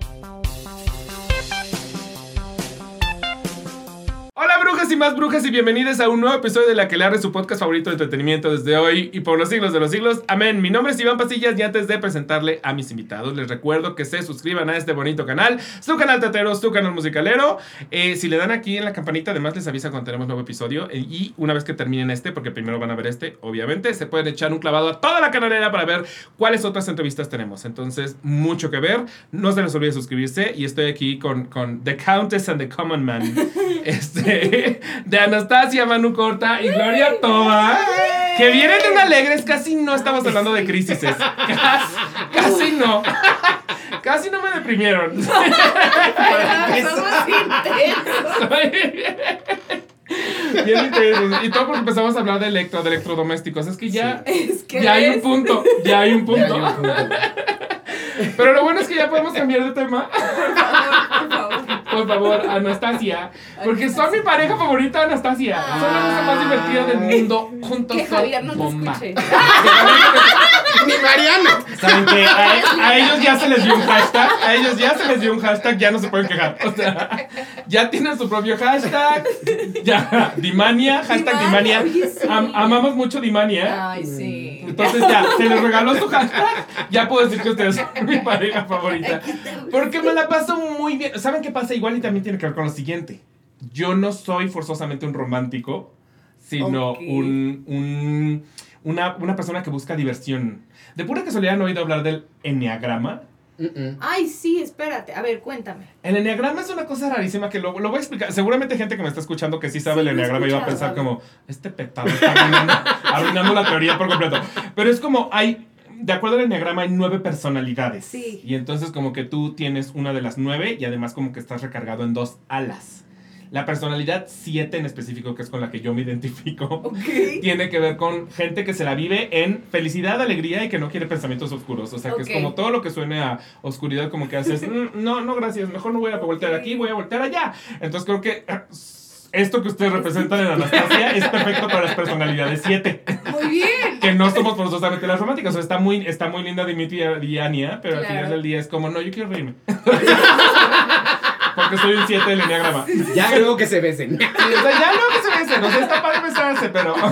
Bye. Brujas y más brujas y bienvenidos a un nuevo episodio de La que le arde su podcast favorito de entretenimiento desde hoy y por los siglos de los siglos. Amén. Mi nombre es Iván Pasillas y antes de presentarle a mis invitados, les recuerdo que se suscriban a este bonito canal, su canal tetero, su canal musicalero. Eh, si le dan aquí en la campanita, además les avisa cuando tenemos nuevo episodio eh, y una vez que terminen este, porque primero van a ver este, obviamente, se pueden echar un clavado a toda la canalera para ver cuáles otras entrevistas tenemos. Entonces, mucho que ver. No se les olvide suscribirse y estoy aquí con, con The Countess and the Common Man. este de, Anastasia Manu Corta y Gloria Toba, que vienen de un alegres, casi no estamos hablando de crisis. Casi, no. Casi no me deprimieron. Bien Y todo porque empezamos a hablar de electro, de electrodomésticos. Es que ya, ya hay un punto. Ya hay un punto. Pero lo bueno es que ya podemos cambiar de tema. Por favor, por favor. Anastasia. Porque son mi pareja favorita, Anastasia. Son la cosa más divertida del mundo. Juntos que Javier no te escuche. Ni Mariana. ¿Saben qué? A, ellos ya se les dio un hashtag. A ellos ya se les dio un hashtag. Ya no se pueden quejar. O sea, ya tienen su propio hashtag. Ya. Dimania. Hashtag Dimania. amamos mucho Dimania. Ay, sí. Entonces ya, se les regaló su hashtag. Ya puedo decir que ustedes son mi pareja favorita. Porque me la paso muy bien. ¿Saben qué pasa? Igual y también tiene que ver con lo siguiente. Yo no soy forzosamente un romántico, sino un, un una, una, persona que busca diversión. De pura casualidad no he oído hablar del enneagrama. Ay, sí, espérate. A ver, cuéntame. El enneagrama es una cosa rarísima que lo, lo voy a explicar. Seguramente gente que me está escuchando que sí sabe el enneagrama iba a pensar como, este petado está arruinando, arruinando la teoría por completo. Pero es como, hay de acuerdo al enneagrama hay nueve personalidades. Sí. Y entonces como que tú tienes una de las nueve y además como que estás recargado en dos alas. La personalidad 7 en específico, que es con la que yo me identifico, tiene que ver con gente que se la vive en felicidad, alegría y que no quiere pensamientos oscuros. O sea, que es como todo lo que suene a oscuridad, como que haces, mm, no, no, gracias, mejor no voy a voltear aquí, voy a voltear allá. Entonces creo que esto que ustedes representan en Anastasia es perfecto para las personalidades 7. Muy bien. que no somos forzosamente las románticas. O sea, está muy, está muy linda Dimitri y Ania, pero al final del día es como, no, yo quiero reírme. Porque soy un 7 del enneagrama. Ya luego que se besen. o sea, ya luego que se besen. O sea, está para besarse, pero.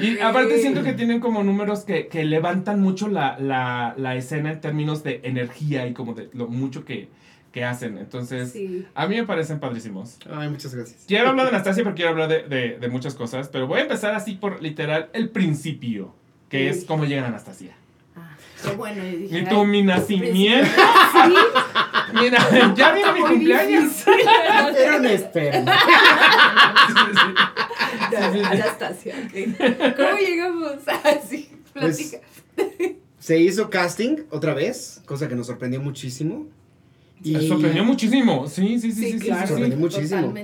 Y aparte siento que tienen como números que, que levantan mucho la, la, la, escena en términos de energía y como de lo mucho que, que hacen. Entonces, a mí me parecen padrísimos. Ay, muchas gracias. Quiero hablar de Anastasia porque quiero hablar de, de, de muchas cosas, pero voy a empezar así por literal el principio, que es cómo llega Anastasia. Ah, qué bueno, yo dije. Y tu mi nacimiento. Mira, ya viene mi cumpleaños. Era un esperma. Anastasia, ¿Cómo llegamos? Así, pues, se hizo casting otra vez, cosa que nos sorprendió muchísimo. Y... Sorprendió muchísimo, sí, sí, sí, sí, sí, sorprendió muchísimo.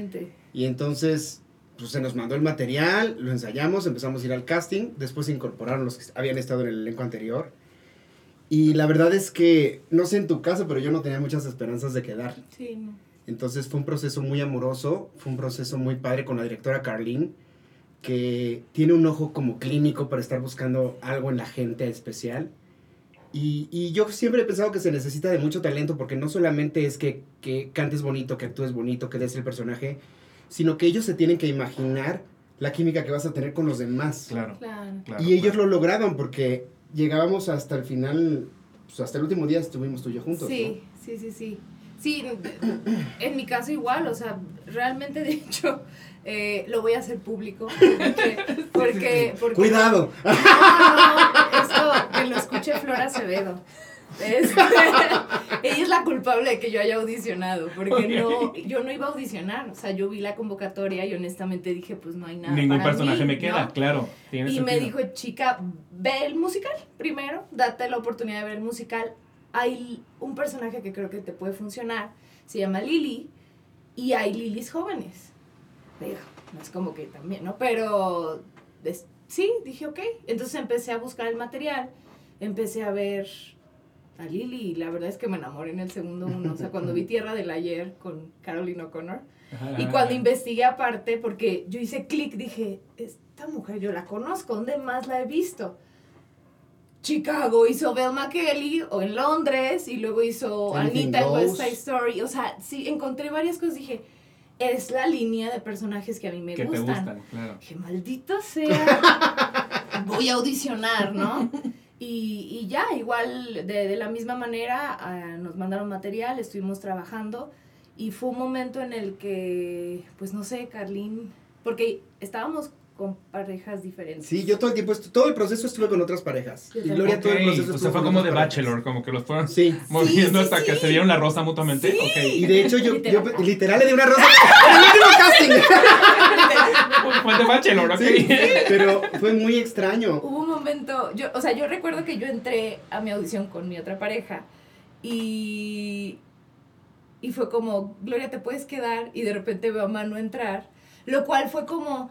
Y entonces, pues se nos mandó el material, lo ensayamos, empezamos a ir al casting, después se incorporaron los que habían estado en el elenco anterior. Y la verdad es que, no sé en tu caso, pero yo no tenía muchas esperanzas de quedar. Sí, no. Entonces fue un proceso muy amoroso, fue un proceso muy padre con la directora Carlene, que tiene un ojo como clínico para estar buscando algo en la gente especial. Y, y, yo siempre he pensado que se necesita de mucho talento porque no solamente es que, que cantes bonito, que actúes bonito, que des el personaje, sino que ellos se tienen que imaginar la química que vas a tener con los demás. Claro. claro. y ellos lo lograban porque llegábamos hasta el final, pues hasta el último día estuvimos tú y yo juntos. Sí, sí, sí, sí. Sí, en mi caso igual, o sea, realmente de hecho eh, lo voy a hacer público. Porque, porque, Cuidado. No, no, esto que lo escuche Flora Acevedo. Este, ella es la culpable de que yo haya audicionado, porque no, yo no iba a audicionar, o sea, yo vi la convocatoria y honestamente dije, pues no hay nada. Ningún personaje me queda, claro. y me dijo, chica, ve el musical primero, date la oportunidad de ver el musical. Hay un personaje que creo que te puede funcionar, se llama Lily, y hay Lilies jóvenes. Digo, no es como que también, ¿no? Pero sí, dije, ok. Entonces empecé a buscar el material, empecé a ver a Lily y la verdad es que me enamoré en el segundo uno. O sea, cuando vi Tierra del Ayer con Caroline O'Connor y cuando investigué aparte, porque yo hice clic, dije, esta mujer yo la conozco, ¿dónde más la he visto? Chicago hizo Velma Kelly o en Londres y luego hizo Anything Anita en West. Side Story. O sea, sí, encontré varias cosas. Dije, es la línea de personajes que a mí me que te gustan. gustan, claro. Dije, maldita sea. Voy a audicionar, ¿no? Y, y ya, igual, de, de la misma manera, ah, nos mandaron material, estuvimos trabajando. Y fue un momento en el que, pues no sé, Carlín, porque estábamos con parejas diferentes. Sí, yo todo el tiempo, todo el proceso estuve con otras parejas. Y Gloria todo el proceso o sea, fue con como de parejas. Bachelor, como que los fueron Sí. moviendo sí, hasta que se dieron la rosa mutuamente. Y de hecho yo, yo Literal. literal le di una rosa en el último casting. Fue de Bachelor, ok. Sí, pero fue muy extraño. Hubo un momento, yo, o sea, yo recuerdo que yo entré a mi audición con mi otra pareja y, y fue como, Gloria, te puedes quedar y de repente veo a Manu entrar, lo cual fue como...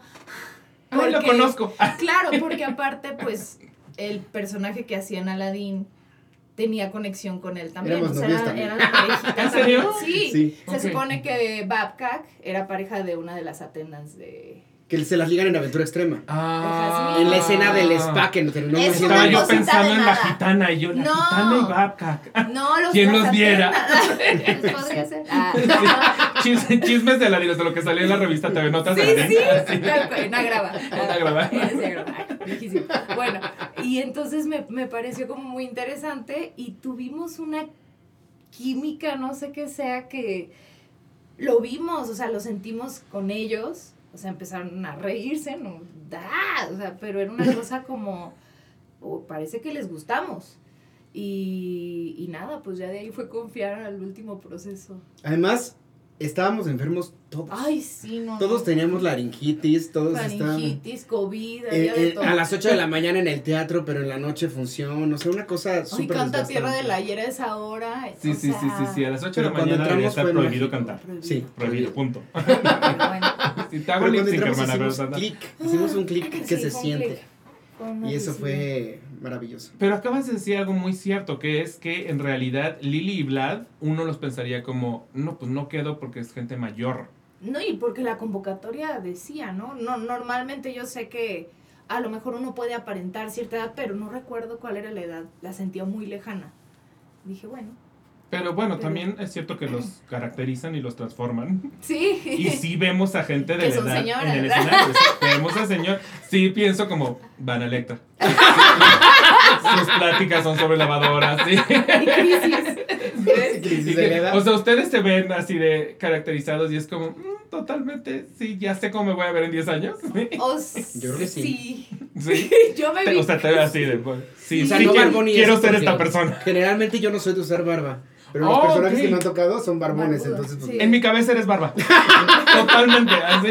Ay, lo porque- conozco. Claro, porque aparte, pues, el personaje que hacía en Aladdin tenía conexión con él también. Éramos o sea, era, también. era la parejita ¿En serio? también. Sí. Sí. Se supone que Babcock era pareja de una de las attendants de... Que se las ligan en Aventura Extrema. Ah. En la escena del spa que no terminó Es Estaba yo pensando en la gitana y yo, la No. gitana y Babcock. No, los ¿Quién los viera? Podría ser. Ah. Chis- chismes de la de lo que salió en la revista TV Notas. Sí, de la sí, neta. tal cual, una grava. Una grava. Sí. Viejísimo. Bueno, y entonces me, me pareció como muy interesante y tuvimos una química, no sé qué sea, que lo vimos, o sea, lo sentimos con ellos, o sea, empezaron a reírse, no, da, o sea, pero era una cosa como, oh, parece que les gustamos. Y, y nada, pues ya de ahí fue confiar al último proceso. Además, estábamos enfermos todos. Ay, sí, no. Todos no. teníamos laringitis, todos estábamos... Faringitis, COVID, Eh, de eh, todo. a las 8 de la mañana en el teatro, pero en la noche función, o sea, una cosa Ay, súper canta. Tierra de la Hiera a esa hora. Sí, o sí, sí, sí, sea, sí. A las 8 de la mañana fue prohibido cantar. prohibido. Sí. Prohibido, punto. Pero bueno. Si te hago Pero cuando entramos hermana, hicimos Santa. clic, hicimos un clic que Sí, se siente. Y eso fue maravilloso. Pero acabas de decir algo muy cierto, que es que en realidad Lily y Vlad, uno los pensaría como, no, pues no quedo porque es gente mayor. No, y porque la convocatoria decía, ¿no? No, normalmente yo sé que a lo mejor uno puede aparentar cierta edad, pero no recuerdo cuál era la edad. La sentía muy lejana. Dije, bueno, Pero bueno, Pero- también es cierto que los caracterizan y los transforman. sí. Y sí vemos a gente de Que la son edad señoras. en el escenario. vemos a señor. Sí, pienso como Van Electra. Sus pláticas son sobre lavadoras, sí. Y crisis. ¿ves? Crisis Y de que- edad. o sea, ustedes se ven así de caracterizados y es como, "Mm, totalmente, sí, ya sé cómo me voy a ver en 10 años. O Yo creo que sí. Sí. Yo me vi. o sea, te veo así de, pues, sí, O sea, sí, no quiero, quiero ser esta persona. Generalmente yo no soy de usar barba, pero los Oh, personajes que me han tocado son barbones, Barbudo, entonces pues, sí. En mi cabeza eres barba. Totalmente, así.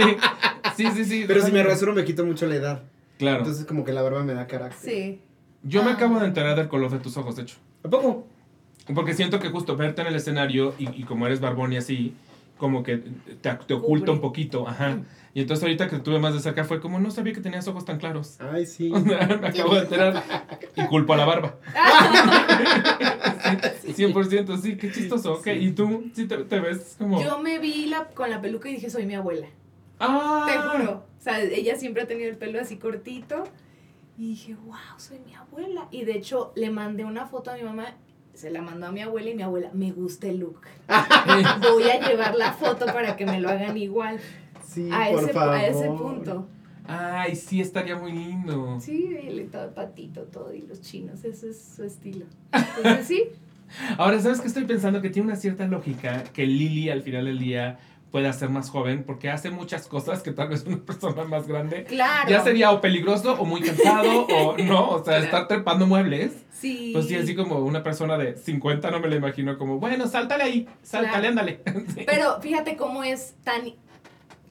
Sí, sí, sí. Pero si me rasuro me quito mucho la edad. Claro. Entonces como que la barba me da carácter. Sí. Yo me Ah. acabo de enterar del color de tus ojos, de hecho. ¿A poco? Porque siento que justo verte en el escenario y, y como eres barbón y así, como que te, te oculta Cubre. un poquito, ajá. Y entonces ahorita que tuve más de cerca fue como, no sabía que tenías ojos tan claros. Ay, sí. Me acabo de enterar y culpo a la barba. Sí, 100%, sí, qué chistoso. Ok, Sí. y tú sí te, te ves como... Yo me vi la, con la peluca y dije, soy mi abuela. ¡Ah! Te juro. O sea, ella siempre ha tenido el pelo así cortito. Y dije, wow, soy mi abuela. Y de hecho, le mandé una foto a mi mamá. Se la mandó a mi abuela y mi abuela, me gusta el look. Voy a llevar la foto para que me lo hagan igual. Sí, A por ese, favor. a ese punto. Ay, sí, estaría muy lindo. Sí, él todo patito, todo, y los chinos, ese es su estilo. Entonces sí, Ahora, ¿sabes qué estoy pensando? Que tiene una cierta lógica que Lily al final del día pueda ser más joven porque hace muchas cosas que tal vez una persona más grande claro. ya sería o peligroso o muy cansado o no, o sea, estar trepando muebles. Sí. Pues sí, así como una persona de 50 no me la imagino como, bueno, sáltale ahí, sáltale, Claro. ándale. Sí. Pero fíjate cómo es tan,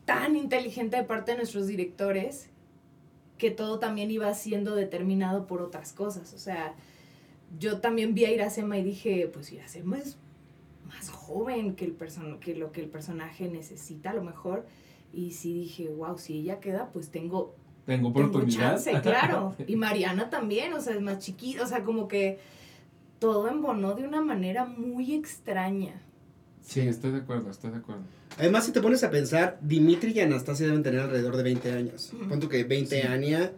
tan inteligente de parte de nuestros directores que todo también iba siendo determinado por otras cosas. O sea, yo también vi a Iracema y dije, pues Iracema es más joven que, el person que lo que el personaje necesita a lo mejor. Y sí dije, wow, si ella queda, pues tengo, Tengo tengo oportunidad. chance, claro. Y Mariana también, o sea, es más chiquita, o sea, como que todo embonó de una manera muy extraña. Sí, estoy de acuerdo, estoy de acuerdo. Además, si te pones a pensar, Dimitri y Anastasia deben tener alrededor de 20 años. Pon tú que 20 Sí. Ania,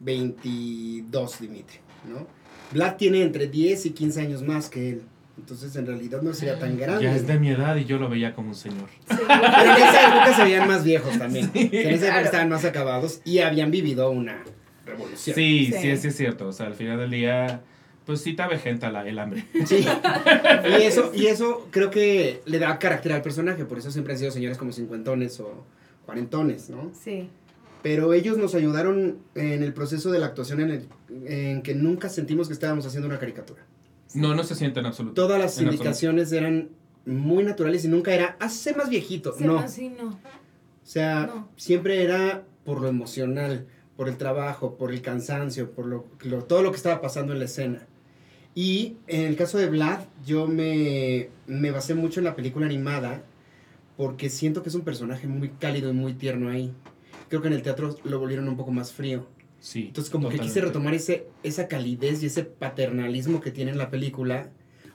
22 Dimitri, ¿no? Vlad tiene entre 10 y 15 años más que él. Entonces, en realidad no sería tan grande. Ya es de mi edad y yo lo veía como un señor. Sí. Pero en esa época se veían más viejos también. En esa época claro. estaban más acabados y habían vivido una revolución. Sí, Sí. sí, sí, es cierto. O sea, al final del día, pues sí te avejenta la, el hambre. Sí. Y eso, y eso creo que le da carácter al personaje. Por eso siempre han sido señores como cincuentones o cuarentones, ¿no? Sí. Pero ellos nos ayudaron en el proceso de la actuación en, el- en que nunca sentimos que estábamos haciendo una caricatura. No, no se siente en absoluto. Todas las En absoluto. indicaciones eran muy naturales y nunca era, hazse más viejito. Sí, no. no, sí, no. O sea, No. siempre era por lo emocional, por el trabajo, por el cansancio, por lo, lo- todo lo que estaba pasando en la escena. Y en el caso de Vlad, yo me, me basé mucho en la película animada porque siento que es un personaje muy cálido y muy tierno ahí. Creo que en el teatro lo volvieron un poco más frío. Sí. Entonces como que quise retomar ese, esa calidez y ese paternalismo que tiene en la película,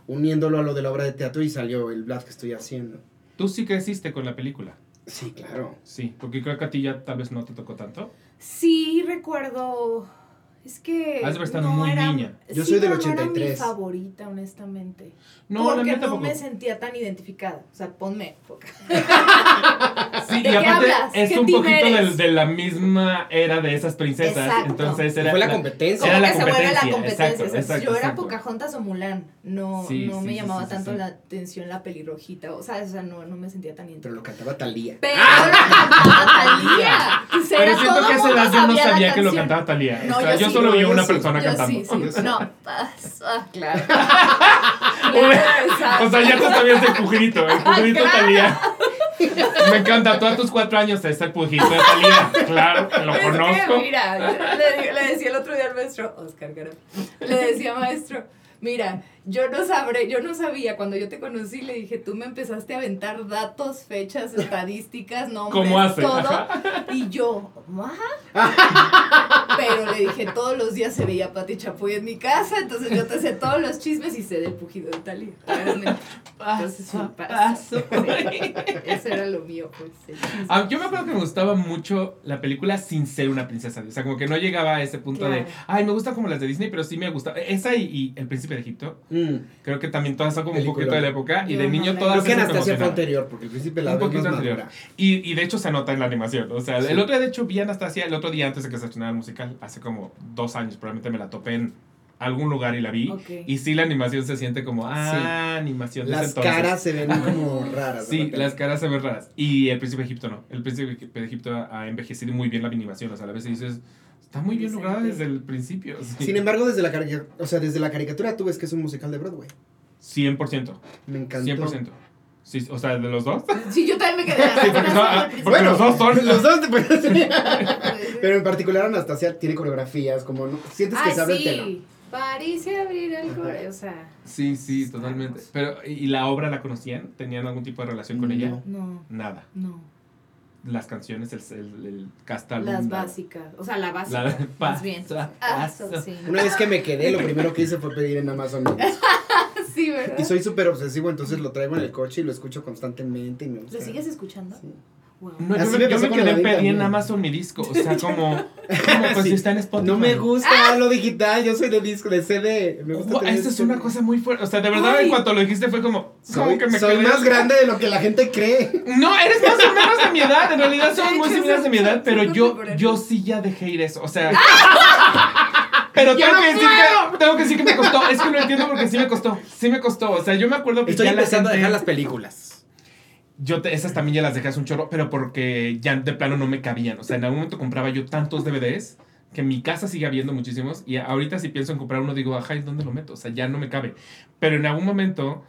uniéndolo a lo de la obra de teatro y salió el Vlad que estoy haciendo. Tú sí creciste con la película. Sí, claro. Sí, porque creo que a ti ya tal vez no te tocó tanto. Sí, recuerdo. Es que. Has de estado muy era- niña. Yo sí, soy del pero no era 83. mi favorita, honestamente. No, la porque mía no tampoco. me sentía tan identificada. O sea, ponme. Sí, ¿De y qué aparte hablas? es ¿Qué un poquito del- de, la misma era de esas princesas. Exacto. Entonces era fue la la- competencia. Era la se la competencia, exacto, exacto, yo era. Pocahontas o Mulan. No, Sí, no sí, me sí, llamaba sí, tanto sí. la atención la pelirrojita. O sea, o sea no, no me sentía tan Pero identificada. lo cantaba Talía. Pero lo cantaba Talía. Pero siento que a esa edad yo no sabía la que lo cantaba Talía. No, o sea, yo solo vi una persona Yo cantando. sí, sí. No, pasa, claro. O sea, ya tú sabías el pujito, el pujito Claro. Talía. Me encanta, tú a tus cuatro años es el pujito de Talía. Claro, lo Es que, conozco. mira, le, decía el otro día al maestro, Oscar Gara, le decía maestro, mira, yo no sabré, yo no sabía, cuando yo te conocí le dije, tú me empezaste a aventar datos, fechas, estadísticas, nombres, todo, Ajá. y yo, ajá. Pero le dije, todos los días se veía Pati Chapoy en mi casa, entonces yo te sé todos los chismes y sé del pujido de claramente. Entonces, paso. Sí, Eso era lo mío, pues. Ah, yo me acuerdo que me gustaba mucho la película sin ser una princesa. O sea, como que no llegaba a ese punto de, ay, me gusta como las de Disney, pero sí me gusta. Esa y, y El Príncipe de Egipto, Mm. creo que también todas son como un poquito de la época. Y de no niño la- todas Creo que Anastasia fue anterior, porque el príncipe la Un poquito más anterior. Y, y de hecho se nota en la animación. O sea, Sí. el otro día de hecho vi a Anastasia el otro día antes de que se estrenara el musical, hace como dos años, probablemente me la topé en algún lugar y la vi. Y sí, la animación se siente como, ah, animación de ese Las entonces. caras se ven como raras. Sí, las caras se ven raras. Y el príncipe de Egipto no. El príncipe de Egipto ha envejecido muy bien la animación. O sea, a vez dices, está muy bien lograda desde el principio. Sí. Sin embargo, desde la, o sea, desde la caricatura tú ves que es un musical de Broadway. 100%. Me encantó. 100%. Sí, o sea, de los dos. Sí, yo también me quedé Sí, porque, son- ah, porque los dos son. Los dos te pueden Pero en particular Anastasia tiene coreografías, como no, sientes que Ay, sabe el tema. sí. París se abrirá el o sea. Sí, sí, totalmente. Pero, ¿y la obra la conocían? ¿Tenían algún tipo de relación con ella? No. No, Nada. no. Las canciones, el, el, el casta Las básicas. O sea, la básica. La- más bien. paso, Ah, paso. sí. Una vez que me quedé, lo primero que hice fue pedir en Amazon. Sí, ¿verdad? Y soy súper obsesivo, entonces lo traigo en el coche y lo escucho constantemente. Y me gusta. ¿Lo sigues escuchando? Sí. Wow. No, yo Así me, me yo me con quedé pedí en. Amazon mi disco. O sea, como, como pues Sí. está en Spotify. No me gusta lo digital, yo soy de disco, de CD. Me gusta tener esa es CD. una cosa muy fuerte. O sea, de verdad, Ay. en cuanto lo dijiste fue como. Soy, como que me soy quedé- más grande de lo que la gente cree. No, eres más o menos de mi edad. En realidad somos muy similares de mi edad, pero yo, yo sí ya dejé ir eso. O sea. Pero ¡Ya tengo no que, decir que, tengo que decir que me costó. Es que lo entiendo porque sí me costó. Sí me costó. O sea, yo me acuerdo que Estoy ya la empezando a dejar las películas. Yo te- esas también ya las dejé hace un chorro, pero porque ya de plano no me cabían. O sea, en algún momento compraba yo tantos DVDs que en mi casa sigue habiendo muchísimos. Y ahorita si pienso en comprar uno, digo, ajá, ¿y dónde lo meto? O sea, ya no me cabe. Pero en algún momento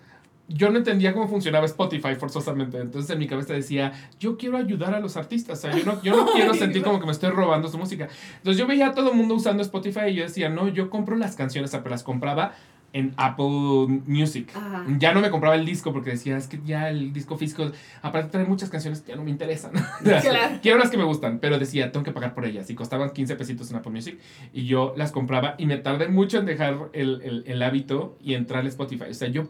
yo no entendía cómo funcionaba Spotify forzosamente. Entonces en mi cabeza decía, yo quiero ayudar a los artistas. O sea, yo no, yo no quiero sentir como que me estoy robando su música. Entonces yo veía a todo el mundo usando Spotify y yo decía, no, yo compro las canciones, o sea, pero las compraba en Apple Music. Ajá. Ya no me compraba el disco porque decía, es que ya el disco físico, aparte trae muchas canciones que ya no me interesan. Claro. Quiero las que me gustan, pero decía, tengo que pagar por ellas. Y costaban 15 pesitos en Apple Music. Y yo las compraba y me tardé mucho en dejar el, el, el hábito y entrar a Spotify. O sea, yo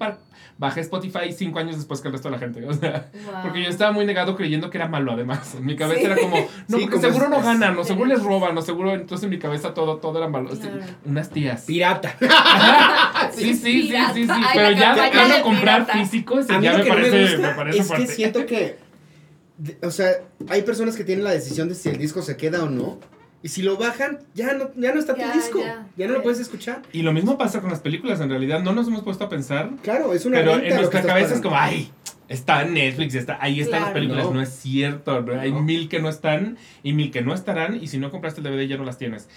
bajé Spotify cinco años después que el resto de la gente. O sea, Wow. porque yo estaba muy negado creyendo que era malo además. En mi cabeza Sí. era como, no, Sí, porque como seguro es- no ganan, o seguro les roban, o seguro. Entonces en mi cabeza todo, todo era malo. Claro. Unas tías. Pirata. Sí, sí, sí, sí, sí. Pero ya de comprar pirata. físico, ese A mí ya lo me que no parece, me parece es que siento que, o sea, hay personas que tienen la decisión de si el disco se queda o no. Y si lo bajan, ya no, ya no está Ya, tu disco. ya. Ya, no lo puedes escuchar. Y lo mismo pasa con las películas, en realidad no nos hemos puesto a pensar, Claro, es una pero en nuestra cabeza es como, ay, está Netflix, está, ahí están las películas, no. No. es cierto, ¿no? hay No. mil que no están y mil que no estarán y si no compraste el DVD ya no las tienes.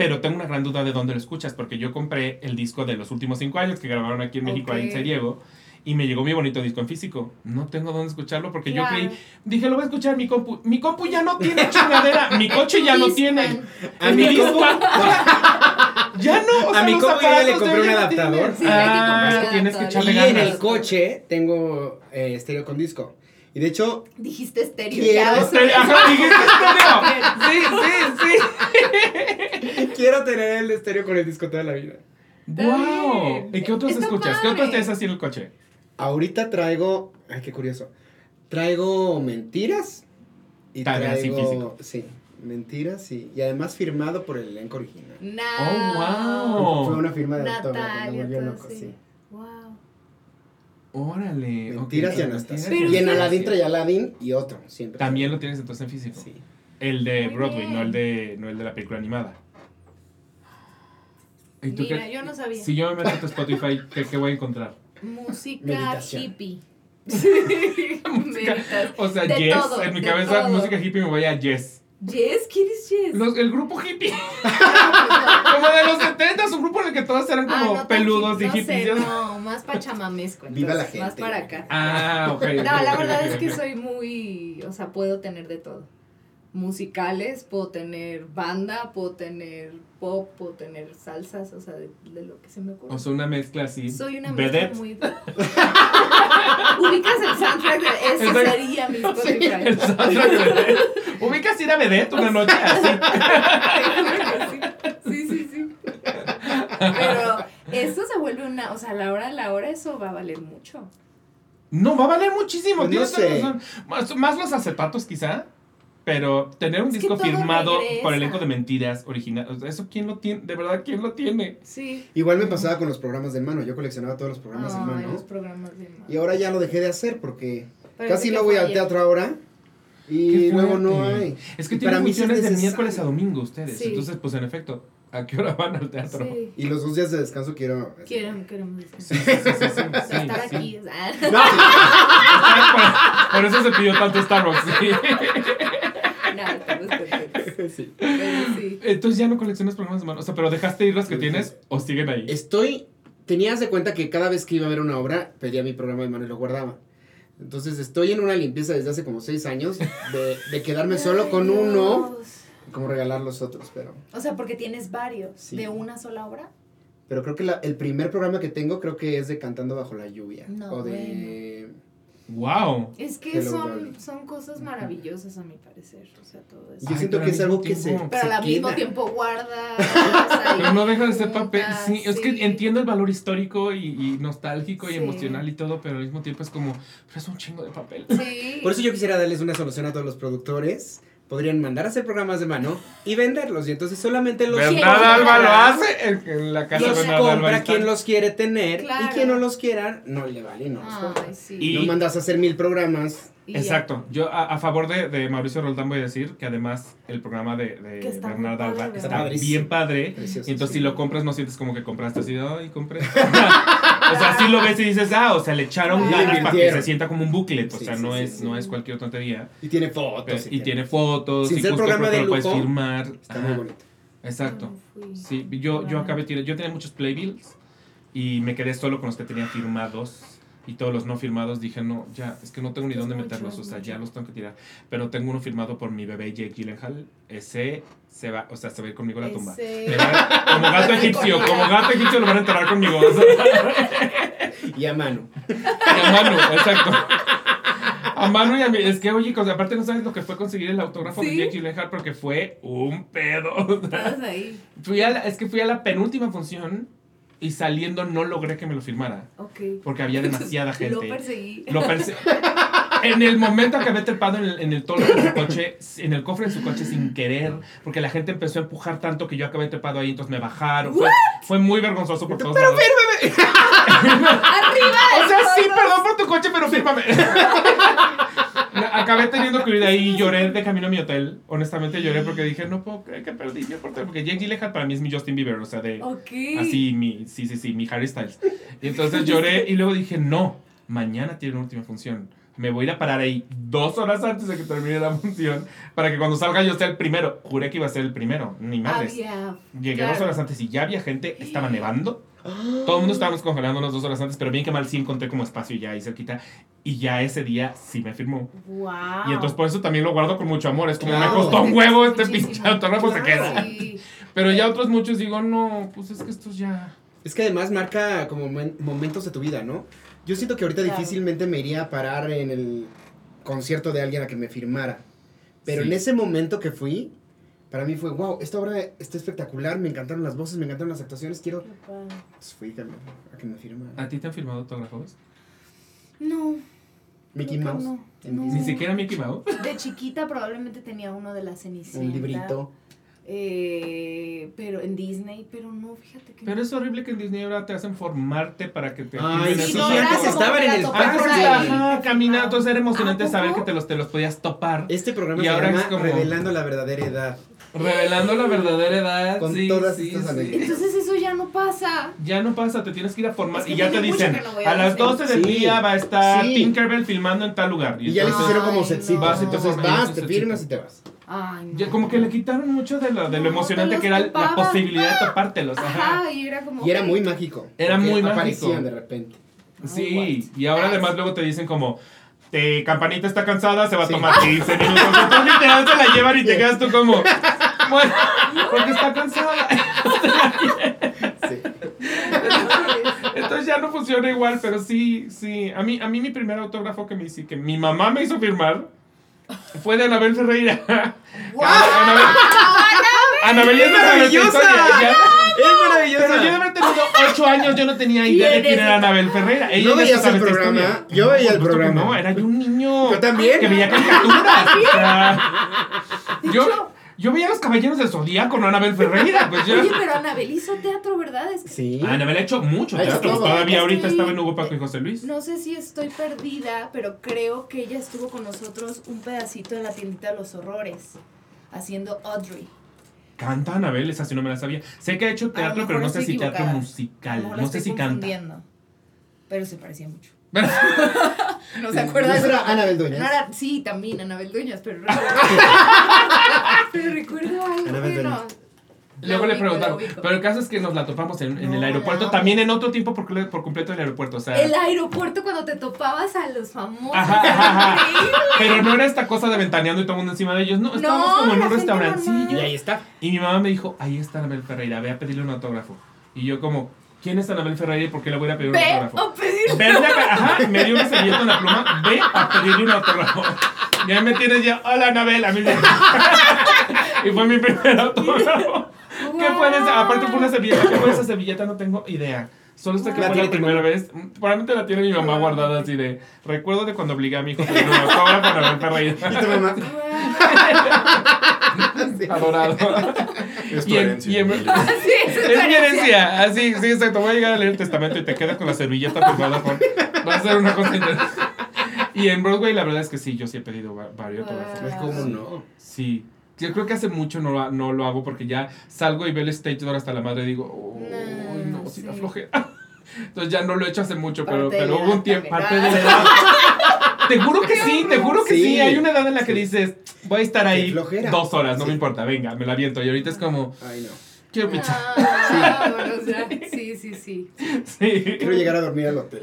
Pero tengo una gran duda de dónde lo escuchas, porque yo compré el disco de los últimos cinco años que grabaron aquí en México, ahí en. Seriego, y me llegó mi bonito disco en físico. No tengo dónde escucharlo porque Claro. yo creí, dije, lo voy a escuchar en mi compu. Mi compu ya no tiene chingadera, mi coche ya no tiene. A mi ya no, o A mi compu ya le compré un adaptador. Sí, que ah, comprar tienes que echarle Y ganas. en el coche tengo eh, estéreo con disco. Y de hecho, Dijiste estéreo. Quiero Estéreo, ajá, dijiste estéreo. Sí, sí, sí. quiero tener el estéreo con el disco toda la vida. Wow. ¿Y qué otros Está escuchas? ¿Qué otros padre. tienes así en el coche? Ahorita traigo, ay, qué curioso. Traigo mentiras y así traigo, físico. sí, mentiras y, y además firmado por el elenco original. No. Oh, wow. Fue una firma de autógrafo, me volvió loco, así. sí. Órale. ok, Mentiras y ok, Anastasia. Y en sí. Aladdin trae Aladdin y otro, siempre. También lo tienes entonces en físico. Sí. El de Muy Broadway, bien. no el de, no el de la película animada. ¿Y tú Mira, qué? yo no sabía. Si yo me meto a tu Spotify, ¿qué, qué voy a encontrar? Música Meditación. hippie. Música- Meditas- O sea, De Yes. todo, en mi cabeza, todo. música hippie me voy a Yes. Yes, ¿quién es Yes? Los- el grupo hippie. Ah, como de los 70, un grupo en el que todos eran Ah, como no tan peludos y no hippies. sé, no, más pachamamesco. Viva la entonces, Más gente. para acá. Ah, ok. No, la verdad es que soy muy, o sea, puedo tener de todo. Musicales, puedo tener banda, puedo tener pop, puedo tener salsas, o sea, de, de lo que se me ocurre. O sea, una mezcla así. Soy una Vedette. mezcla muy... Ubicas el soundtrack de ese sería mi Spotify. El soundtrack de Vedette. ¿Ubicas ir a Vedette una noche así? Sí, sí, sí. Pero eso se vuelve una, o sea, a la hora a la hora eso va a valer mucho. No, va a valer muchísimo. Pues no sé. Más, más los acetatos, quizá. Pero tener un Es disco firmado regresa. por elenco de mentiras original. ¿Eso quién lo tiene? De verdad, ¿quién lo tiene? Sí. Igual me pasaba con los programas de mano. Yo coleccionaba todos los programas de mano. los programas de mano. Y ahora ya lo dejé de hacer porque Pero casi ¿de no voy al teatro ahora. Y luego no hay. Es que Y tienen mí sí funciones de necesario. miércoles a domingo ustedes. Sí. Entonces, pues en efecto, ¿a qué hora van al teatro? Sí. Y los dos días de descanso quiero. Queremos, queremos Sí, descansar. sí, sí, sí, sí, sí, estar sí. aquí. o sea, por, por eso se pidió tanto Starbucks. sí. no. Sí. Sí. Entonces ya no coleccionas programas de mano. O sea, pero dejaste ir los que tienes o siguen ahí. Estoy. Tenías de cuenta que cada vez que iba a ver una obra, pedía mi programa de mano y lo guardaba. Entonces estoy en una limpieza desde hace como seis años de, de quedarme solo con uno como regalar los otros, pero. O sea, porque tienes varios Sí. de una sola obra. Pero creo que la- el primer programa que tengo creo que es de Cantando bajo la lluvia. No, o de. ¡Wow! Es que son, son cosas maravillosas a mi parecer. O sea, todo eso. Yo Ay, siento que es algo que se. Pero se al mismo queda. tiempo guarda. Pero no deja de ser papel. Sí, es que entiendo el valor histórico y, y nostálgico y emocional y todo, pero al mismo tiempo es como, pero es un chingo de papel. Sí. Por eso yo quisiera darles una solución a todos los productores. Podrían mandar a hacer programas de mano y venderlos. Y entonces solamente los Bernardo quiero. Alba lo hace en, en la casa de los Bernardo Alba. compra quien los quiere tener Claro. y quien no los quiera no le vale y no. Ay, sí. Y- No mandas a hacer mil programas. Ya. Exacto. Yo a, a favor de, de Mauricio Roldán voy a decir que además el programa de, de está padre, Alba está bien padre. Precioso. Y entonces Sí. si lo compras no sientes como que compraste así, ay, compré. o sea, sí lo ves y dices, ah, o sea, le echaron Sí, ganas para que se sienta como un booklet. O sea, sí, no, sí, es, sí. no es cualquier tontería. Y tiene fotos. Pero- y tiene fotos. Sin y ser programa de lo puedes lujo, firmar. Está Ajá, muy bonito. Exacto. Sí, yo, yo acabé, tiene- yo tenía muchos playbills y me quedé solo con los que tenía firmados y todos los no firmados, dije, no, ya, es que no tengo ni Es dónde mucho, meterlos, o sea, mucho. ya los tengo que tirar. Pero tengo uno firmado por mi bebé Jake Gyllenhaal, ese se va, o sea, se va a ir conmigo a la tumba. Ese- Me va- como gato egipcio, como gato egipcio lo van a enterrar conmigo. o sea, Y a mano. y a mano, exacto. A mano y a mí. Es que, oye, cosa, aparte no sabes lo que fue conseguir el autógrafo de. Jake Gyllenhaal porque fue un pedo. o sea, Todos ahí. fui a la- es que fui a la penúltima función y saliendo no logré que me lo firmara. Ok. Porque había demasiada gente. Lo perseguí. Lo perse- En el momento que había trepado en el, en el toldo de su coche, en el cofre de su coche sin querer, porque la gente empezó a empujar tanto que yo acabé trepado ahí, entonces me bajaron. Fue, fue muy vergonzoso por todos lados. ¡Arriba! O sea, sí, perdón por tu coche, pero fírmame. Acabé teniendo que ir de ahí y lloré de camino a mi hotel. Honestamente lloré porque dije, no puedo creer que perdí mi oportunidad. Porque Jake Gyllenhaal para mí es mi Justin Bieber, o sea, de... Ok. Así, mi, sí, sí, sí, mi Harry Styles. Y entonces lloré y luego dije, no, mañana tiene una última función. Me voy a ir a parar ahí dos horas antes de que termine la función para que cuando salga yo sea el primero. Juré que iba a ser el primero, ni madres. Había. Llegué dos claro. horas antes y ya había gente, estaba nevando. Todo el mundo estábamos congelándonos dos horas antes, pero bien que mal sí encontré como espacio ya ahí cerquita. Y ya ese día sí me firmó. Wow. Y entonces por eso también lo guardo con mucho amor. Es como Claro. me costó un huevo este pinche autógrafo, se Claro. queda. Sí. Pero ya otros muchos digo, no, pues es que estos ya... Es que además marca como momen- momentos de tu vida, ¿no? Yo siento que ahorita Claro. difícilmente me iría a parar en el concierto de alguien a que me firmara. Pero Sí. en ese momento que fui, para mí fue, wow, esta obra está espectacular, me encantaron las voces, me encantaron las actuaciones, quiero... Pues fui a, a que me firmara. ¿A ti te han firmado autógrafos? No. Mickey Mouse. no, en no. Ni siquiera Mickey Mouse. De chiquita probablemente tenía uno de la Cenicienta. Un librito. Eh, pero en Disney, pero no, fíjate que Pero no. es horrible que en Disney ahora te hacen formarte para que te... Ay, sí, esos no, estaban en el ajá, caminando, entonces era emocionante ¿A saber que te los, te los podías topar. Este programa Y se ahora llama es como- Revelando la verdadera edad. Revelando la verdadera edad. Con sí, todas sí, estas sí. Entonces eso ya no pasa. Ya no pasa, te tienes que ir a formar Es que y ya te dicen, no a a las Disney. 12 del Sí. día va a estar Sí. Tinkerbell filmando en tal lugar. Y ya les hicieron como no. Vas y te Entonces vas, te firmas y te vas. Ay, no. Ya como que le quitaron mucho de lo, de lo No, emocionante te que era la posibilidad de topártelos. Ajá. Ajá, y era como. Y era muy mágico. Era muy mágico. Aparecían de repente. Sí, y ahora además luego te dicen como, te, Campanita está cansada, se va a Sí. tomar 15 minutos. Entonces literal se la llevan y te quedas tú como, bueno, porque está cansada. Sí. Entonces ya no funciona igual, pero sí, sí. A mí, a mí mi primer autógrafo que me hizo, que mi mamá me hizo firmar fue de Anabel Ferreira. ¡Guau! Anabel, Anabel ya ¡Es maravillosa! Es maravillosa. Pero yo de haber tenido 8 años, yo no tenía idea de ¿Quién era? Anabel Ferreira. Ella ¿No veías el programa? historia. Yo veía el programa. No, era yo un niño. Yo también. Que veía caricaturas. o sea, yo, hecho- yo veía los caballeros del Zodíaco con Anabel Ferreira. Pues yo. Oye, pero Anabel hizo teatro, ¿verdad? Es que Sí. Anabel ha hecho mucho Ha hecho teatro. todo. Todavía Es ahorita que- estaba en Hugo Paco y José Luis. No sé si estoy perdida, pero creo que ella estuvo con nosotros un pedacito en la tiendita de los horrores, haciendo Audrey. Canta Anabel, esa sí no me la sabía. Sé que ha hecho A teatro, pero no sé si teatro equivocada. A musical. No sé si canta. Pero se parecía mucho. No se acuerda ¿No de será Anabel Dueñas? No era- sí, también Anabel Dueñas, pero recuerdo. pero recuerdo algo. Bueno. Dueñas. Luego le preguntaron. Pero el caso es que nos la topamos en, en No, el aeropuerto. También en otro tiempo por, por completo del aeropuerto. O sea. El aeropuerto cuando te topabas a los famosos. Ajá, ajá, ajá. Increíble. Pero no era esta cosa de ventaneando y todo el mundo encima de ellos. No, estábamos No, como en un restaurancillo. Y ahí está. Y mi mamá me dijo, ahí está Anabel Ferreira, ve a pedirle un autógrafo. Y yo como, ¿quién es Anabel Ferreira y por qué le voy a ir a pedir un Ve autógrafo? a. Vente acá, ajá, me dio una servilleta en la pluma, ve a pedirle un autógrafo. Y ahí me tienes ya, hola Anabel, a mí me- Y fue mi primer autógrafo. ¿Qué fue esa? Aparte fue una servilleta, ¿qué fue esa servilleta? No tengo idea. Solo sé que La fue la primera vez. Probablemente la tiene mi mamá guardada así de, recuerdo de cuando obligué a mi hijo a pedir un autógrafo a Anabel Ferreira. Y tu mamá. Adorado. Es tu Y en- herencia. y en- Emilio. Sí, eso Es mi herencia, así, sí, exacto. Voy a llegar a leer el testamento y te quedas con la servilleta firmada por. Va a ser una cosa interesante. Y en Broadway, la verdad es que sí, yo sí he pedido va- varios autógrafos. Es como no. Sí. Yo creo que hace mucho no, lo- no lo hago porque ya salgo y veo el stage door hasta la madre y digo, uy, No, no, sí, da flojera. Entonces ya no lo he hecho hace mucho, pero, Parte pero hubo un tiempo. Parte de la edad. Te juro que sí, te juro que sí. Sí. Hay una edad en la que Sí. dices, voy a estar ahí dos horas, no Sí. me importa, venga, me la aviento. Y ahorita es como, Ay, no. Quiero pizza. Ah, bueno, o sea, sí, sí, sí. Sí. Quiero llegar a dormir al hotel.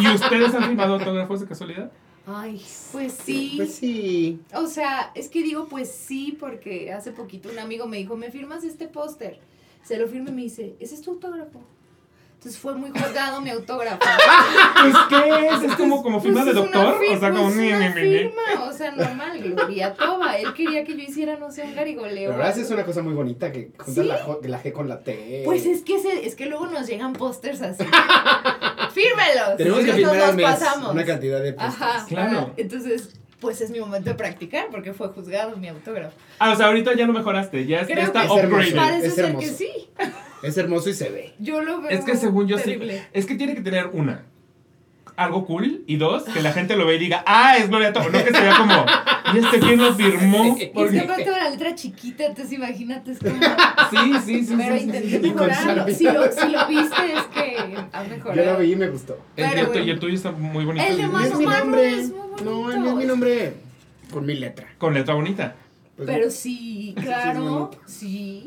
¿Y ustedes han firmado autógrafos de casualidad? Ay, pues sí. Pues sí. O sea, es que digo pues sí porque hace poquito un amigo me dijo, ¿me firmas este póster? Se lo firme y me dice, ¿ese es tu autógrafo? Entonces fue muy juzgado mi autógrafo. Pues, ¿qué es? ¿Es como, como firma Pues de doctor? O sea, como pues ni, una ni, firma, o sea, normal, Gloria Toba. Él quería que yo hiciera, no sé, un garigoleo. La verdad sí es una cosa muy bonita que juntas ¿Sí? la, la G con la T. Pues es que, se, es que luego nos llegan pósters así. ¡Fírmelos! Tenemos que firmar nos mes pasamos. una cantidad de postres. Ajá, Claro. Entonces, pues es mi momento de practicar porque fue juzgado mi autógrafo. Ah, o sea, ahorita ya lo mejoraste. Ya, Creo está que es hermoso. upgraded. Parece es ser que sí. Es hermoso y se ve. Yo lo veo. Es que según yo terrible. sí. Es que tiene que tener una. Algo cool. Y dos, que la gente lo vea y diga, ah, es Gloria Toba. No que se vea como, ¿y este quién lo firmó? Y es que Porque... aparte la letra chiquita, entonces imagínate, es como. Sí, sí, sí. Pero sí, intenté mejorarlo. Si lo, si lo viste, es que ha mejorado. Yo lo vi y me gustó. El, bueno. y el tuyo está muy bonito. El de No Mano es mi nombre. es muy bonito. No, el mío es mi nombre. Con mi letra. Con letra bonita. Pues, Pero sí, claro, sí.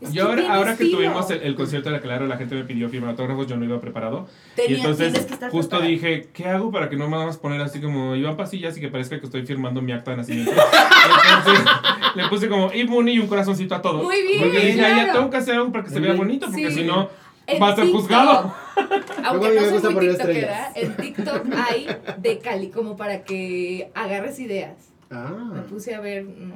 Es Yo ahora, ahora que tuvimos el, el concierto de la Claro, la gente me pidió firmar autógrafos, yo no iba preparado. Tenía- y entonces tienes que estar justo preparado. dije, ¿qué hago para que no me vamos a poner así como Iván Pasillas y que parezca que estoy firmando mi acta de nacimiento? entonces le puse como Mooney y un corazoncito a todo. Muy bien, Porque dije, "Ay, ya claro. tengo que hacer algo para que se vea bonito, porque Sí. si no va a ser TikTok, juzgado. Aunque no me soy gusta muy estrellas. en TikTok hay de Cali como para que agarres ideas. Me Ah. puse a ver, no,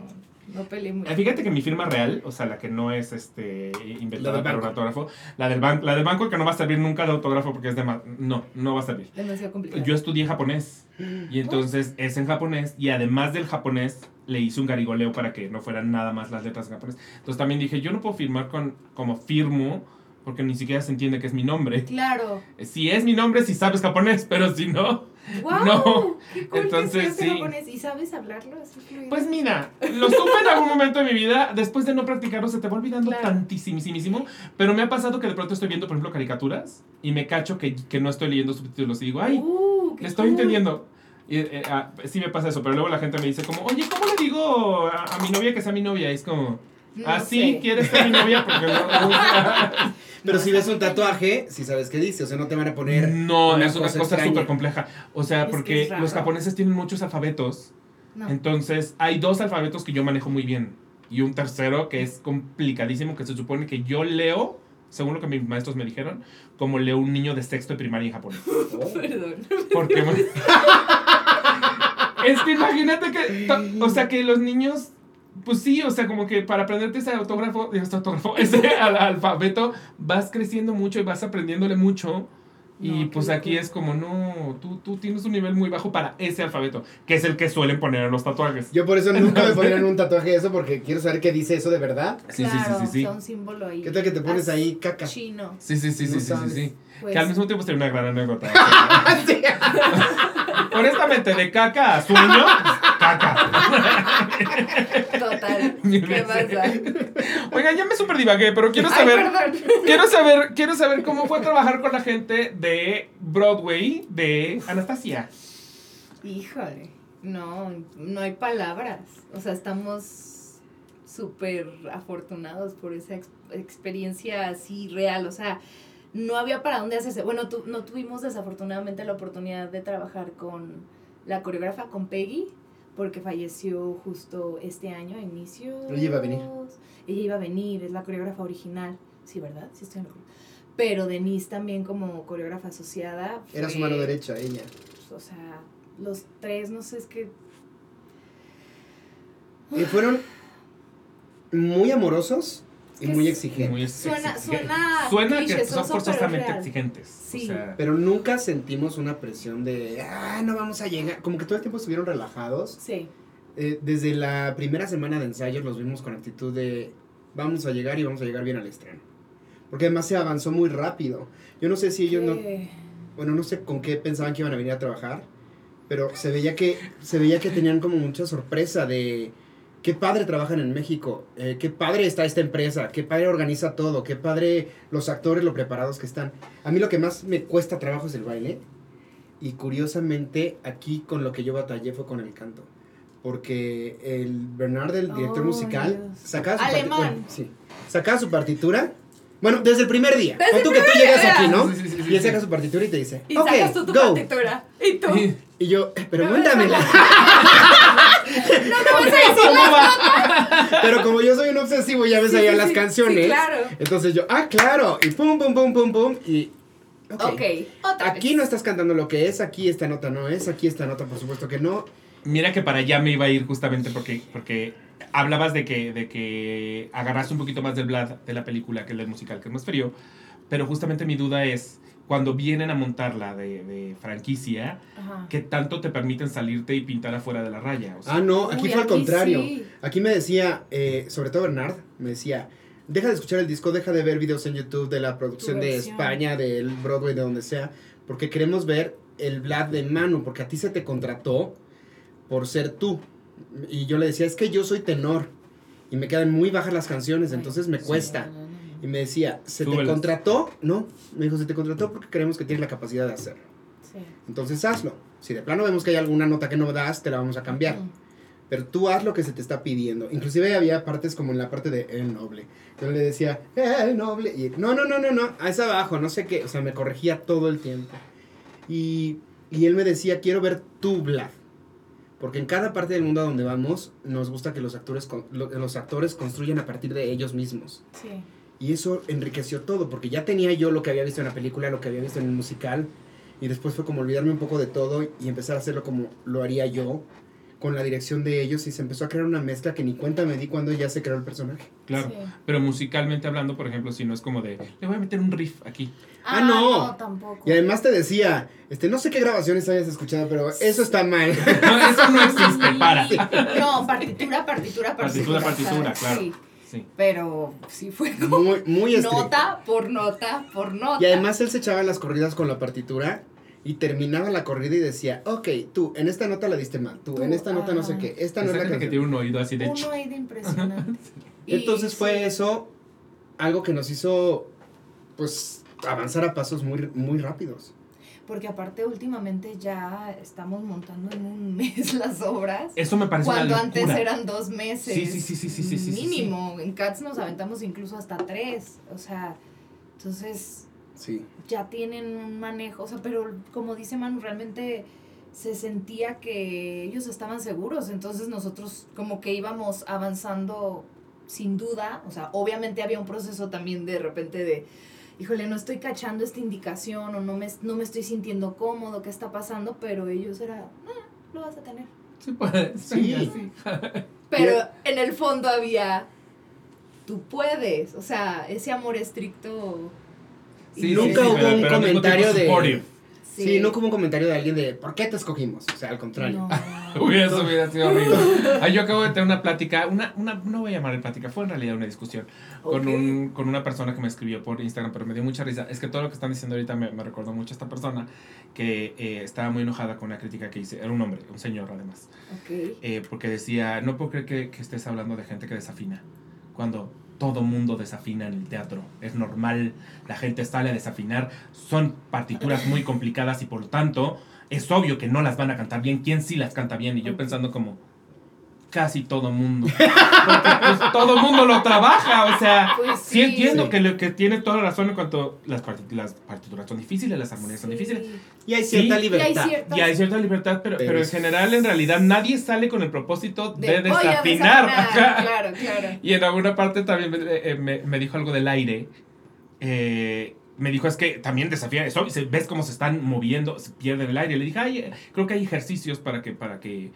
no peleé mucho. Eh, Fíjate que mi firma real, o sea, la que no es este inventada para un banco. autógrafo, la del, ban- la del banco que no va a servir nunca de autógrafo porque es de... No, no va a servir. Demasiado complicado. Yo estudié japonés y entonces es en japonés y además del japonés le hice un garigoleo para que no fueran nada más las letras en japonés. Entonces también dije, yo no puedo firmar con como firmo porque ni siquiera se entiende que es mi nombre. Claro. Si es mi nombre, si sabes japonés, pero si no, ¡Wow! No. ¡Qué cool Entonces, que sí. japonés! ¿Y sabes hablarlo así fluido? pues mira, lo supe en algún momento de mi vida, después de no practicarlo se te va olvidando Claro. tantísimísimo, pero me ha pasado que de pronto estoy viendo, por ejemplo, caricaturas y me cacho que, que no estoy leyendo subtítulos y digo, ay, Uh, qué estoy cool. entendiendo. Y, eh, ah, sí me pasa eso, pero luego la gente me dice como, oye, ¿cómo le digo a, a mi novia que sea mi novia? Y es como, No ¿así sé. quieres ser mi novia? Porque no... Pero No, si ves un tatuaje, si sabes qué dice, o sea, no te van a poner. no, una es una cosa súper compleja. O sea, Es porque los japoneses tienen muchos alfabetos. No. Entonces, hay dos alfabetos que yo manejo muy bien. Y un tercero que es complicadísimo, que se supone que yo leo, según lo que mis maestros me dijeron, como leo un niño de sexto de primaria en japonés. Oh. Perdón. Porque es que imagínate que, o sea, que los niños, pues sí, o sea, como que para aprenderte ese autógrafo, este autógrafo, ese al- alfabeto, vas creciendo mucho y vas aprendiéndole mucho. Y No, pues aquí es como, no, tú, tú tienes un nivel muy bajo para ese alfabeto, que es el que suelen poner en los tatuajes. Yo por eso nunca me ponen un tatuaje eso porque quiero saber qué dice eso de verdad. Sí, sí, sí, Claro, sí, sí. son símbolo ahí. ¿Qué tal que te pones ahí caca? Chino. Sí, sí, sí, sí, No sí, sí, sí. Pues, Que al mismo tiempo sería una gran anécdota. Honestamente, de caca a sueño, caca. Total. ¿Qué pasa? Oigan, ya me super divagué, pero quiero saber. Quiero saber, quiero saber cómo fue trabajar con la gente de Broadway de Anastasia. Híjole. No, no hay palabras. O sea, estamos súper afortunados por esa ex- experiencia así real. O sea, no había para dónde hacerse. Bueno, tu- no tuvimos desafortunadamente la oportunidad de trabajar con la coreógrafa, con Peggy, porque falleció justo este año, a inicio. Ella iba a venir. Ella iba a venir, es la coreógrafa original. Sí, ¿verdad? Sí, estoy en lo correcto. Pero Denise también como coreógrafa asociada. Era su mano derecha, ella. o sea, los tres, no sé, es que Y fueron muy amorosos y muy es- exigentes. Muy Suena- exigente. suena Suena que son forzosamente exigentes. Sí. O sea, Pero nunca sentimos una presión de, ah, no vamos a llegar. Como que todo el tiempo estuvieron relajados. sí, Eh, desde la primera semana de ensayos los vimos con actitud de, vamos a llegar y vamos a llegar bien al estreno. Porque además se avanzó muy rápido. Yo no sé si ellos no, que- bueno, no sé con qué pensaban que iban a venir a trabajar, pero se veía que, se veía que tenían como mucha sorpresa de qué padre trabajan en México, eh, qué padre está esta empresa, qué padre organiza todo, qué padre los actores, lo preparados que están. A mí lo que más me cuesta trabajo es el baile y curiosamente aquí con lo que yo batallé fue con el canto. porque el Bernard, el director Oh, musical, Dios. sacaba su Alemán. partitura. sí, sacaba su partitura. Bueno, desde el primer día. Desde Pon tú que tú llegas día. aquí, ¿no? Sí, sí, y él sí. saca su partitura y te dice, Y ok, sacas tú tu go. partitura. Y tú. Y yo, "Eh, pero No, cuéntamela. No te vas a decir pero como yo soy un obsesivo, ya ves Sí, allá sí, las sí, canciones. sí, claro. Entonces yo, ah, claro. Y pum, pum, pum, pum, pum. Y. Ok, otra Aquí vez. no estás cantando lo que es, aquí esta nota no es, aquí esta nota por supuesto que no. Mira que para allá me iba a ir justamente porque, porque hablabas de que, de que agarraste un poquito más del Vlad de la película que el del musical, que es más frío. Pero justamente mi duda es, cuando vienen a montarla de, de franquicia, Ajá. ¿qué tanto te permiten salirte y pintar afuera de la raya? O sea, Ah, no, aquí Uy, fue al contrario. sí. Aquí me decía, eh, sobre todo Bernard, me decía, deja de escuchar el disco, deja de ver videos en YouTube de la producción de. España, del Broadway, de donde sea, porque queremos ver el Vlad de Manu, porque a ti se te contrató por ser tú. Y yo le decía, es que yo soy tenor y me quedan muy bajas las canciones, entonces me Sí. Y me decía, ¿se te contrató? No, me dijo, se te contrató porque creemos que tienes la capacidad de hacerlo. Sí. Entonces hazlo. Si de plano vemos que hay alguna nota que no das, te la vamos a cambiar. Mm. Pero tú haz lo que se te está pidiendo. Inclusive había partes como en la parte de El Noble. Yo le decía, El Noble. Y no, no, no, no, no. Es abajo, no sé qué. O sea, me corregía todo el tiempo. Y, y él me decía, quiero ver tu Vlad. Porque en cada parte del mundo a donde vamos, nos gusta que los actores, los actores construyan a partir de ellos mismos. Sí. Y eso enriqueció todo, porque ya tenía yo lo que había visto en la película, lo que había visto en el musical, y después fue como olvidarme un poco de todo y empezar a hacerlo como lo haría yo, con la dirección de ellos, y se empezó a crear una mezcla que ni cuenta me di cuando ya se creó el personaje. claro. Sí. Pero musicalmente hablando, por ejemplo, si no es como de, le voy a meter un riff aquí. Ah, no. no, tampoco. Y además te decía, este, no sé qué grabaciones hayas escuchado, pero eso está mal. No, eso no existe, para. No, partitura, partitura, partitura. Partitura, partitura, claro. Sí, pero sí fue como Muy, muy estricto. nota por nota por nota. Y además él se echaba las corridas con la partitura y terminaba la corrida y decía, ok, tú, en esta nota la diste mal, tú, en esta nota no sé qué, esta no es la que canción". tiene un oído así de... impresionante. Y Entonces fue sí, eso algo que nos hizo, pues, avanzar a pasos muy, muy rápidos. Porque aparte últimamente ya estamos montando en un mes las obras. Eso me parece Cuando una antes eran dos meses. Sí, sí, sí, sí, sí, sí, sí, sí. Mínimo. En Cats nos aventamos incluso hasta tres. O sea, entonces Sí. ya tienen un manejo. O sea, pero como dice Manu, realmente se sentía que ellos estaban seguros. Entonces nosotros como que íbamos avanzando sin duda. O sea, obviamente había un proceso también de repente de, híjole, no estoy cachando esta indicación o no me, no me estoy sintiendo cómodo, ¿qué está pasando? Pero ellos era, ah, lo vas a tener. Sí, pues, Sí. sí. Pero en el fondo había, tú puedes, o sea, ese amor estricto. Sí, y- Nunca sí, hubo un comentario de- Sí, no como un comentario de alguien de, ¿por qué te escogimos? O sea, al contrario. No. Uy, eso hubiera sido horrible. Ah, yo acabo de tener una plática, una, una, no voy a llamarle plática, fue en realidad una discusión con, un, con una persona que me escribió por Instagram, pero me dio mucha risa. Es que todo lo que están diciendo ahorita me, me recordó mucho a esta persona que eh, estaba muy enojada con una crítica que hice. Era un hombre, un señor además. Eh, porque decía, no puedo creer que, que estés hablando de gente que desafina. Cuando todo mundo desafina en el teatro. Es normal, la gente sale a desafinar. Son partituras muy complicadas y por lo tanto es obvio que no las van a cantar bien. ¿Quién sí las canta bien? Y yo pensando como, casi todo mundo. Porque pues todo mundo lo trabaja, o sea... Pues Sí, entiendo Sí. que, lo, que tiene toda la razón en cuanto las, las partituras son difíciles, las armonías son difíciles. Y hay cierta Sí. libertad. Y hay cierta- Y hay cierta libertad, pero, Pero pero en general, en realidad, nadie sale con el propósito de, a desafinar. desafinar, Claro, claro. Y en alguna parte también me, eh, me- me dijo algo del aire. Eh, me dijo, es que también desafía eso. ¿Ves cómo se están moviendo? Se pierde el aire. Le dije, ay, creo que hay ejercicios para que, para que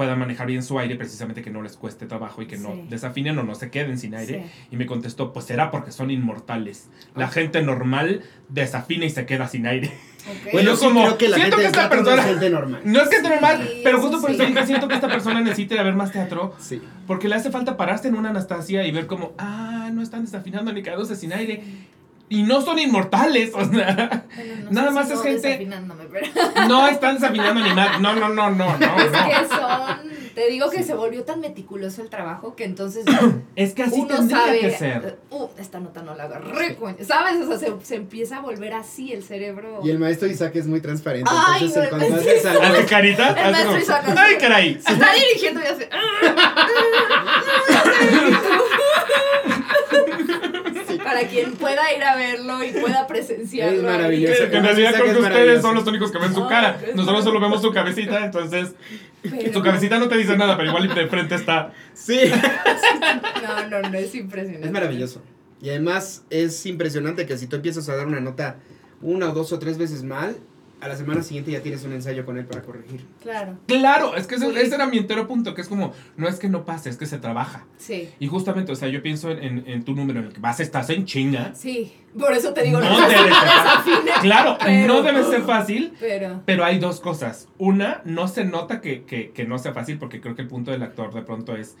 puedan manejar bien su aire, precisamente que no les cueste trabajo y que no Sí. desafinen o no se queden sin aire. Sí. Y me contestó, pues será porque son inmortales. La gente normal desafina y se queda sin aire. Ok. Bueno, yo sí como, creo que la siento gente que esta persona- gente normal. No es que esté normal, Sí, pero justo por sí. eso dije, siento que esta persona necesita ir a ver más teatro. Sí. Porque le hace falta pararse en una Anastasia y ver como, ah, no están desafinando ni quedándose sin aire. Y no son inmortales, o sea, Bueno, no Nada sé más si es no gente- pero no están desafinando ni más. No, no, no, no, no, es no. que son Te digo que se volvió tan meticuloso el trabajo que entonces Es que así uno tendría sabe, que ser. uh, esta nota no la agarré, coño", ¿sabes? O sea, se, se empieza a volver así el cerebro. Y el maestro Isaac es muy transparente. Ay, entonces, no, cuando sí. haces algo- ¿Hace carita? El Hace maestro como, Isaac. ¡Ay, caray! Está dirigiendo y hace. Para quien pueda ir a verlo y pueda presenciarlo. Es maravilloso. En realidad creo que es ustedes son los únicos que ven su cara. Nosotros solo vemos su cabecita, entonces Pero- su cabecita no te dice nada, pero igual de frente está. Sí. No, no, no, es impresionante. Es maravilloso. Y además es impresionante que si tú empiezas a dar una nota una o dos o tres veces mal, a la semana siguiente ya tienes un ensayo con él para corregir. Claro, Claro, es que ese, era mi entero punto, que es como, no es que no pase, es que se trabaja. sí. Y justamente, o sea, yo pienso en, en- en tu número, en el que vas, estás en chinga. Sí, por eso te digo, No no, debe ser desafines, Claro, Pero- no debe ser fácil, Pero, pero hay dos cosas. Una, no se nota que, que, que no sea fácil, porque creo que el punto del actor de pronto es,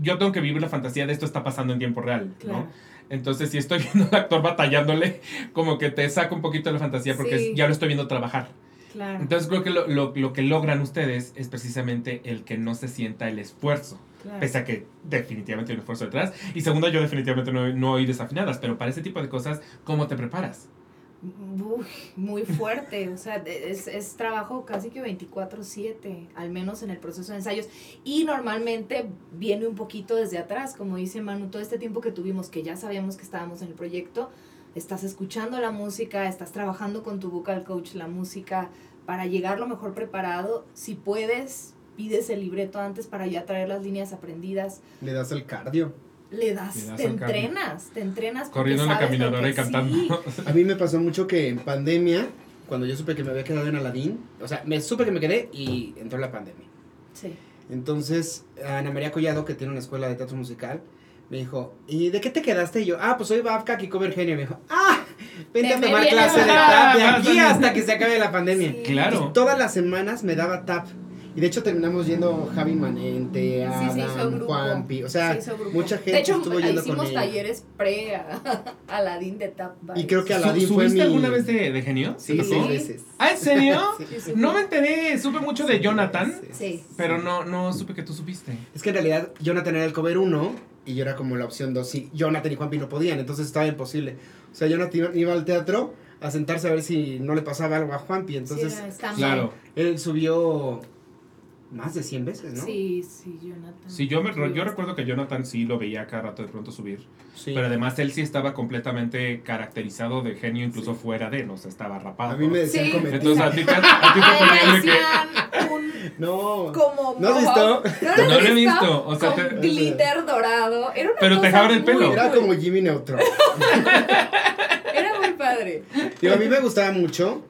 yo tengo que vivir la fantasía de esto está pasando en tiempo real, claro. ¿no? Entonces, si estoy viendo al actor batallándole, como que te saca un poquito de la fantasía, porque Sí. ya lo estoy viendo trabajar. Claro. Entonces, creo que lo, lo- lo que logran ustedes es precisamente el que no se sienta el esfuerzo. claro. Pese a que definitivamente hay un esfuerzo detrás. Y segundo, yo definitivamente no, no oí desafinadas, pero para ese tipo de cosas, ¿cómo te preparas? Uy, muy fuerte, o sea, es, es trabajo casi que 24/7, al menos en el proceso de ensayos. Y normalmente viene un poquito desde atrás, como dice Manu, todo este tiempo que tuvimos, que ya sabíamos que estábamos en el proyecto, estás escuchando la música, estás trabajando con tu vocal coach la música para llegar lo mejor preparado. Si puedes, pides el libreto antes para ya traer las líneas aprendidas. Le das el cardio. Le das, Le das te entrenas, te entrenas. Corriendo en la caminadora y cantando. Sí, A mí me pasó mucho que en pandemia, cuando yo supe que me había quedado en Aladín, o sea, me supe que me quedé y entró la pandemia. sí. Entonces, Ana María Collado, que tiene una escuela de teatro musical, me dijo, ¿y de qué te quedaste? Y yo, ah, pues soy Babka y cover genio. Me dijo, ah, vente Te a me tomar clase de tap de aquí hasta que se acabe la pandemia. Sí. Claro. Y todas las semanas me daba tap. Y de hecho terminamos yendo Javi Manente, Sí, Adam, grupo. Juanpi. O sea, mucha gente de hecho, estuvo yendo hicimos con talleres pre a Aladín de Tap. Y creo que ¿Su- Aladín fue ¿Subiste mi... alguna vez de, de genio? Sí, seis veces. ¿Ah, en serio? Sí. Sí, sí. No me enteré, supe mucho de Jonathan, Sí. pero no, no supe que tú supiste. Es que en realidad Jonathan era el cover 1 y yo era como la opción 2. Sí, Jonathan y Juanpi no podían, entonces estaba imposible. O sea, Jonathan iba, al teatro a sentarse a ver si no le pasaba algo a Juanpi. Entonces, sí. Claro. él subió más de 100 veces, ¿no? Sí, sí, Jonathan. Sí, yo, me, yo recuerdo que Jonathan sí lo veía cada rato de pronto subir. Sí. Pero además él sí estaba completamente caracterizado de genio, incluso fuera de, no sé, estaba rapado. A mí me decían Sí. Entonces a ti, te- él que... un No. como ¿No has visto? ¿No, No lo lo he visto, o sea, Con te- glitter dorado. Era una Pero te dejaban el muy pelo. Era como Jimmy Neutron. Era muy padre. Digo, a mí me gustaba mucho,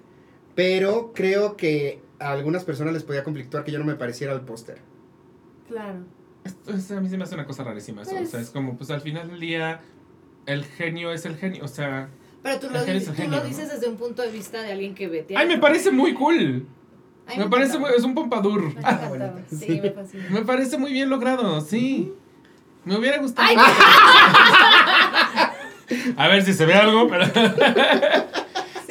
pero creo que a algunas personas les podía conflictuar que yo no me pareciera al póster. Claro. Esto a mí se me hace una cosa rarísima eso. O sea, es como, pues al final del día, el genio es el genio. O sea, Pero tú lo, el tú genio, lo ¿no? dices desde un punto de vista de alguien que ve ¡ay, me parece muy cool! Ay, Me parece, muy- es un pompadour. Me Ah. Sí, Sí. me fascina. Me parece muy bien logrado, sí. Me hubiera gustado. Ay, A ver si se ve algo, pero...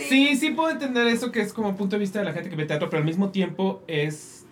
sí. Sí, puedo entender eso que es como punto de vista de la gente que ve teatro, pero al mismo tiempo es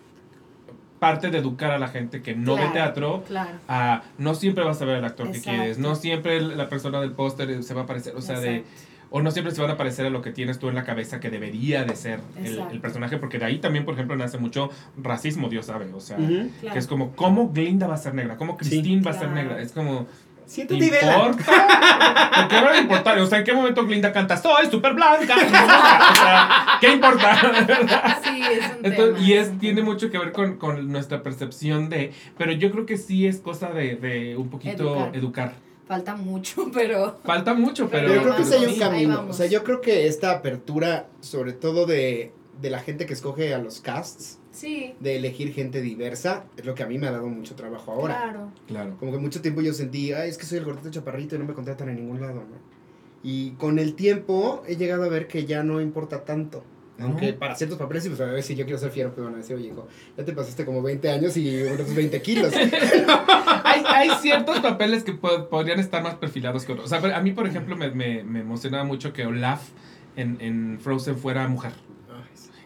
parte de educar a la gente que no Claro, ve teatro Claro. a no siempre vas a ver al actor que quieres, no siempre la persona del póster se va a parecer, o sea, de o no siempre se van a parecer a lo que tienes tú en la cabeza que debería de ser el, personaje, porque de ahí también, por ejemplo, nace mucho racismo, Dios sabe, o sea. Claro. que es como, ¿cómo Glinda va a ser negra? ¿Cómo Christine va a ser negra? Es como, Siéntate y vela. ¿importa? ¿Por qué va a importar? O sea, ¿en qué momento Glinda canta, soy súper blanca? O sea, ¿qué importa? Sí, es un Entonces, tema. y es tiene mucho que ver con, con nuestra percepción de, pero yo creo que sí es cosa de, de un poquito Educar. educar. Falta mucho, pero... Falta mucho, pero... Pero yo creo que sí hay un camino. O sea, yo creo que esta apertura, sobre todo de, de la gente que escoge a los casts, Sí, de elegir gente diversa, es lo que a mí me ha dado mucho trabajo ahora. claro. Claro. Como que mucho tiempo yo sentí, ay, es que soy el gordito chaparrito y no me contratan en ningún lado, ¿no? Y con el tiempo he llegado a ver que ya no importa tanto. ¿No? Aunque para ciertos papeles, pues a ver si yo quiero ser fiero, pues van a decir, oye, hijo, ya te pasaste como 20 años y otros 20 kilos. hay, hay ciertos papeles que po- podrían estar más perfilados que otros. O sea, a mí, por ejemplo, me, me, me emocionaba mucho que Olaf en, en Frozen fuera mujer.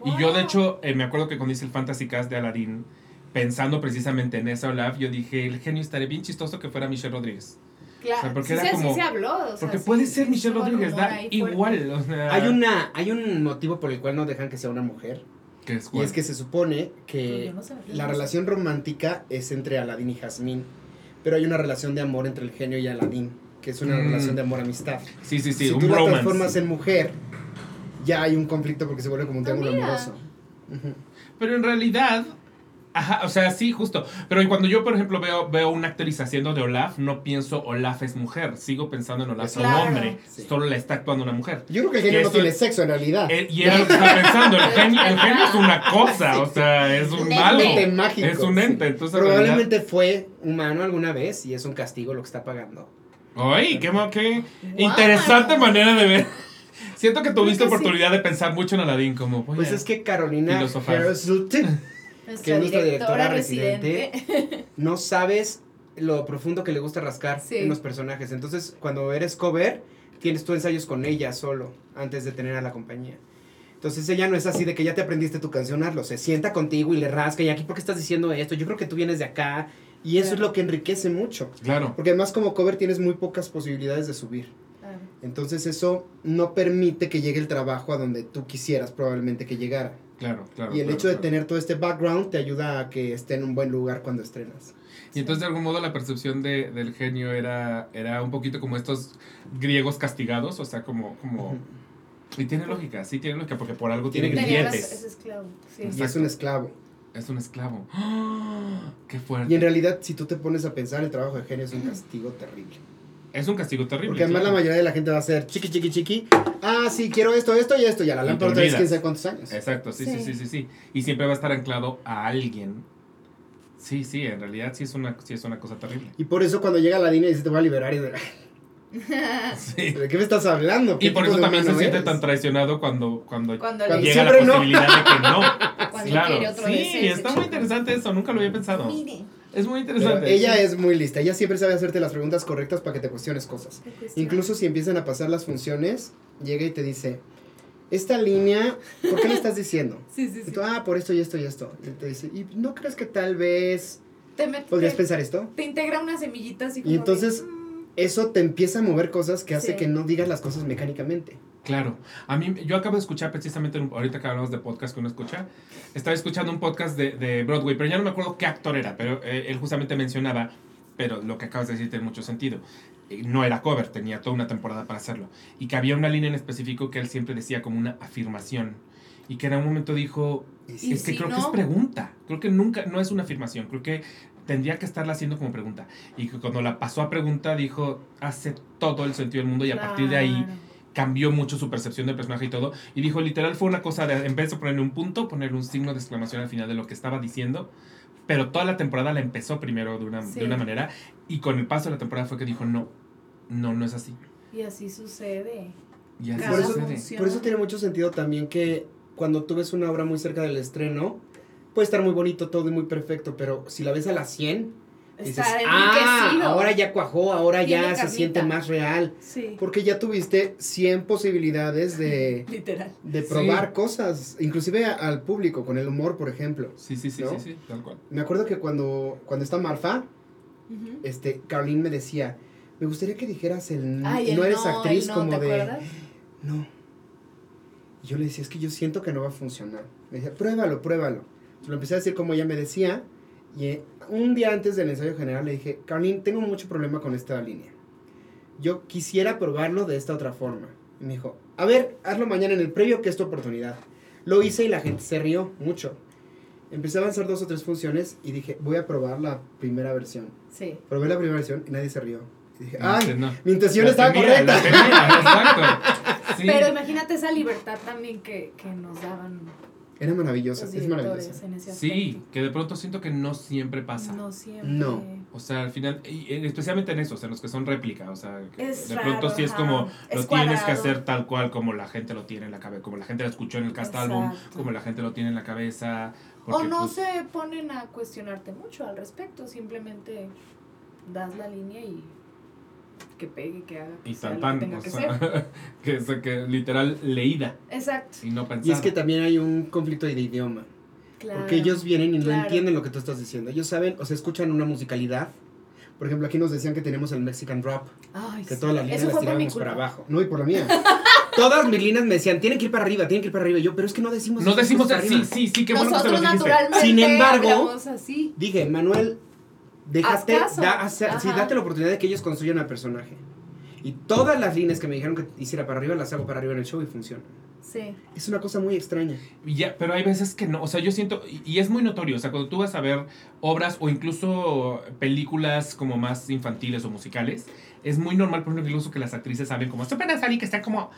Sí. Y yo, de hecho, eh, me acuerdo que cuando hice el Fantasy Cast de Aladdin, pensando precisamente en esa Olaf, yo dije, el genio estaría bien chistoso que fuera Michelle Rodríguez. Claro, O sea, porque sí, era se- como- sí se habló. o sea, Porque sí, puede sí, ser sí, Michelle Rodríguez, da igual. O sea, Hay, una, hay un motivo por el cual no dejan que sea una mujer. que es Y es que se supone que no la no sé. relación romántica es entre Aladín y Jazmín. Pero hay una relación de amor entre el genio y Aladín, que es una Mm. relación de amor-amistad. Sí, sí, sí, si un tú la transformas en mujer, ya hay un conflicto porque se vuelve como un triángulo mira. amoroso. Pero en realidad, ajá, o sea, sí, justo. Pero cuando yo, por ejemplo, veo, veo una actriz haciendo de Olaf, no pienso Olaf es mujer. Sigo pensando en Olaf Claro. un hombre. Sí. Solo la está actuando una mujer. Yo creo que el genio no tiene es- sexo en realidad. Eh, y era lo que estaba pensando. El genio, el genio es una cosa, o sea, es un Un malo. ente mágico. Es un sí. ente. Entonces, en Probablemente fue humano alguna vez y es un castigo lo que está pagando. Ay, qué, qué interesante manera de ver. Siento que tuviste sí. oportunidad de pensar mucho en Aladín, como. Pues a- es que Carolina Nuestra que es nuestra directora residente. no sabes lo profundo que le gusta rascar Sí. en los personajes. Entonces, cuando eres cover, tienes tú ensayos con ella solo, antes de tener a la compañía. Entonces ella no es así de que ya te aprendiste tu canción, hazlo. Se sienta contigo y le rasca. Y aquí, ¿por qué estás diciendo esto? Yo creo que tú vienes de acá. Y eso es Claro. lo que enriquece mucho. Claro. Porque además como cover tienes muy pocas posibilidades de subir. Entonces eso no permite que llegue el trabajo a donde tú quisieras probablemente que llegara. Claro, claro. y el claro, hecho de claro. tener todo este background te ayuda a que esté en un buen lugar cuando estrenas. Y entonces de algún modo la percepción de, del genio era, era un poquito como estos griegos castigados, o sea, como, como... Y tiene lógica, sí tiene lógica, porque por algo tiene, grilletes. ese esclavo. Sí. Y es un esclavo. Es un esclavo. ¡Ah! ¡Qué fuerte! Y en realidad, si tú te pones a pensar, el trabajo de genio es un castigo terrible. Es un castigo terrible. Porque además la mayoría de la gente va a ser chiqui, chiqui, chiqui. Ah, sí, quiero esto, esto y esto. Y a la lámpara otra vez quién sabe cuántos años. Exacto, sí, sí, sí, Sí. sí, sí. Y siempre va a estar anclado a alguien. Sí, sí, en realidad sí es una, sí es una cosa terrible. Y por eso cuando llega la DINA y dice te voy a liberar y de, Sí. ¿de qué me estás hablando? ¿Qué Y por eso también se siente eres? tan traicionado cuando, cuando, Cuando Cuando le llega la no. posibilidad de que no. Cuando claro. otro sí, está muy chico. interesante eso, nunca lo había pensado. Mire. Es muy Pero interesante. ella sí. es muy lista, ella siempre sabe hacerte las preguntas correctas para que te cuestiones cosas. cuestión. Incluso si empiezan a pasar las funciones, llega y te dice, esta línea, ¿por qué la estás diciendo? Sí, sí, Y sí. tú, ah, por esto y esto y esto. Y te dice, ¿y no crees que tal vez Te, met- podrías te, pensar esto? te integra una semillita así como Y entonces- de, mm, Eso te empieza a mover cosas que hace Sí. que no digas las cosas mecánicamente. Claro. A mí, yo acabo de escuchar precisamente, un- ahorita que hablamos de podcast que uno escucha, estaba escuchando un podcast de, de Broadway, pero ya no me acuerdo qué actor era, pero eh, él justamente mencionaba, pero lo que acabas de decir tiene mucho sentido. Eh, No era cover, tenía toda una temporada para hacerlo. Y que había una línea en específico que él siempre decía como una afirmación. Y que en un momento dijo, Y ¿Y sí, es que si creo que no? es pregunta. Creo que nunca, no es una afirmación. Creo que tendría que estarla haciendo como pregunta. Y que cuando la pasó a pregunta dijo, hace todo el sentido del mundo y a partir de ahí. Cambió mucho su percepción del personaje y todo. Y dijo, literal, fue una cosa de, en vez de ponerle un punto, ponerle un signo de exclamación al final de lo que estaba diciendo. Pero toda la temporada la empezó primero de una, Sí. de una manera y con el paso de la temporada fue que dijo, no, no, no es así. Y así sucede. Y así Por eso, sucede. función. por eso tiene mucho sentido también que cuando tú ves una obra muy cerca del estreno, puede estar muy bonito todo y muy perfecto, pero si la ves a las 100, dices, ah, ahora ya cuajó, ahora ya se carnita". siente más real. Sí. Porque ya tuviste 100 posibilidades de, Literal. de Sí. probar cosas, inclusive a- al público, con el humor, por ejemplo. Sí, sí, sí, ¿No? sí, sí, tal cual. Me acuerdo que cuando, cuando está Marfa, Ujú. este, Carlene me decía, me gustaría que dijeras el Ay, el no eres no, actriz no, como ¿te de acuerdas? no. Y yo le decía, es que yo siento que no va a funcionar. Me decía, pruébalo, pruébalo. Se lo empecé a decir como ella me decía. Y eh, un día antes del ensayo general le dije, Carlene, tengo mucho problema con esta línea. Yo quisiera probarlo de esta otra forma. Y me dijo, a ver, hazlo mañana en el previo, que es tu oportunidad. Lo hice y la gente se rió mucho. Empecé a avanzar dos o tres funciones y dije, voy a probar la primera versión. Sí. Probé la primera versión y nadie se rió. Y dije, ay, no. mi intención La estaba tenía, correcta. la tenía, exacto. Sí. Pero imagínate esa libertad también que, que nos daban Era maravillosa, los es maravillosa. Sí, que de pronto siento que no siempre pasa. No siempre. No. O sea, al final, y especialmente en eso, o sea, en los que son réplica, o sea, que Es de raro, pronto sí es como, Es lo tienes que hacer tal cual como la gente lo tiene en la cabeza, como la gente lo escuchó en el cast album, Exacto. como la gente lo tiene en la cabeza. O no pues, se ponen a cuestionarte mucho al respecto, simplemente das la línea y que pegue, que haga, que Y sea tal lo pan, que tenga o que sea, ser. que, es que literal leída Exacto. y no pensada. Y es que también hay un conflicto de idioma. Claro. Porque ellos vienen y no Claro. entienden lo que tú estás diciendo. Ellos saben, o sea, escuchan una musicalidad. Por ejemplo, aquí nos decían que tenemos el Mexican Rap, Ay, que sí. todas las líneas las tirábamos para abajo. No, y por la mía. Todas mis líneas me decían, tienen que ir para arriba, tienen que ir para arriba. Y yo, pero es que no decimos No decimos así, arriba". sí, sí, qué bueno que se lo dijiste. Sin embargo- así. Dije, Manuel, déjate, da- sí, date la oportunidad de que ellos construyan al personaje. Y todas las líneas que me dijeron que hiciera para arriba, las hago para arriba en el show y funcionan. Sí. Es una cosa muy extraña. Ya, pero hay veces que no, o sea, yo siento, y, y es muy notorio, o sea, cuando tú vas a ver obras o incluso películas como más infantiles o musicales, es muy normal, por ejemplo, incluso que las actrices hablen como Super Nasali, que están como,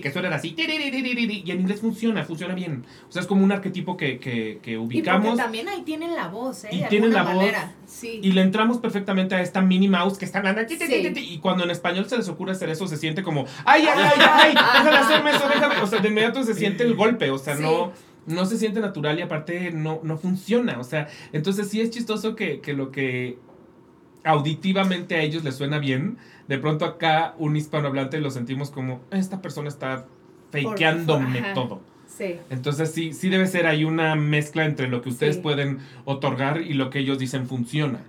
que suenan así, y en inglés funciona, funciona bien. O sea, es como un arquetipo que, que, que Y ubicamos porque también ahí tienen la voz, ¿eh? Y de tienen la voz. manera. Sí. y le entramos perfectamente a esta Minnie Mouse que está hablando, Sí. y cuando en español se les ocurre hacer eso, se siente como, ay, ay, ay, ay, déjame hacerme eso, déjame, o sea, de inmediato se siente el golpe, o sea, Sí. no no se siente natural y aparte no, no funciona. O sea, entonces sí es chistoso que, que lo que auditivamente a ellos les suena bien, de pronto acá un hispanohablante lo sentimos como, esta persona está fakeándome todo. Sí. Entonces sí, sí debe ser ahí una mezcla entre lo que ustedes Sí. pueden otorgar y lo que ellos dicen funciona.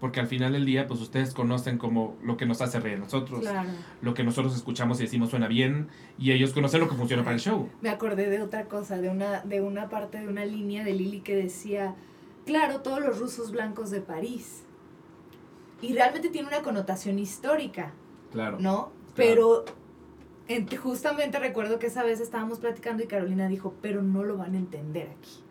Porque al final del día, pues ustedes conocen como lo que nos hace reír a nosotros, Claro. lo que nosotros escuchamos y decimos suena bien, y ellos conocen lo que funciona para el show. Me acordé de otra cosa, de una, de una parte de una línea de Lili que decía, claro, todos los rusos blancos de París. Y realmente tiene una connotación histórica, Claro. ¿no? Pero en- justamente recuerdo que esa vez estábamos platicando y Carolina dijo, pero no lo van a entender aquí.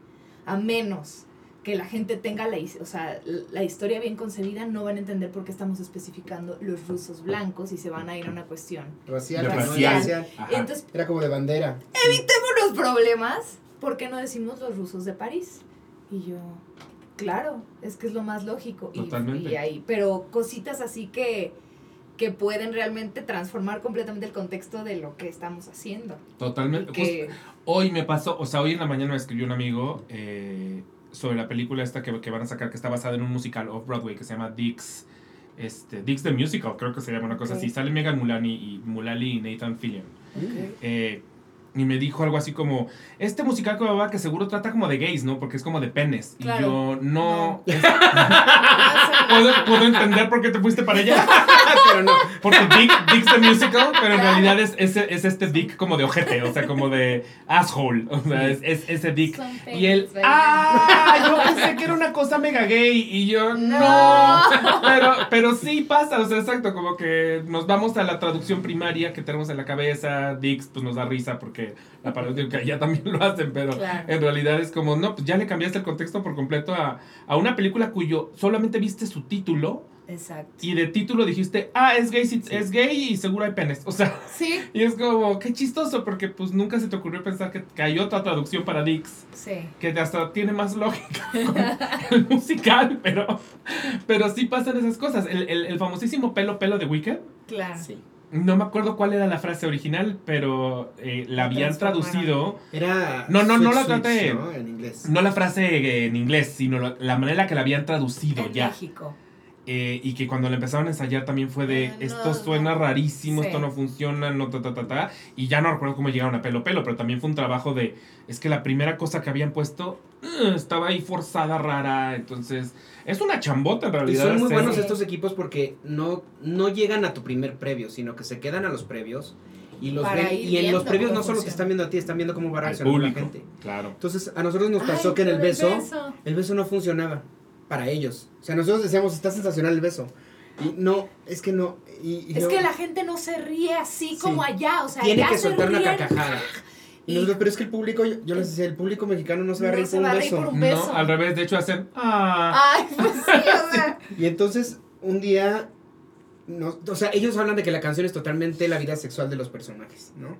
A menos que la gente tenga la, o sea, la historia bien concebida, no van a entender por qué estamos especificando los rusos blancos y se van a ir a una cuestión. Racial, racial. Entonces Era como de bandera. evitemos los problemas, ¿por qué no decimos los rusos de París? Y yo, claro, es que es lo más lógico. Y- Totalmente. Y, ahí, pero cositas así que, que pueden realmente transformar completamente el contexto de lo que estamos haciendo. Totalmente. Que, Justo hoy me pasó, o sea, hoy en la mañana me escribió un amigo eh, sobre la película esta que, que van a sacar, que está basada en un musical off-Broadway que se llama Dix. Este, Dix the Musical, creo que se llama una cosa Ok. así. Sale Megan Mullally y, Mullally y Nathan Fillion. Eh, y me dijo algo así como, este musical que va que seguro trata como de gays, ¿no? Porque es como de penes. Claro. Y yo, no, No. es- puedo, puedo entender por qué te fuiste para allá. Pero no. Porque Dick, Dick's the musical, pero en realidad es, es, es este Dick como de ojete, o sea, como de asshole. O sea, es, es ese Dick. Son Y él, ¡ah! Yo pensé que era una cosa mega gay. Y yo, no. No. Pero, pero sí pasa, o sea, exacto, como que nos vamos a la traducción primaria que tenemos en la cabeza. Dix, pues nos da risa porque la parodia que ya también lo hacen, pero Claro. en realidad es como, no, pues ya le cambiaste el contexto por completo a, a una película cuyo solamente viste su título. Exacto. Y de título dijiste, ah, es gay, sí, es gay y seguro hay penes. O sea, Sí, y es como, qué chistoso, porque pues nunca se te ocurrió pensar que, que hay otra traducción para Dix, sí. que hasta tiene más lógica con el musical, pero, pero sí pasan esas cosas. El, el, el famosísimo pelo pelo de Wicked, Claro. Sí. No me acuerdo cuál era la frase original, pero eh, la habían traducido, Era. No, no, no la traté. ¿no? En inglés. no la frase en inglés, sino la, la manera que la habían traducido En ya. México. Eh, y que cuando la empezaron a ensayar también fue de no, esto suena no. rarísimo, Sí. esto no funciona, no ta ta ta ta. Y ya no recuerdo cómo llegaron a pelo pelo, pero también fue un trabajo de es que la primera cosa que habían puesto uh, estaba ahí forzada, rara. Entonces, es una chambota en Y realidad. son muy hacer- buenos Sí. estos equipos porque no, no llegan a tu primer previo, sino que se quedan a los previos y los ven. Y en los previos no solo te están viendo a ti, están viendo cómo va a reaccionar la gente. Claro. Entonces, a nosotros nos pasó Ay, que en el pero beso, el beso no funcionaba para ellos. O sea, nosotros decíamos, está sensacional el beso. Y no, es que no. Y, y Es yo- que la gente no se ríe así Sí. como allá, o sea, tiene allá que se soltar una carcajada. Y Y- nosotros, pero es que el público, yo, yo les decía, el público mexicano no se va a No reír por un va a reír beso. por un- No, beso. al revés, de hecho hacen ah. Ay, pues sí, o sea. Y entonces, un día, no, o sea, ellos hablan de que la canción es totalmente la vida sexual de los personajes, ¿no?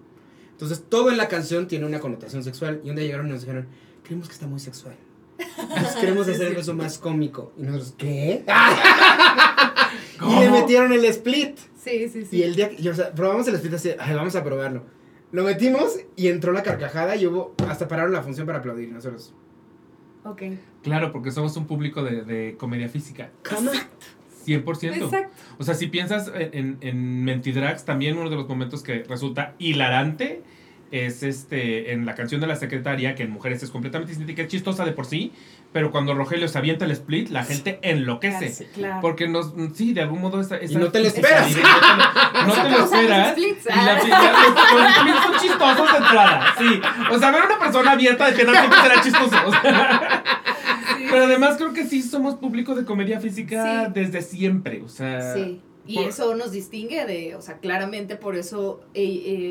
Entonces, todo en la canción tiene una connotación sexual. Y un día llegaron y nos dijeron, creemos que está muy sexual. Nos queremos hacer el beso más cómico. Y nosotros, ¿qué? y le metieron el split. Sí, sí, sí. Y el día que, y, o sea, probamos el split así, "Ay, vamos a probarlo. Lo metimos y entró la carcajada y hubo, hasta pararon la función para aplaudir nosotros. Ok. Claro, porque somos un público de, de comedia física. ¿Cómo? 100%. Exacto. O sea, si piensas en, en, en Mentidrags, también uno de los momentos que resulta hilarante es este en la canción de la secretaria, que en mujeres es completamente distinta y que es chistosa de por sí, pero cuando Rogelio se avienta el split, la gente enloquece. Sí, claro. Porque nos, sí, de algún modo esa, esa- no te lo esperas. no te lo, no te esperas. splits, Y la, los, splits son chistosos de entrada, sí. O sea, ver a una persona abierta de piernas siempre será chistoso. o sea. Sí. Pero además creo que sí somos público de comedia física Sí. desde siempre. O sea, Sí. Y por- eso nos distingue de, o sea, claramente por eso eh,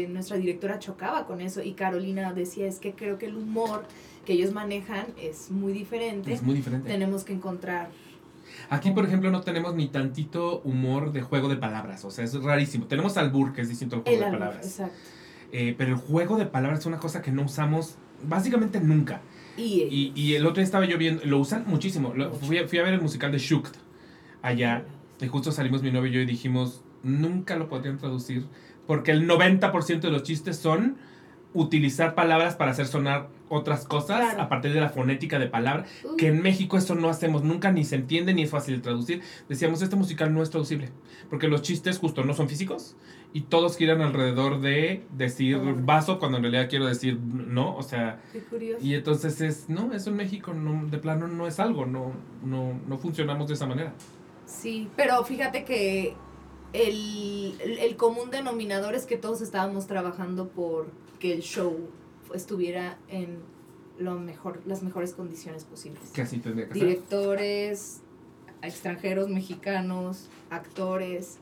eh, nuestra directora chocaba con eso y Carolina decía, es que creo que el humor que ellos manejan es muy diferente. es muy diferente. Tenemos que encontrar. Aquí, por ejemplo, no tenemos ni tantito humor de juego de palabras. O sea, es rarísimo. Tenemos albur, que es distinto al juego El de albur, palabras. exacto. Eh, pero el juego de palabras es una cosa que no usamos básicamente nunca. Y, Y, y el otro día estaba yo viendo, lo usan muchísimo. Lo- fui, a- fui a ver el musical de Shooked allá. Y justo salimos mi novio y yo y dijimos, nunca lo podrían traducir. Porque el 90% de los chistes son utilizar palabras para hacer sonar otras cosas Claro. a partir de la fonética de palabras. Uy, Que en México eso no hacemos nunca, ni se entiende, ni es fácil de traducir. Decíamos, este musical no es traducible. Porque los chistes justo no son físicos. Y todos giran alrededor de decir Oh. vaso cuando en realidad quiero decir no. O sea, qué curioso. y entonces es, no, eso en México no, de plano no es algo, no, no, no funcionamos de esa manera. Sí, pero fíjate que el, el- el común denominador es que todos estábamos trabajando por que el show estuviera en lo mejor, las mejores condiciones posibles. Que así tendría que ser. Directores, extranjeros, mexicanos, actores,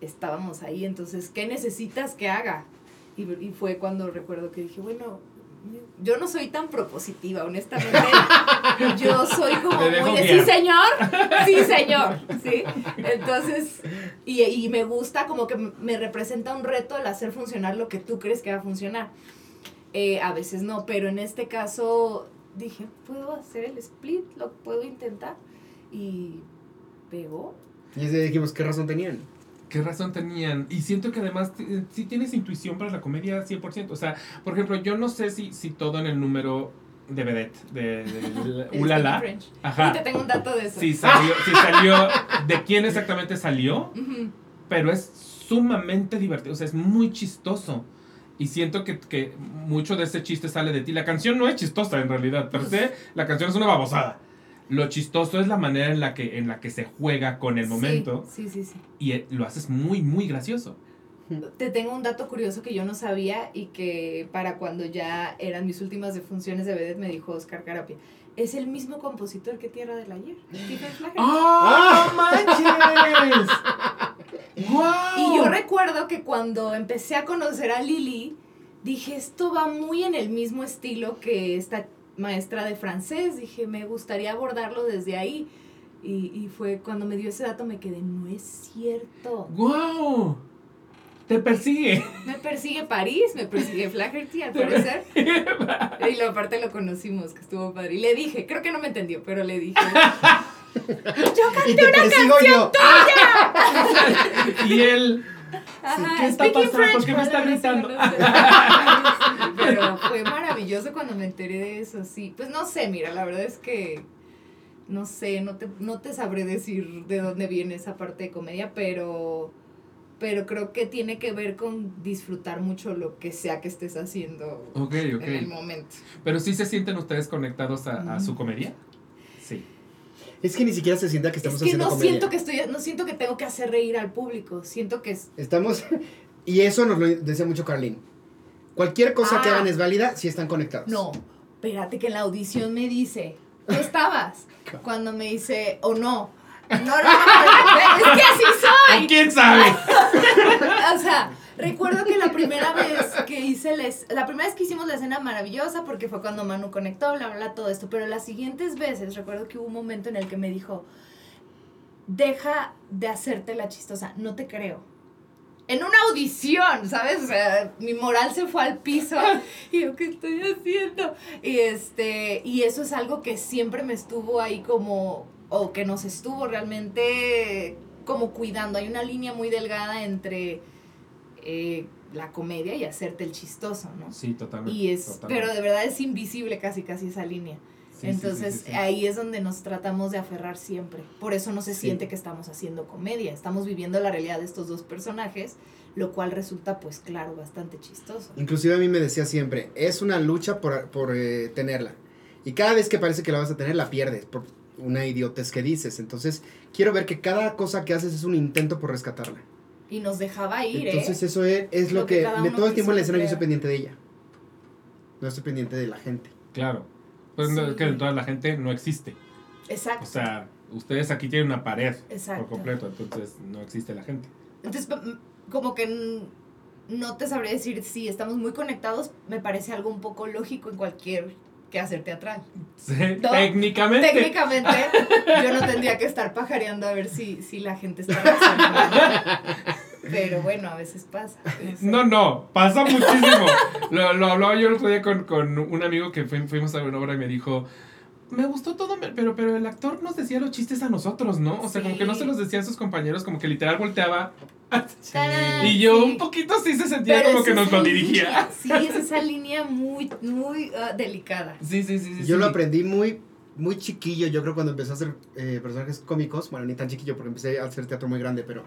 estábamos ahí, entonces, ¿qué necesitas que haga? Y, y fue cuando recuerdo que dije, bueno, yo no soy tan propositiva, honestamente. Yo soy como muy de, guiar". sí, señor, sí, señor, ¿sí? Entonces, y, y me gusta como que me representa un reto el hacer funcionar lo que tú crees que va a funcionar. Eh, a veces no, pero en este caso dije, puedo hacer el split, lo puedo intentar. Y pegó. Y es de dijimos, ¿qué razón tenían? ¿Qué razón tenían? Y siento que además sí tienes intuición para la comedia 100%. O sea, por ejemplo, yo no sé si, si todo en el número de vedette, de, de, El Ulala. Ajá. Y te tengo un dato de eso. Si salió, si salió, de quién exactamente salió, pero es sumamente divertido, o sea, es muy chistoso. Y siento que, que mucho de ese chiste sale de ti. La canción no es chistosa en realidad, per se, la canción es una babosada. Lo chistoso es la manera en la que, en la que se juega con el momento Sí, sí, sí. y eh, lo haces muy, muy gracioso. Te tengo un dato curioso que yo no sabía y que para cuando ya eran mis últimas de funciones de vedette me dijo Oscar Carapia. Es el mismo compositor que Tierra del Ayer. ¡Oh, manches! ¡Wow! Y yo recuerdo que cuando empecé a conocer a Lili, dije, esto va muy en el mismo estilo que esta maestra de francés. Dije, me gustaría abordarlo desde ahí. Y, y fue cuando me dio ese dato, me quedé, no es cierto. ¡Wow! Te persigue. Me persigue París, me persigue Flaherty, al parecer. Y lo, aparte lo conocimos, que estuvo padre. Y le dije, creo que no me entendió, pero le dije, Y te persigo yo. y él. Ajá, ¿Qué está pasando? ¿Por French, qué me está gritando? Pero fue maravilloso cuando me enteré de eso, sí. Pues no sé, mira, la verdad es que no sé, no te, no te sabré decir de dónde viene esa parte de comedia, pero, pero creo que tiene que ver con disfrutar mucho lo que sea que estés haciendo en el momento. Pero sí se sienten ustedes conectados a, a su comedia. Sí. Es que ni siquiera se sienta que Es estamos que haciendo no comedia. siento que estoy, no siento que tengo que hacer reír al público, siento que es Estamos. Y eso nos lo decía mucho Carlin. Cualquier cosa que Ah. hagan es válida si están conectados. No, espérate que en la audición me dice, ¿tú estabas? Cuando me dice, o no. No, no, no, es que así soy. ¿Quién sabe? O sea, recuerdo que la primera vez que hice la, es- la primera vez que hicimos la escena maravillosa porque fue cuando Manu conectó, bla, bla, bla, todo esto, pero las siguientes veces recuerdo que hubo un momento en el que me dijo, deja de hacerte la chistosa, no te creo. En una audición, ¿sabes? O sea, mi moral se fue al piso. Y yo, ¿qué estoy haciendo? Y este, y eso es algo que siempre me estuvo ahí como, o que nos estuvo realmente como cuidando. Hay una línea muy delgada entre eh, la comedia y hacerte el chistoso, ¿no? Sí, totalmente. Y es, totalmente. pero de verdad es invisible casi casi esa línea. Sí, Entonces sí, sí, sí. ahí es donde nos tratamos de aferrar siempre. Por eso no se Sí. siente que estamos haciendo comedia. Estamos viviendo la realidad de estos dos personajes. lo cual resulta, pues claro, bastante chistoso. Inclusive a mí me decía siempre, es una lucha por, por eh, tenerla. Y cada vez que parece que la vas a tener, la pierdes por una idiotez que dices. Entonces, quiero ver que cada cosa que haces es un intento por rescatarla. Y nos dejaba ir, Entonces, ¿eh? eso es, es lo, Lo que que, de todo el tiempo en quiso escenario yo estoy pendiente de ella. No estoy pendiente de la gente. Claro. Pues no, Sí. es que toda la gente no existe. Exacto. O sea, ustedes aquí tienen una pared Exacto. por completo, entonces no existe la gente. Entonces, como que no te sabría decir si estamos muy conectados, me parece algo un poco lógico en cualquier quehacer teatral. Sí, No, técnicamente. Técnicamente, yo no tendría que estar pajareando a ver si, si la gente está. Pero bueno, a veces pasa. no. No, no, pasa muchísimo. lo, lo hablaba yo el otro día con, con un amigo que fui- fuimos a ver una obra y me dijo, me gustó todo, pero, pero el actor nos decía los chistes a nosotros, ¿no? O sea, como que no se los decía a sus compañeros, como que literal volteaba. Tarán, Y yo sí. un poquito sí se sentía Pero como que nos lo línea, dirigía. Sí, es esa línea muy, muy ah, delicada. Sí, sí, sí, sí. Yo sí. lo aprendí muy, muy chiquillo, yo creo, cuando empecé a hacer eh, personajes cómicos. Bueno, ni tan chiquillo porque empecé a hacer teatro muy grande, pero...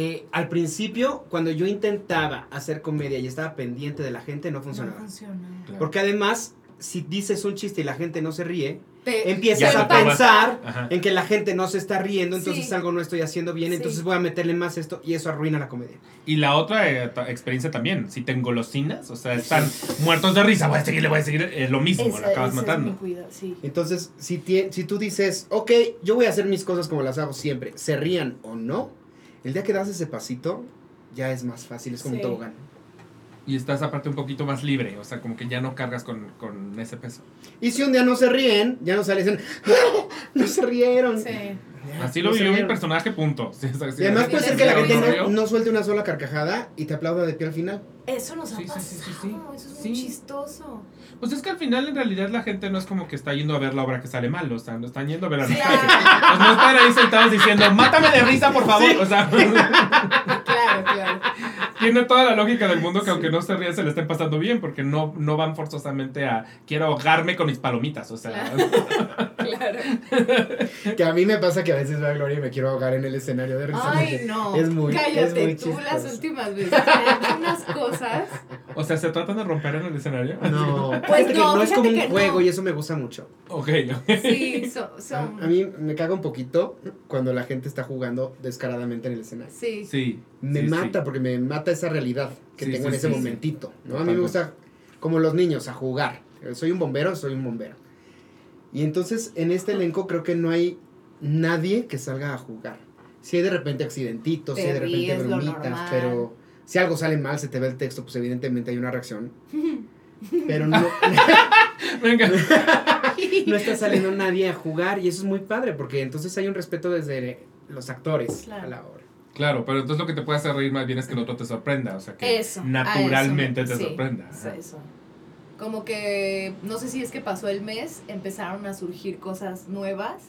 eh, al principio, cuando yo intentaba hacer comedia y estaba pendiente de la gente, no No funcionaba. funciona. Claro. Porque además, si dices un chiste y la gente no se ríe, Te- empiezas a pensar Ajá. en que la gente no se está riendo, entonces Sí. algo no estoy haciendo bien, Sí. entonces voy a meterle más esto y eso arruina la comedia. Y la otra eh, experiencia también, si te engolosinas, o sea, están muertos de risa, voy a seguir, le voy a seguir, es lo mismo, Esa- la acabas matando. mi cuidado, sí. Entonces, si, si tú dices, ok, yo voy a hacer mis cosas como las hago siempre, se rían o no, el día que das ese pasito, ya es más fácil, es como un tobogán. Y estás aparte un poquito más libre, o sea, como que ya no cargas con, con ese peso. Y si un día no se ríen, ya no salen, dicen, "Ah, no se rieron. Sí. Así no lo se vivió mi personaje, punto. Sí. Y además puede ser que la gente no, no suelte una sola carcajada y te aplauda de pie al final. Eso nos ha Sí, pasado. sí, sí, sí. Eso es muy chistoso. Pues es que al final, en realidad, la gente no es como que está yendo a ver la obra que sale mal, o sea, no están yendo a ver a Claro. nosotros. Pues no están ahí sentados diciendo, mátame de risa, por favor. O sea, Claro, claro. Tiene toda la lógica del mundo que aunque no se ríen, se le estén pasando bien, porque no, no van forzosamente a quiero ahogarme con mis palomitas, o sea. Claro. Que a mí me pasa que a veces veo a Gloria y me quiero ahogar en el escenario de risa. Ay, no. Es muy, Cállate, es muy tú las chistoso. últimas veces hecho unas cosas. O sea, ¿se tratan de romper en el escenario? No, Pues no, no es como un juego no. y eso me gusta mucho. Ok, ok. Sí, son. A, mí me caga un poquito cuando la gente está jugando descaradamente en el escenario. sí. Sí. Me sí, mata sí. porque me mata esa realidad que Sí, tengo sí, en ese momentito. ¿no? A mí me gusta, como los niños, a jugar. Soy un bombero, soy un bombero. Y entonces en este elenco creo que no hay nadie que salga a jugar. Si hay de repente accidentitos, si hay de repente bromitas, pero si algo sale mal, se te ve el texto, pues evidentemente hay una reacción. Pero no, Venga. no está saliendo nadie a jugar y eso es muy padre porque entonces hay un respeto desde los actores Claro. a la hora. Claro, pero entonces lo que te puede hacer reír más bien es que el otro te sorprenda, o sea, que Eso. naturalmente eso, te sí, sorprenda. Eso. Como que, no sé si es que pasó el mes, empezaron a surgir cosas nuevas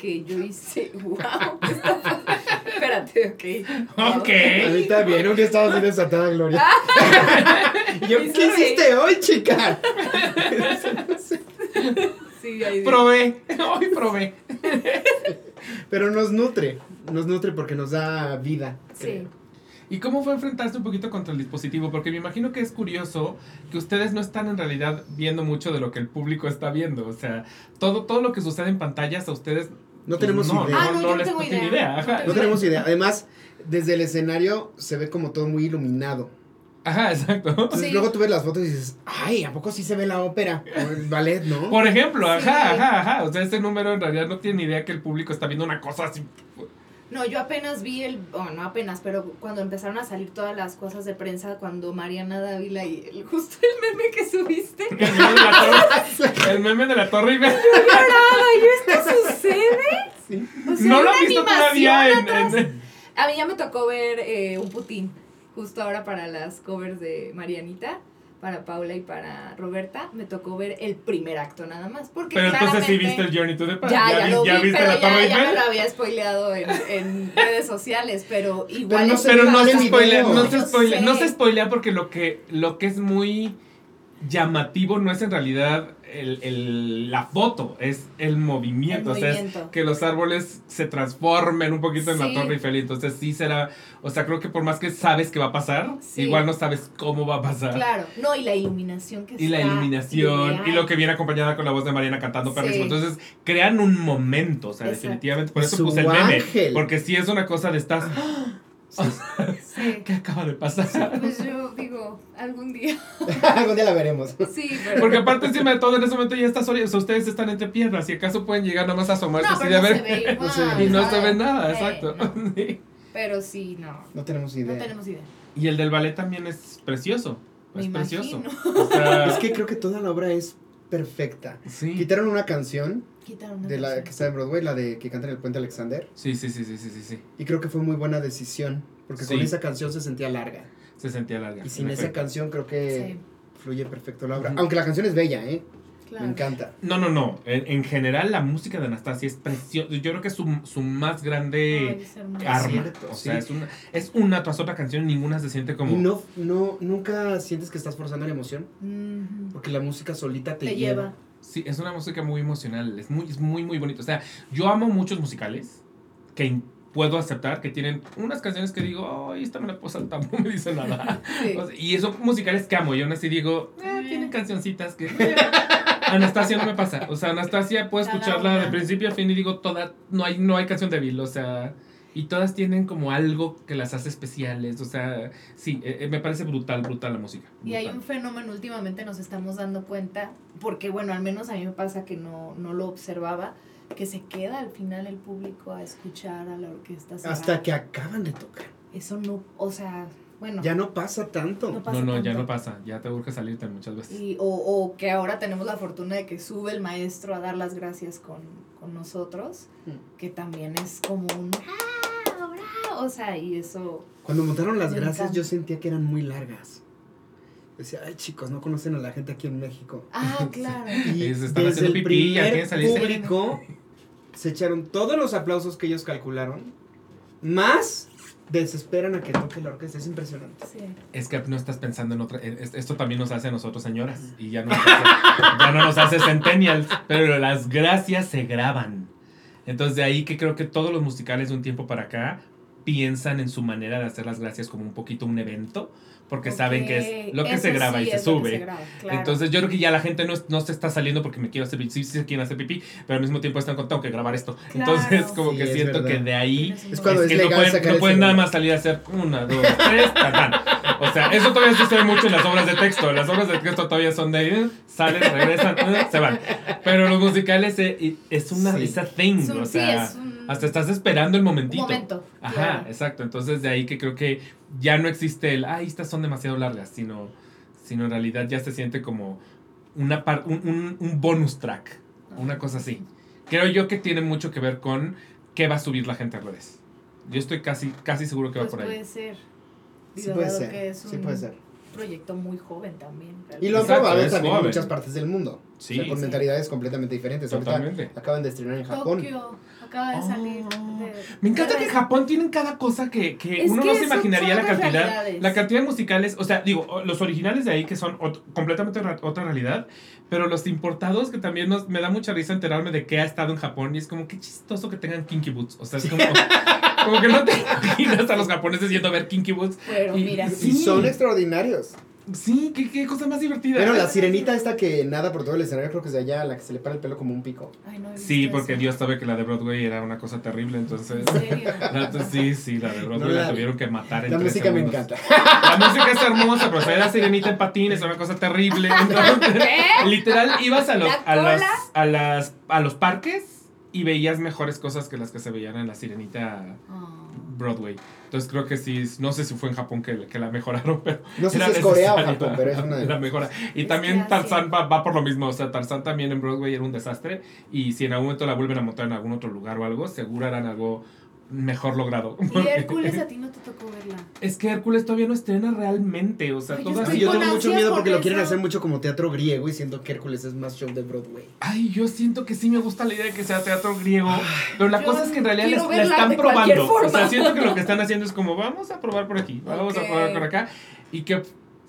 que yo hice. ¡Wow! ¿qué está pasando? Espérate, ok. Ok. A mí también, un día estaba así desatada Gloria. yo, ¿qué hiciste hoy, chica? Sí, ahí Probé. Hoy probé. Pero nos nutre, nos nutre porque nos da vida. Sí. creo. ¿Y cómo fue enfrentarse un poquito contra el dispositivo? Porque me imagino que es curioso que ustedes no están en realidad viendo mucho de lo que el público está viendo. O sea, todo, todo lo que sucede en pantallas a ustedes No tenemos no, idea. Ah, no, yo no les tengo idea. Ajá. No tenemos idea. Además, desde el escenario se ve como todo muy iluminado. Ajá, exacto. Entonces Sí. luego tú ves las fotos y dices, ay, ¿a poco sí se ve la ópera? O el ballet, ¿no? Por ejemplo, Sí. ajá, ajá, ajá. O sea, este número en realidad no tiene ni idea que el público está viendo una cosa así. No, yo apenas vi el, bueno, no apenas, pero cuando empezaron a salir todas las cosas de prensa, cuando Mariana Dávila y el, justo el meme que subiste, El meme de la torre, el meme de la torre Eiffel. ¡ay, esto sucede! Sí. O sea, No lo he visto todavía en, A mí ya me tocó ver eh, un Putin, justo ahora para las covers de Marianita, para Paula y para Roberta, me tocó ver el primer acto nada más, porque Pero entonces sí viste el Journey to the Past. Ya, ya, vi- lo vi, viste pero la ya, torre ya me lo había spoileado en, en redes sociales, pero igual no es- se Pero no se spoilea, no se spoilea, no se spoilea porque lo que, lo que es muy llamativo no es en realidad el, el- la foto, es el movimiento. El o sea, es que los árboles se transformen un poquito en Sí. la Torre Eiffel. Entonces sí será, o sea, creo que por más que sabes que va a pasar, Sí. igual no sabes cómo va a pasar. Claro, no, y la iluminación que Y la iluminación, ideal. y lo que viene acompañada con la voz de Mariana cantando Sí. perrísimo. Entonces, crean un momento, o sea, Exacto. definitivamente. Por eso Su puse el meme. ángel. Porque sí es una cosa de estas. Sí. ¿Qué acaba de pasar? Pues yo digo, algún día. Algún día la veremos. Sí, pero. Porque aparte encima de todo en ese momento ya está sea, ustedes están entre piernas y acaso pueden llegar nomás a asomarse no, así de no ver. se ve igual, No se ve. y no se ve nada, Eh, exacto. no. Pero sí, no. No tenemos No idea. tenemos idea. Y el del ballet también es precioso. Me es precioso. imagino. O sea, Es que creo que toda la obra es perfecta. sí. Quitaron una canción Quitaron una de la que está en Broadway, la de que canta en el puente Alexander. Sí, sí, sí, sí, sí, sí, sí. Y creo que fue muy buena decisión. Porque con esa canción se sentía larga. Se sentía larga. Y sin esa efecto. canción creo que Sí, fluye perfecto la obra. Aunque la canción es bella, ¿eh? claro. Me encanta. No, no, no. En, en general, la música de Anastasia es preciosa. Yo creo que es su, su más grande Ay, arma. cierto, o sí. sea, es una, es una tras otra canción, ninguna se siente como. No, no, nunca sientes que estás forzando la emoción. Porque la música solita te, Te lleva. lleva. Sí, es una música muy emocional. Es muy, es muy, muy bonito. O sea, yo amo muchos musicales que puedo aceptar que tienen unas canciones que digo, ay, esta me la puedo saltar, no me dice nada. Sí. O sea, y son musicales que amo. Y aún así digo, eh, tienen cancioncitas que. eh. Anastasia no me pasa. O sea, Anastasia puedo escucharla de principio a fin y digo, toda, no hay, no hay canción débil. O sea, y todas tienen como algo que las hace especiales. O sea, sí, eh, eh, me parece brutal, brutal la música. Y hay un fenómeno últimamente nos estamos dando cuenta, porque bueno, al menos a mí me pasa que no, no lo observaba, que se queda al final el público a escuchar a la orquesta. Hasta cerrada. que acaban de tocar. Eso no, o sea, bueno. Ya no pasa tanto. No pasa No, no, ya no pasa. Ya te urge salirte muchas veces. Y, o, o que ahora tenemos la fortuna de que sube el maestro a dar las gracias con, con nosotros, Mm. que también es como un... O sea, y eso... Cuando montaron las gracias yo sentía que eran muy largas. Decía, ay chicos, no conocen a la gente aquí en México. Ah, claro. Y están desde haciendo el pipí, ya primer público se echaron todos los aplausos que ellos calcularon, más desesperan a que toque la orquesta. Es impresionante. Sí. Es que no estás pensando en otra. es- Esto también nos hace a nosotros, señoras. Y ya no nos hace, ya no nos hace centennials. Pero las gracias se graban. Entonces, de ahí que creo que todos los musicales de un tiempo para acá piensan en su manera de hacer las gracias como un poquito un evento. Porque saben que es lo que Eso se graba sí y se sube. se graba, claro. Entonces yo creo que ya la gente no, no se está saliendo porque me quiero hacer pipí, sí, sí se quieren hacer pipí, pero al mismo tiempo están con tengo que grabar esto. Claro. Entonces como Sí, que siento verdad. que de ahí Es cuando es es que no pueden, no pueden nada más salir a hacer una, dos, tres, tan, tan. O sea, eso todavía sucede mucho en las obras de texto. Las obras de texto todavía son de eh, salen, regresan, eh, se van. Pero los musicales eh, es una Sí. thing, Es un- o sí, sea, es un- hasta estás esperando el un momentito. momento. Ajá, claro. exacto. Entonces de ahí que creo que ya no existe el, ay, estas son demasiado largas, sino, sino en realidad ya se siente como una par- un, un- un bonus track, una cosa así. Creo yo que tiene mucho que ver con qué va a subir la gente a redes. Yo estoy casi, casi seguro que Pues va por ahí. puede ser. Sí puede ser. que es Sí un puede ser. proyecto muy joven también. Y lo han probado también en joven. muchas partes del mundo. Sí, o sea, con sí. mentalidades completamente diferentes. Ahorita Totalmente. acaban de estrenar en Japón. Tokio acaba de salir. Oh. de- Me encanta que en Japón tienen cada cosa que, que uno que no se imaginaría la cantidad. realidades. La cantidad de musicales, o sea, digo, los originales de ahí que son ot- completamente ra- otra realidad, pero los importados que también nos, me da mucha risa enterarme de que ha estado en Japón y es como que chistoso que tengan Kinky Boots. O sea, es como, como que no te imaginas a los japoneses yendo a ver Kinky Boots. Pero Y- mira, sí. Y son extraordinarios. Sí, qué, qué cosa más divertida. Pero la sirenita esta que nada por todo el escenario, creo que es de allá, la que se le para el pelo como un pico. Ay, no Sí, porque eso. Dios sabe que la de Broadway era una cosa terrible, entonces... ¿En serio? la- sí, sí, la de Broadway No la, la vi. tuvieron que matar en La tres música me encanta. La música es hermosa, pero era sirenita en patines, es una cosa terrible. Entonces, ¿Qué? literal, ibas a los, ¿La a, las, a, las, a los parques y veías mejores cosas que las que se veían en la sirenita Ah. Broadway. Entonces creo que sí, no sé si fue en Japón que, que la mejoraron, pero No sé si es Corea o Japón, pero es una de la las mejora. Y también Tarzán va, va por lo mismo, o sea, Tarzán también en Broadway era un desastre y si en algún momento la vuelven a montar en algún otro lugar o algo, seguro harán algo mejor logrado. Y Hércules a ti no te tocó verla. Es que Hércules todavía no estrena realmente, o sea, Ay, yo todas... Yo con tengo mucho miedo por porque lo quieren hacer mucho como teatro griego y siento que Hércules es más show de Broadway. Ay, yo siento que sí me gusta la idea de que sea teatro griego, pero la Yo cosa es que en realidad la están probando. O sea, siento que lo que están haciendo es como, vamos a probar por aquí, vamos a probar por acá, y que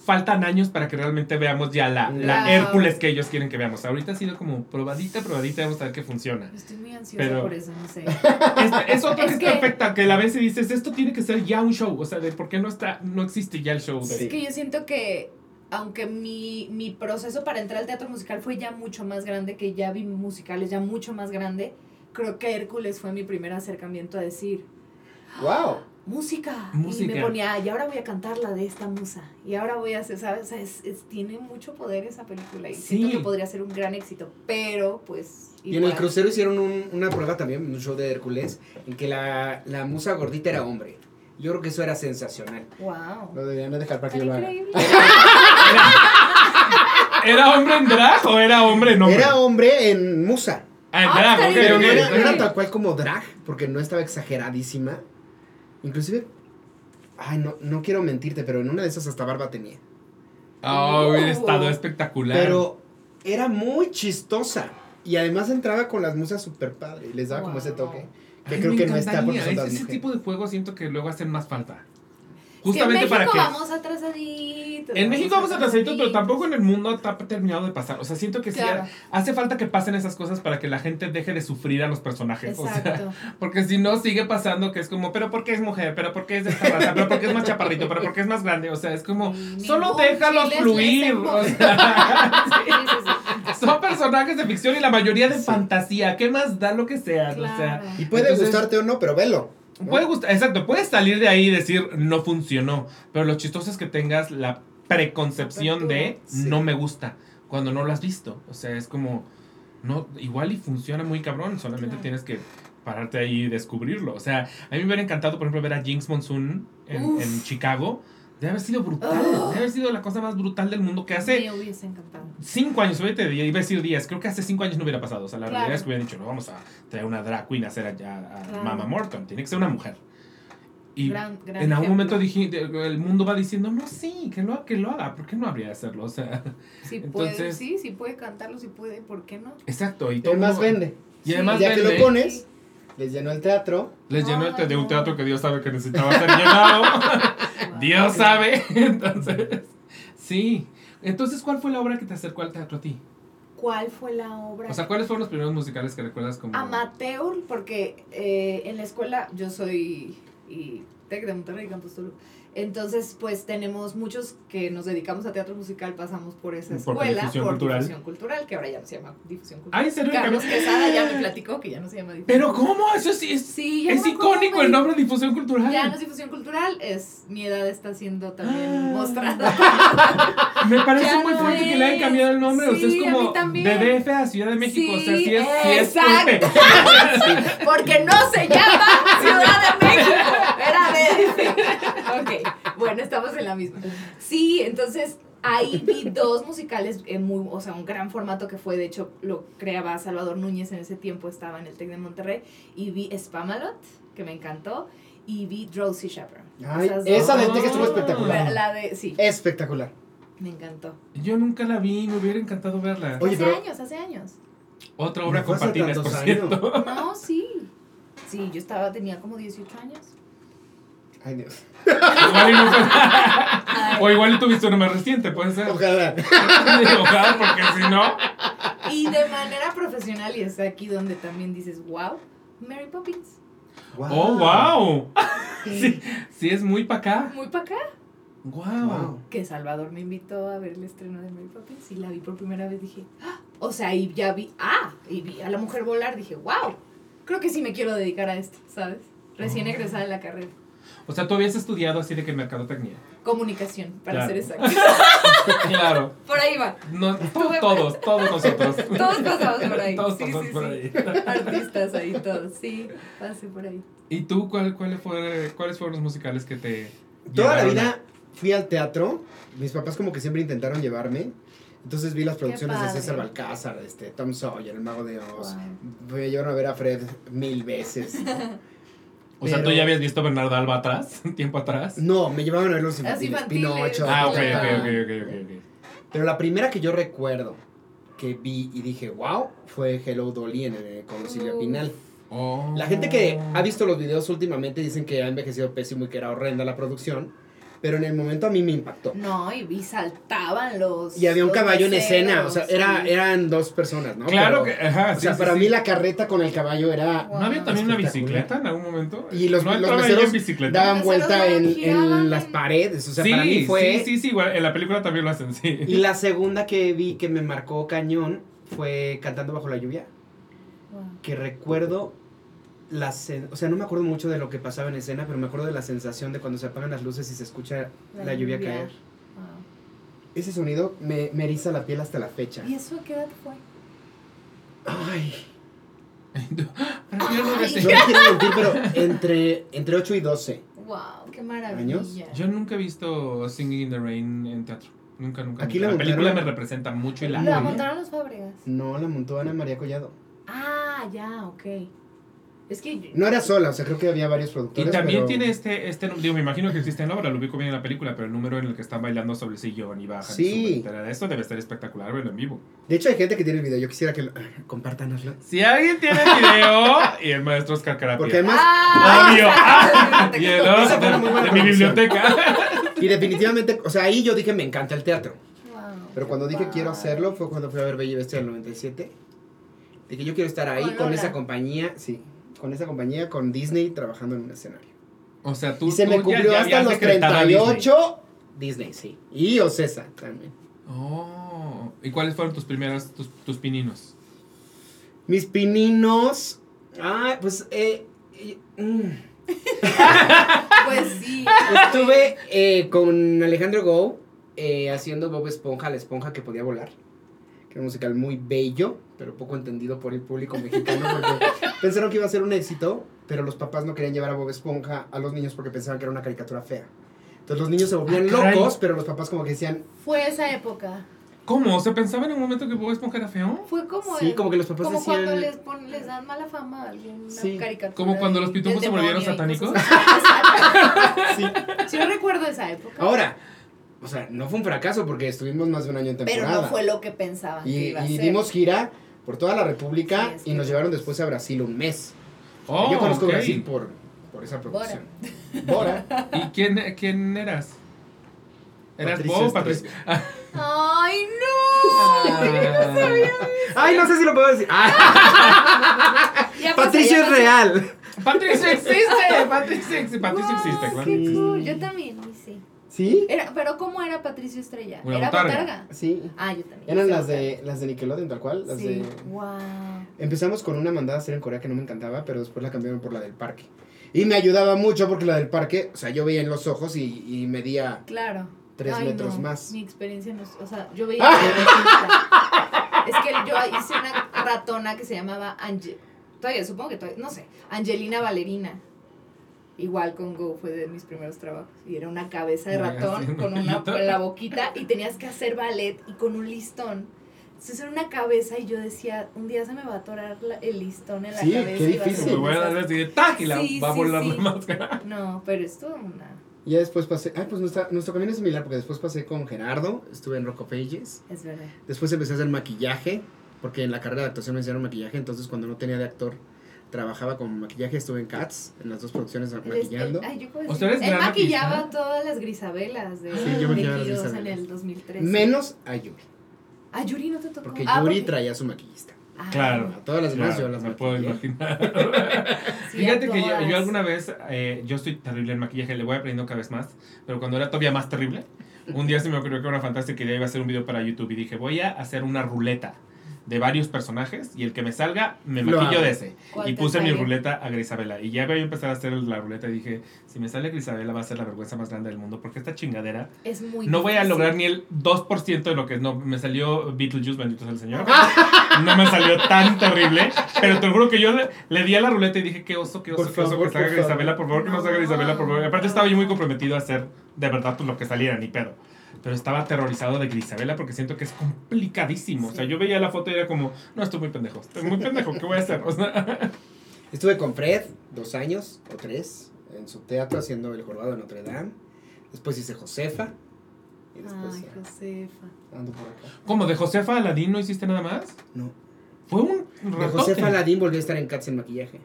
faltan años para que realmente veamos ya la, la Wow. Hércules que ellos quieren que veamos. Ahorita ha sido como probadita, probadita, vamos a ver qué funciona. Estoy muy ansiosa Pero- por eso, no sé. Es, es otra Es que es que- perfecta, que la ves y dices, esto tiene que ser ya un show. O sea, de por qué no está, no existe ya el show de. Sí. Es que yo siento que, aunque mi, mi proceso para entrar al teatro musical fue ya mucho más grande, que ya vi musicales ya mucho más grande, creo que Hércules fue mi primer acercamiento a decir, ¡Wow! Música. Y me ponía, y ahora voy a cantar la de esta musa. Y ahora voy a hacer, ¿sabes? O sea, es, es- tiene mucho poder esa película y Sí. siento que podría ser un gran éxito, pero pues... Y en el crucero hicieron un- una prueba también, un show de Hércules, en que la, la musa gordita era hombre. Yo creo que eso era sensacional. Wow. Lo deberían de dejar para que Tan lo haga. increíble. ¿Era hombre en drag o era hombre en hombre? Era hombre en musa. Ah, en Ah, drag, está ok, Pero ok. no era, no era tal cual como drag, porque no estaba exageradísima. Inclusive, ay, no, no quiero mentirte, pero en una de esas hasta barba tenía. Ah, hubiera Uh. estado espectacular. Pero era muy chistosa. Y además entraba con las musas super padre. Y les daba como ese toque. Que Ay, creo me que no está todas Ese, tipo de juegos siento que luego hacen más falta. Que en Justamente México para que. vamos atrasaditos. En México vamos atrasaditos, pero tampoco en el mundo está terminado de pasar. O sea, siento que sí Claro. hace falta que pasen esas cosas para que la gente deje de sufrir a los personajes. O sea, Exacto. porque si no sigue pasando que es como, pero ¿por qué es mujer? ¿Pero por qué es de esta raza? ¿Pero por qué es más chaparrito? ¿Pero por qué es más grande? O sea, es como, solo déjalos chile fluir. O sea, Sí, sí, sí. son personajes de ficción y la mayoría de Sí. fantasía. ¿Qué más da lo que sea? O sea, Claro. Y puede Entonces- gustarte o no, pero velo. ¿No? Puede gustar, exacto, puedes salir de ahí y decir no funcionó, pero lo chistoso es que tengas la preconcepción de Sí. no me gusta cuando no lo has visto. O sea, es como, no, igual y funciona muy cabrón, solamente Claro. tienes que pararte ahí y descubrirlo. O sea, a mí me hubiera encantado, por ejemplo, ver a Jinx Monsoon en, en Chicago. Debe haber sido brutal, Oh. debe haber sido la cosa más brutal del mundo que hace Me hubiese encantado. cinco años, ahorita iba a decir días, creo que hace cinco años no hubiera pasado. O sea, la Claro. realidad es que hubieran dicho, no vamos a traer una drag queen a hacer allá a Claro. Mama Morton, tiene que ser una mujer. Y Gran- gran en algún ejemplo. momento dije, el mundo va diciendo, no, sí, que lo, que lo haga, ¿por qué no habría de hacerlo? O sea, Sí puede, Entonces- sí, sí puede cantarlo, sí puede, ¿por qué no? exacto. Y Y todo además mundo- vende. Y además ya que vende. lo pones, les llenó el teatro. Les llenó el te- de un teatro que Dios sabe que necesitaba ser llenado. Dios sabe. Entonces, sí. Entonces, ¿cuál fue la obra que te acercó al teatro a ti? ¿Cuál fue la obra? O sea, ¿cuáles fueron los primeros musicales que recuerdas como... Amateur, porque eh, en la escuela yo soy y Tec de Monterrey, Campus Toluca. Entonces, pues tenemos muchos que nos dedicamos a teatro musical, pasamos por esa Por escuela, difusión por cultural. difusión cultural, que ahora ya no se llama difusión cultural. Ay, ¿en serio? Carlos Quesada ya me platicó que ya no se llama difusión Pero ¿cómo? Eso sí es, Sí, es me icónico el nombre de difusión cultural. Ya no es difusión cultural, es mi edad está siendo también Ah. mostrada. Me parece Ya muy no fuerte que le hayan cambiado el nombre. o sea, Sí, es a como de DF a Ciudad de México. o sea, sí Sí, sí es exacto. Porque no se llama Ciudad de México, era de... Ok, bueno, estamos en la misma. Sí, entonces ahí vi dos musicales en muy, o sea, un gran formato que fue, de hecho, lo creaba Salvador Núñez en ese tiempo, estaba en el TEC de Monterrey, y vi Spamalot, que me encantó, y vi Drowsy Chaperone. Esa del TEC estuvo espectacular. La, la de, sí, Espectacular. me encantó. Yo nunca la vi, me hubiera encantado verla. Oye, hace pero- años, hace años. Otra obra patines, por cierto. No, sí. Sí, yo estaba, tenía como 18 años. Ay, Dios. Igual y no fue-. O igual y tuviste una más reciente, puede ser. Ojalá. Ojalá, porque si no. Y de manera profesional, y es aquí donde también dices, wow, Mary Poppins. ¡Oh, wow! Sí, sí es muy para acá. Muy para acá. Wow. Wow. Que Salvador me invitó a ver el estreno de Mary Poppins y la vi por primera vez. Dije, ¡ah! o sea, y ya vi, ah, y vi a la mujer volar. Dije, wow, creo que sí me quiero dedicar a esto, ¿sabes? Recién Oh. egresada de la carrera. O sea, tú habías estudiado así de que mercadotecnia. Comunicación, para Claro. ser exacto. Claro. Por ahí va. No, to- todos, todos nosotros. Todos pasamos por ahí. Todos Sí, pasamos sí, por sí. ahí. Artistas ahí todos, sí, pasé por ahí. ¿Y tú cuál, cuál fue, cuáles fueron los musicales que te Toda la vida fui al teatro. Mis papás como que siempre intentaron llevarme. Entonces vi las producciones de. César Balcázar, este, Tom Sawyer, El Mago de Oz. Wow. Me llevaron a ver a Fred mil veces. O sea, tú Pero- ya habías visto a Bernardo Alba atrás, tiempo atrás. No, me llevaban a ver los Las infantiles. Pinocho. Ah, ok, ok, ok, ok, ok, ok. Pero la primera que yo recuerdo que vi y dije, wow, fue Hello Dolly en, el- con Silvia Uf. Pinal. Oh. La gente que ha visto los videos últimamente dicen que ha envejecido pésimo y que era horrenda la producción. Pero en el momento a mí me impactó. No, y, y saltaban los. Y había un caballo en escena, o sea, era, sí. eran dos personas, ¿no? Claro Pero, que, ajá, O sea, sí, para sí. mí la carreta con el caballo era... Wow. ¿No había también una bicicleta en algún momento? Y los, ¿No los meseros en bicicleta? daban Los vuelta en, en las paredes, o sea, sí, para mí fue... sí, sí, sí, igual, en la película también lo hacen, sí. Y la segunda que vi que me marcó cañón fue Cantando bajo la lluvia, Wow. que recuerdo la o sea, no me acuerdo mucho de lo que pasaba en escena, pero me acuerdo de la sensación de cuando se apagan las luces y se escucha la, lluvia, caer. Wow. Ese sonido me, me eriza la piel hasta la fecha. ¿Y eso a qué edad fue? Ay, Pero yo no no sé. me quiero mentir, pero entre, entre 8 y 12. Wow, qué maravilla. ¿Años? Yo nunca he visto Singing in the Rain en teatro. Nunca, nunca. Aquí nunca. la la película me representa mucho y la La montaron los Fábregas. No, la montó Ana María Collado. Ah, ya, ok. Es que. No era sola, o sea, creo que había varios Y productores. también pero- tiene este, este, digo, me imagino que existe en la obra, lo ubico bien en la película, pero el número en el que están bailando sobre el sillón y bajan. y Sí. etcétera, Esto debe estar espectacular verlo en vivo. De hecho, hay gente que tiene el video. Yo quisiera que lo... compartanoslo. Si alguien tiene el video y el maestro Oscar Carapia. Porque además, ¡Ah! Obvio. Exacto. y el muy buena de mi biblioteca. y definitivamente, o sea, ahí yo dije, me encanta el teatro. Wow, Pero cuando dije wow. quiero hacerlo fue cuando fui a ver Bella y Bestia del 97. Dije, yo quiero estar ahí Con esa compañía, sí, con esa compañía, con Disney, trabajando en un escenario. O sea, tú. y se tú me cumplió ya hasta los decretado a Disney. 38. Disney. sí. Y Ocesa también. Oh. ¿Y cuáles fueron tus primeras, tus, tus pininos? Mis pininos. Ah, pues, eh. eh, mm. Pues sí. Estuve eh, con Alejandro Go eh, haciendo Bob Esponja, la esponja que podía volar. Que era un musical muy bello, pero poco entendido por el público mexicano porque pensaron que iba a ser un éxito, pero los papás no querían llevar a Bob Esponja a los niños porque pensaban que era una caricatura fea. Entonces los niños se volvían Ah, locos, pero los papás como que decían, Fue esa época. ¿Cómo? ¿Se pensaba en un momento que Bob Esponja era feo? Fue como. sí, el- como que los papás como decían... cuando les, pon- les dan mala fama a alguien. Una Sí. caricatura. Como cuando de- los pitufos se volvieron satánicos. Sí, yo recuerdo esa época. Ahora, o sea, no fue un fracaso porque estuvimos más de un año en Pero temporada. no fue lo que pensaban que y, iba a y ser. dimos gira por toda la República Sí, y nos llevaron después a Brasil un mes. Oh, Yo conozco. Brasil por, por esa producción. Bora. ¿Y quién, quién eras? ¿Eras Estrella. Patricia? ¡Ay, no! Ay, no sé si lo puedo decir. Ah, ya es real. Patricio existe, Patricio existe, Patricio Wow, existe, claro. qué cool. Yo también, sí. ¿Sí? Era, pero ¿cómo era Patricio Estrella? Una ¿Era botarga. botarga? Sí. Ah, yo también. Eran las botarga. de las de Nickelodeon, tal cual. Las Sí. de... Wow. Empezamos con una mandada a hacer en Corea que no me encantaba, pero después la cambiaron por la del parque. Y me ayudaba mucho porque la del parque, o sea, yo veía en los ojos y, y medía Claro. tres Ay, metros no, más. Mi experiencia no es, o sea, yo veía que Es que yo hice una ratona que se llamaba Ange, todavía supongo que todavía, no sé, Angelina Valerina. Igual con Go fue de mis primeros trabajos y era una cabeza de ratón con una con la boquita y tenías que hacer ballet y con un listón. Entonces era una cabeza y yo decía, un día se me va a atorar la- el listón en la Sí, cabeza qué y va a ser difícil. Un voy a dar desastre". así de tac y la Sí, va a sí, volar sí. la máscara. No, pero es toda una Y ya después pasé. Ah, pues nuestra, nuestro camino es similar porque después pasé con Gerardo, estuve en Rock of Ages. es verdad. Después empecé a hacer maquillaje, porque en la carrera de actuación me enseñaron maquillaje, entonces cuando no tenía de actor trabajaba con maquillaje, estuve en Cats, en las dos producciones maquillando. Este, ay, yo puedo O sea, decir, eres Él maquillaba todas las grisabelas de, Sí, yo de las Kiros en Grisabelas. el 2013. Menos a Yuri, A Yuri no te tocó. porque Ah, Yuri porque- traía su maquillista. Ah, Claro. A todas las demás Claro, yo las me puedo imaginar. sí, Fíjate que yo alguna vez, eh, yo estoy terrible en maquillaje, le voy aprendiendo cada vez más, pero cuando era todavía más terrible, un día se me ocurrió que era una fantástica idea iba a hacer un video para YouTube y dije, voy a hacer una ruleta de varios personajes y el que me salga me Lo maquillo de ese. ¿Cuál Y puse mi ruleta a Grisabela. Y ya voy a empezar a hacer la ruleta y dije, si me sale Grisabela va a ser la vergüenza más grande del mundo, porque esta chingadera Es muy no voy a lograr ni el 2% de lo que no me salió Beetlejuice, bendito sea el Señor. No me salió tan terrible, pero te juro que yo le, le di a la ruleta y dije, qué oso, qué oso, Por qué oso, favor, que salga por favor. Isabela, por favor, que no salga No. Isabela, por favor. Aparte estaba yo muy comprometido a hacer de verdad pues, lo que saliera, ni pedo. Pero estaba aterrorizado de Grisabela porque siento que es complicadísimo. O sea, yo veía la foto y era como, no, estoy muy pendejo, estoy muy pendejo, ¿qué voy a hacer? O sea, Estuve con Fred dos años o tres en su teatro haciendo El Jorobado de Notre Dame. Después hice Josefa. Y después Ay, Josefa. ando por acá. ¿Cómo? ¿De Josefa Aladín no hiciste nada más? No. Fue un De ratote. Josefa Aladín volví a estar en Cats en maquillaje.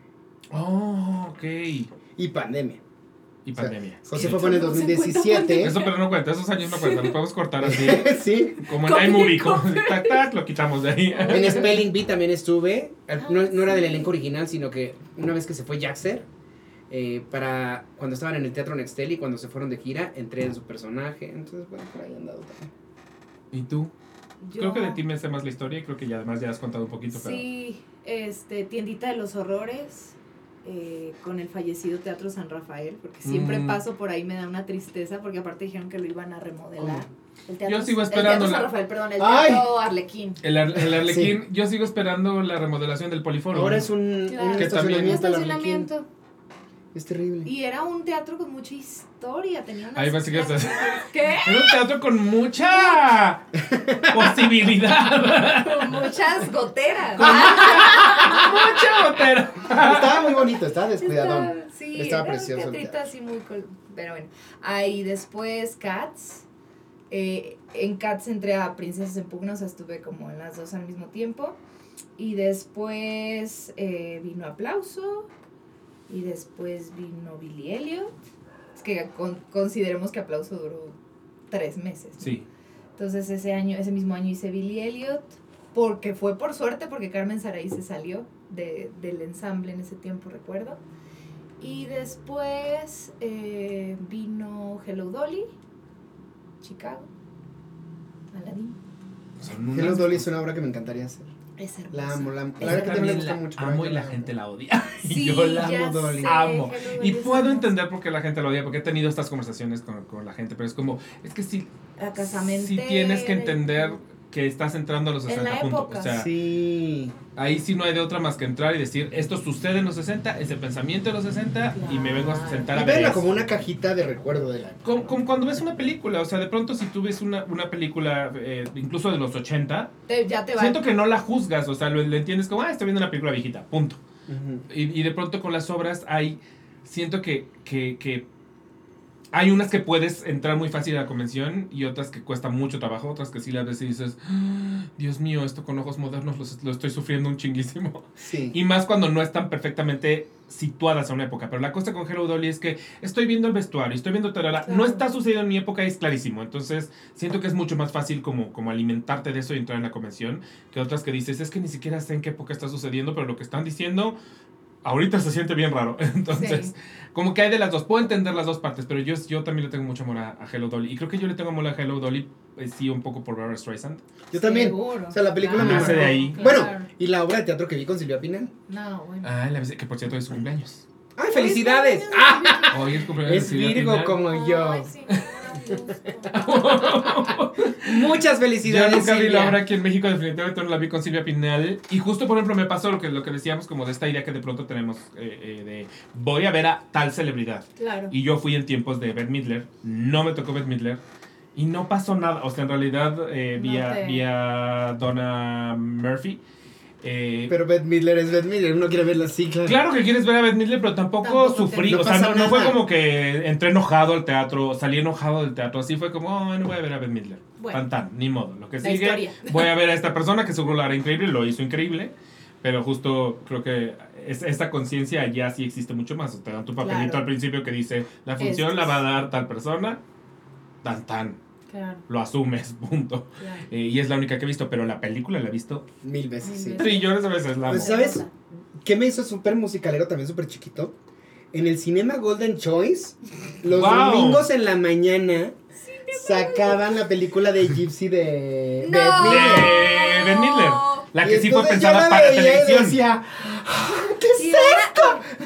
Oh, ok. Y pandemia. Y O sea, pandemia. José fue en el Eso no se 2017. Eso, pero no cuenta, esos años no cuentan, los podemos cortar así. sí. Como en iMovie, tac, tac, lo quitamos de ahí. En Spelling Bee también estuve. No, no era del elenco original, sino que una vez que se fue Jaxer, eh, para cuando estaban en el Teatro Nextel y cuando se fueron de gira, entré en su personaje. Entonces, bueno, por ahí andado también. ¿Y tú? Yo- Creo que de ti me sé más la historia y creo que ya además ya has contado un poquito, pero... Sí, este, Tiendita de los Horrores, eh, con el fallecido Teatro San Rafael, porque siempre Mm. paso por ahí, me da una tristeza, porque aparte dijeron que lo iban a remodelar. El Yo sigo El esperando Teatro la- San Rafael, perdón, el ¡Ay! Teatro Arlequín. El, Ar- el Arlequín, yo sigo esperando la remodelación del Poliforum. Ahora es un, Claro. un Que también- estacionamiento. Un Arlequín. estacionamiento. Es terrible. Y era un teatro con mucha historia, tenía unas Ahí que estás- ¿Qué? Es un teatro con mucha posibilidad. Con muchas goteras. mucha botera. Estaba muy bonito, estaba descuidadón. Estaba- sí, Estaba era precioso Un el teatrito teatro. así muy cool. Pero bueno. Ahí después Cats. Eh, en Cats entré a Princesas en Pugno, o sea, estuve como en las dos al mismo tiempo. Y después eh, vino Aplauso. Y después vino Billy Elliot. Es que con- consideremos que Aplauso duró tres meses. ¿no? Sí. Entonces ese año, ese mismo año hice Billy Elliot, porque fue por suerte, porque Carmen Saraí se salió de, del ensamble en ese tiempo, recuerdo. Y después eh, vino Hello Dolly, Chicago, Aladdin. Hello Dolly es una obra que me encantaría hacer. Es hermosa. La amo, la amo. La verdad que también me gusta la mucho. amo y la amo. gente la odia. Y Sí, yo la amo, Dolly. sé, amo. Y puedo entender por qué la gente la odia, porque he tenido estas conversaciones con, con la gente, pero es como, es que sí, casamente. sí tienes que entender que estás entrando a los En 60 la puntos. época. O sea, Sí. ahí sí no hay de otra más que entrar y decir, esto sucede en los 60, es el pensamiento de los 60 y me vengo a sentar a ver verla como una cajita de recuerdo de la época. Como, como cuando ves una película, o sea, de pronto si tú ves una, una película, eh, incluso de los 80, Te- ya te va. siento que no la juzgas, o sea, lo, lo entiendes como, ah, estoy viendo una película viejita, punto. Y, y de pronto con las obras hay, siento que, que, que hay unas que puedes entrar muy fácil a la convención y otras que cuesta mucho trabajo, otras que sí las ves y dices, "Ah, Dios mío, esto con ojos modernos lo, estoy sufriendo un chinguísimo. Sí. Y más cuando no están perfectamente situadas a una época. Pero la cosa con Hello Dolly es que estoy viendo el vestuario, estoy viendo tarara, Claro. no está sucediendo en mi época y es clarísimo. Entonces siento que es mucho más fácil como, como alimentarte de eso y entrar en la convención que otras que dices, es que ni siquiera sé en qué época está sucediendo, pero lo que están diciendo ahorita se siente bien raro. Entonces, Sí. como que hay de las dos. Puedo entender las dos partes, pero yo, yo también le tengo mucho amor a, a Hello Dolly. Y creo que yo le tengo amor a Hello Dolly, eh, sí, un poco por Barbara Streisand. Yo también. Seguro. O sea, la película me Nace de ahí. Bueno, y la obra de teatro que vi con Silvia Pinal. No, bueno. Ah, la que por cierto es su cumpleaños. ¡Ay, felicidades! ¡Ah! Hoy es cumpleaños de Es Virgo como yo. Ay, sí, Muchas Yo felicidades. nunca vi la Silvia. obra aquí en México, definitivamente no la vi con Silvia Pinal. Y justo, por ejemplo, me pasó lo que, lo que decíamos, como de esta idea que de pronto tenemos eh, eh, de voy a ver a tal celebridad. Claro. Y yo fui en tiempos de Beth Midler, no me tocó Beth Midler. Y no pasó nada, o sea, en realidad eh, No a, te- vi a Donna Murphy. Eh, Pero Beth Midler es Beth Midler. Uno quiere verla así, claro. Claro que quieres ver a Beth Midler, pero tampoco, sufrí. No o sea, no, no fue como que entré enojado al teatro, salí enojado del teatro. Así fue como, oh, no voy a ver a Beth Midler. Bueno. Tan, tan, ni modo. Lo que sigue, historia. voy a ver a esta persona que seguro la hará increíble, lo hizo increíble. Pero justo creo que es- esta conciencia ya sí existe mucho más. Te dan tu papelito Claro. al principio que dice, la función Estos. la va a dar tal persona, tan, tan. Claro, Lo asumes, punto. claro. Eh, y es la única que he visto, pero la película la he visto Mil veces, sí. Trillones de veces. La. Pues, ¿sabes? ¿Qué me hizo súper musicalero también, súper chiquito? En el cinema Golden Choice, los Wow. domingos en la mañana sacaban la película de Gypsy de No. De Beth Midler. La Y que sí fue pensada para veía y televisión. decía, ¿qué Y es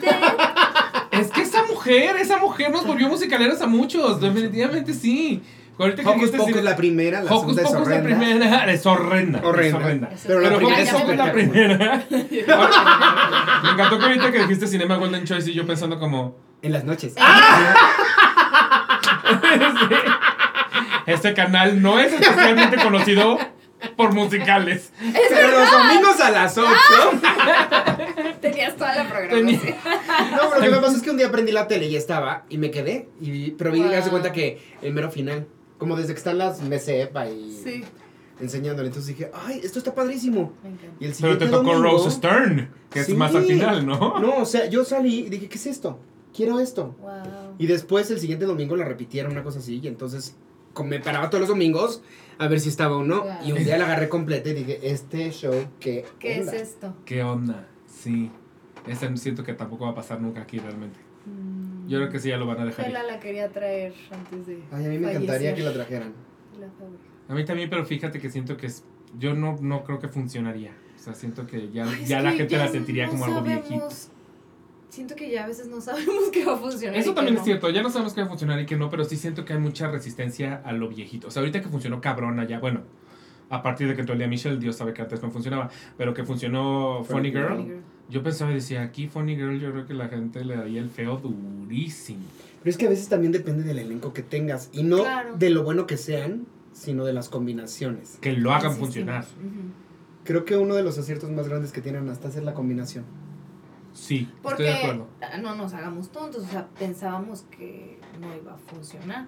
era- Es que esa mujer, esa mujer nos volvió musicaleros a muchos, definitivamente sí. Ahorita que Hocus dijiste Pocus sí- la primera, la Hocus segunda es Pocus la horrenda. primera es horrenda. Horrenda. Es horrenda. Pero la primera es Pocus la primera. Me encantó que ahorita que dijiste Cinema Golden Choice y yo pensando como... En las noches. Este canal no es especialmente conocido por musicales. Pero los domingos a las 8. Tenías toda la programación. Tenía- No, pero lo que me pasó es que un día prendí la tele y estaba y me quedé. Y, pero vi, Wow. me hace cuenta que el mero final, como desde que están las mesepa y Sí, enseñándole, entonces dije, ay, esto está padrísimo. me encanta. Y el Pero siguiente te tocó domingo- Rose Stern, que Sí. es más al final, ¿no? No, o sea, yo salí y dije, ¿qué es esto? quiero esto. Wow. Y después el siguiente domingo la repitieron, una cosa así, y entonces me paraba todos los domingos a ver si estaba o no. Wow. Y un día la agarré completa y dije, este show, ¿qué, ¿Qué es onda?". esto? ¿Qué onda? Sí. Ese siento que tampoco va a pasar nunca aquí realmente. Yo creo que sí ya lo van a dejar. ir. Fela la quería traer antes de. Ay, a mí me encantaría que la trajeran. La. A mí también, pero fíjate que siento que es. Yo no, no creo que funcionaría. O sea, siento que ya, Ay, ya la gente ya la sentiría no como algo sabemos- viejito. Siento que ya a veces no sabemos qué va a funcionar. Eso también no. es cierto, ya no sabemos qué va a funcionar y qué no, pero sí siento que hay mucha resistencia a lo viejito. O sea, ahorita que funcionó cabrona ya, bueno, a partir de que entró el día Michelle, Dios sabe que antes no funcionaba, pero que funcionó Funny Funny Girl, Funny Girl. Yo pensaba y decía, aquí Funny Girl yo creo que la gente le daría el feo durísimo. Pero es que a veces también depende del elenco que tengas. Y no Claro. de lo bueno que sean, sino de las combinaciones. Que lo hagan funcionar. Creo que uno de los aciertos más grandes que tienen hasta es la combinación. Sí, Porque estoy de acuerdo. no nos hagamos tontos, o sea, pensábamos que no iba a funcionar.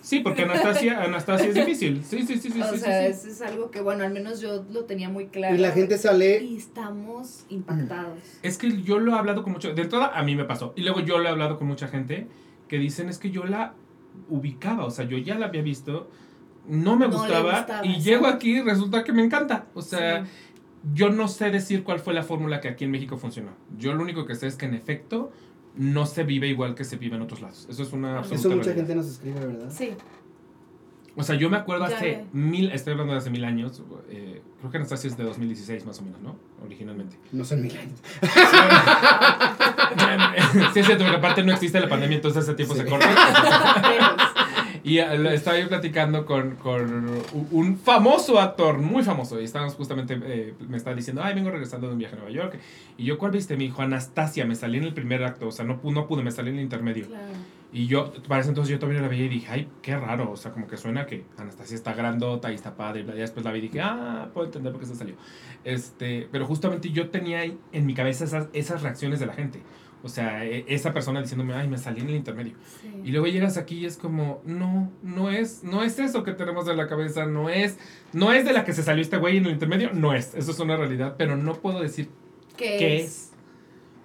Sí, porque Anastasia, Anastasia es difícil. Sí, sí, sí, sí. o sí, sea, sí, eso es algo que, bueno, al menos yo lo tenía muy claro. Y la gente sale... Y estamos impactados. Es que yo lo he hablado con mucho. De entrada, a mí me pasó. Y luego yo lo he hablado con mucha gente que dicen es que yo la ubicaba. O sea, yo ya la había visto. No me No gustaba. gustaba, y llego aquí y resulta que me encanta. O sea, Sí. yo no sé decir cuál fue la fórmula que aquí en México funcionó. Yo lo único que sé es que en efecto no se vive igual que se vive en otros lados. Eso es una absoluta Eso mucha realidad. gente nos escribe, ¿verdad? Sí. O sea, yo me acuerdo Ya hace ve. mil, estoy hablando de hace mil años, eh, creo que Anastasia es de 2016 más o menos, ¿no? Originalmente. No son mil años. sí, es cierto, porque aparte no existe la pandemia, entonces ese tiempo Sí. se corta. Y eh, estaba yo platicando con, con un- famoso actor, muy famoso, y estábamos justamente, eh, me estaba diciendo, ay, vengo regresando de un viaje a Nueva York. Y yo, ¿cuál viste? Me dijo, Anastasia, me salí en el primer acto, o sea, no, no pude, me salí en el intermedio. Claro. Y yo, para ese entonces yo también la veía y dije, ay, qué raro, o sea, como que suena que Anastasia está grandota y está padre, y después la vi y dije, ah, puedo entender por qué se salió. Este, pero justamente yo tenía ahí en mi cabeza esas, esas reacciones de la gente. O sea, e- esa persona diciéndome, ay, me salí en el intermedio. Sí. Y luego llegas aquí y es como, no, no es, no es eso que tenemos en la cabeza, no es, no es de la que se salió este güey en el intermedio, no es, eso es una realidad, pero no puedo decir ¿Qué, qué es.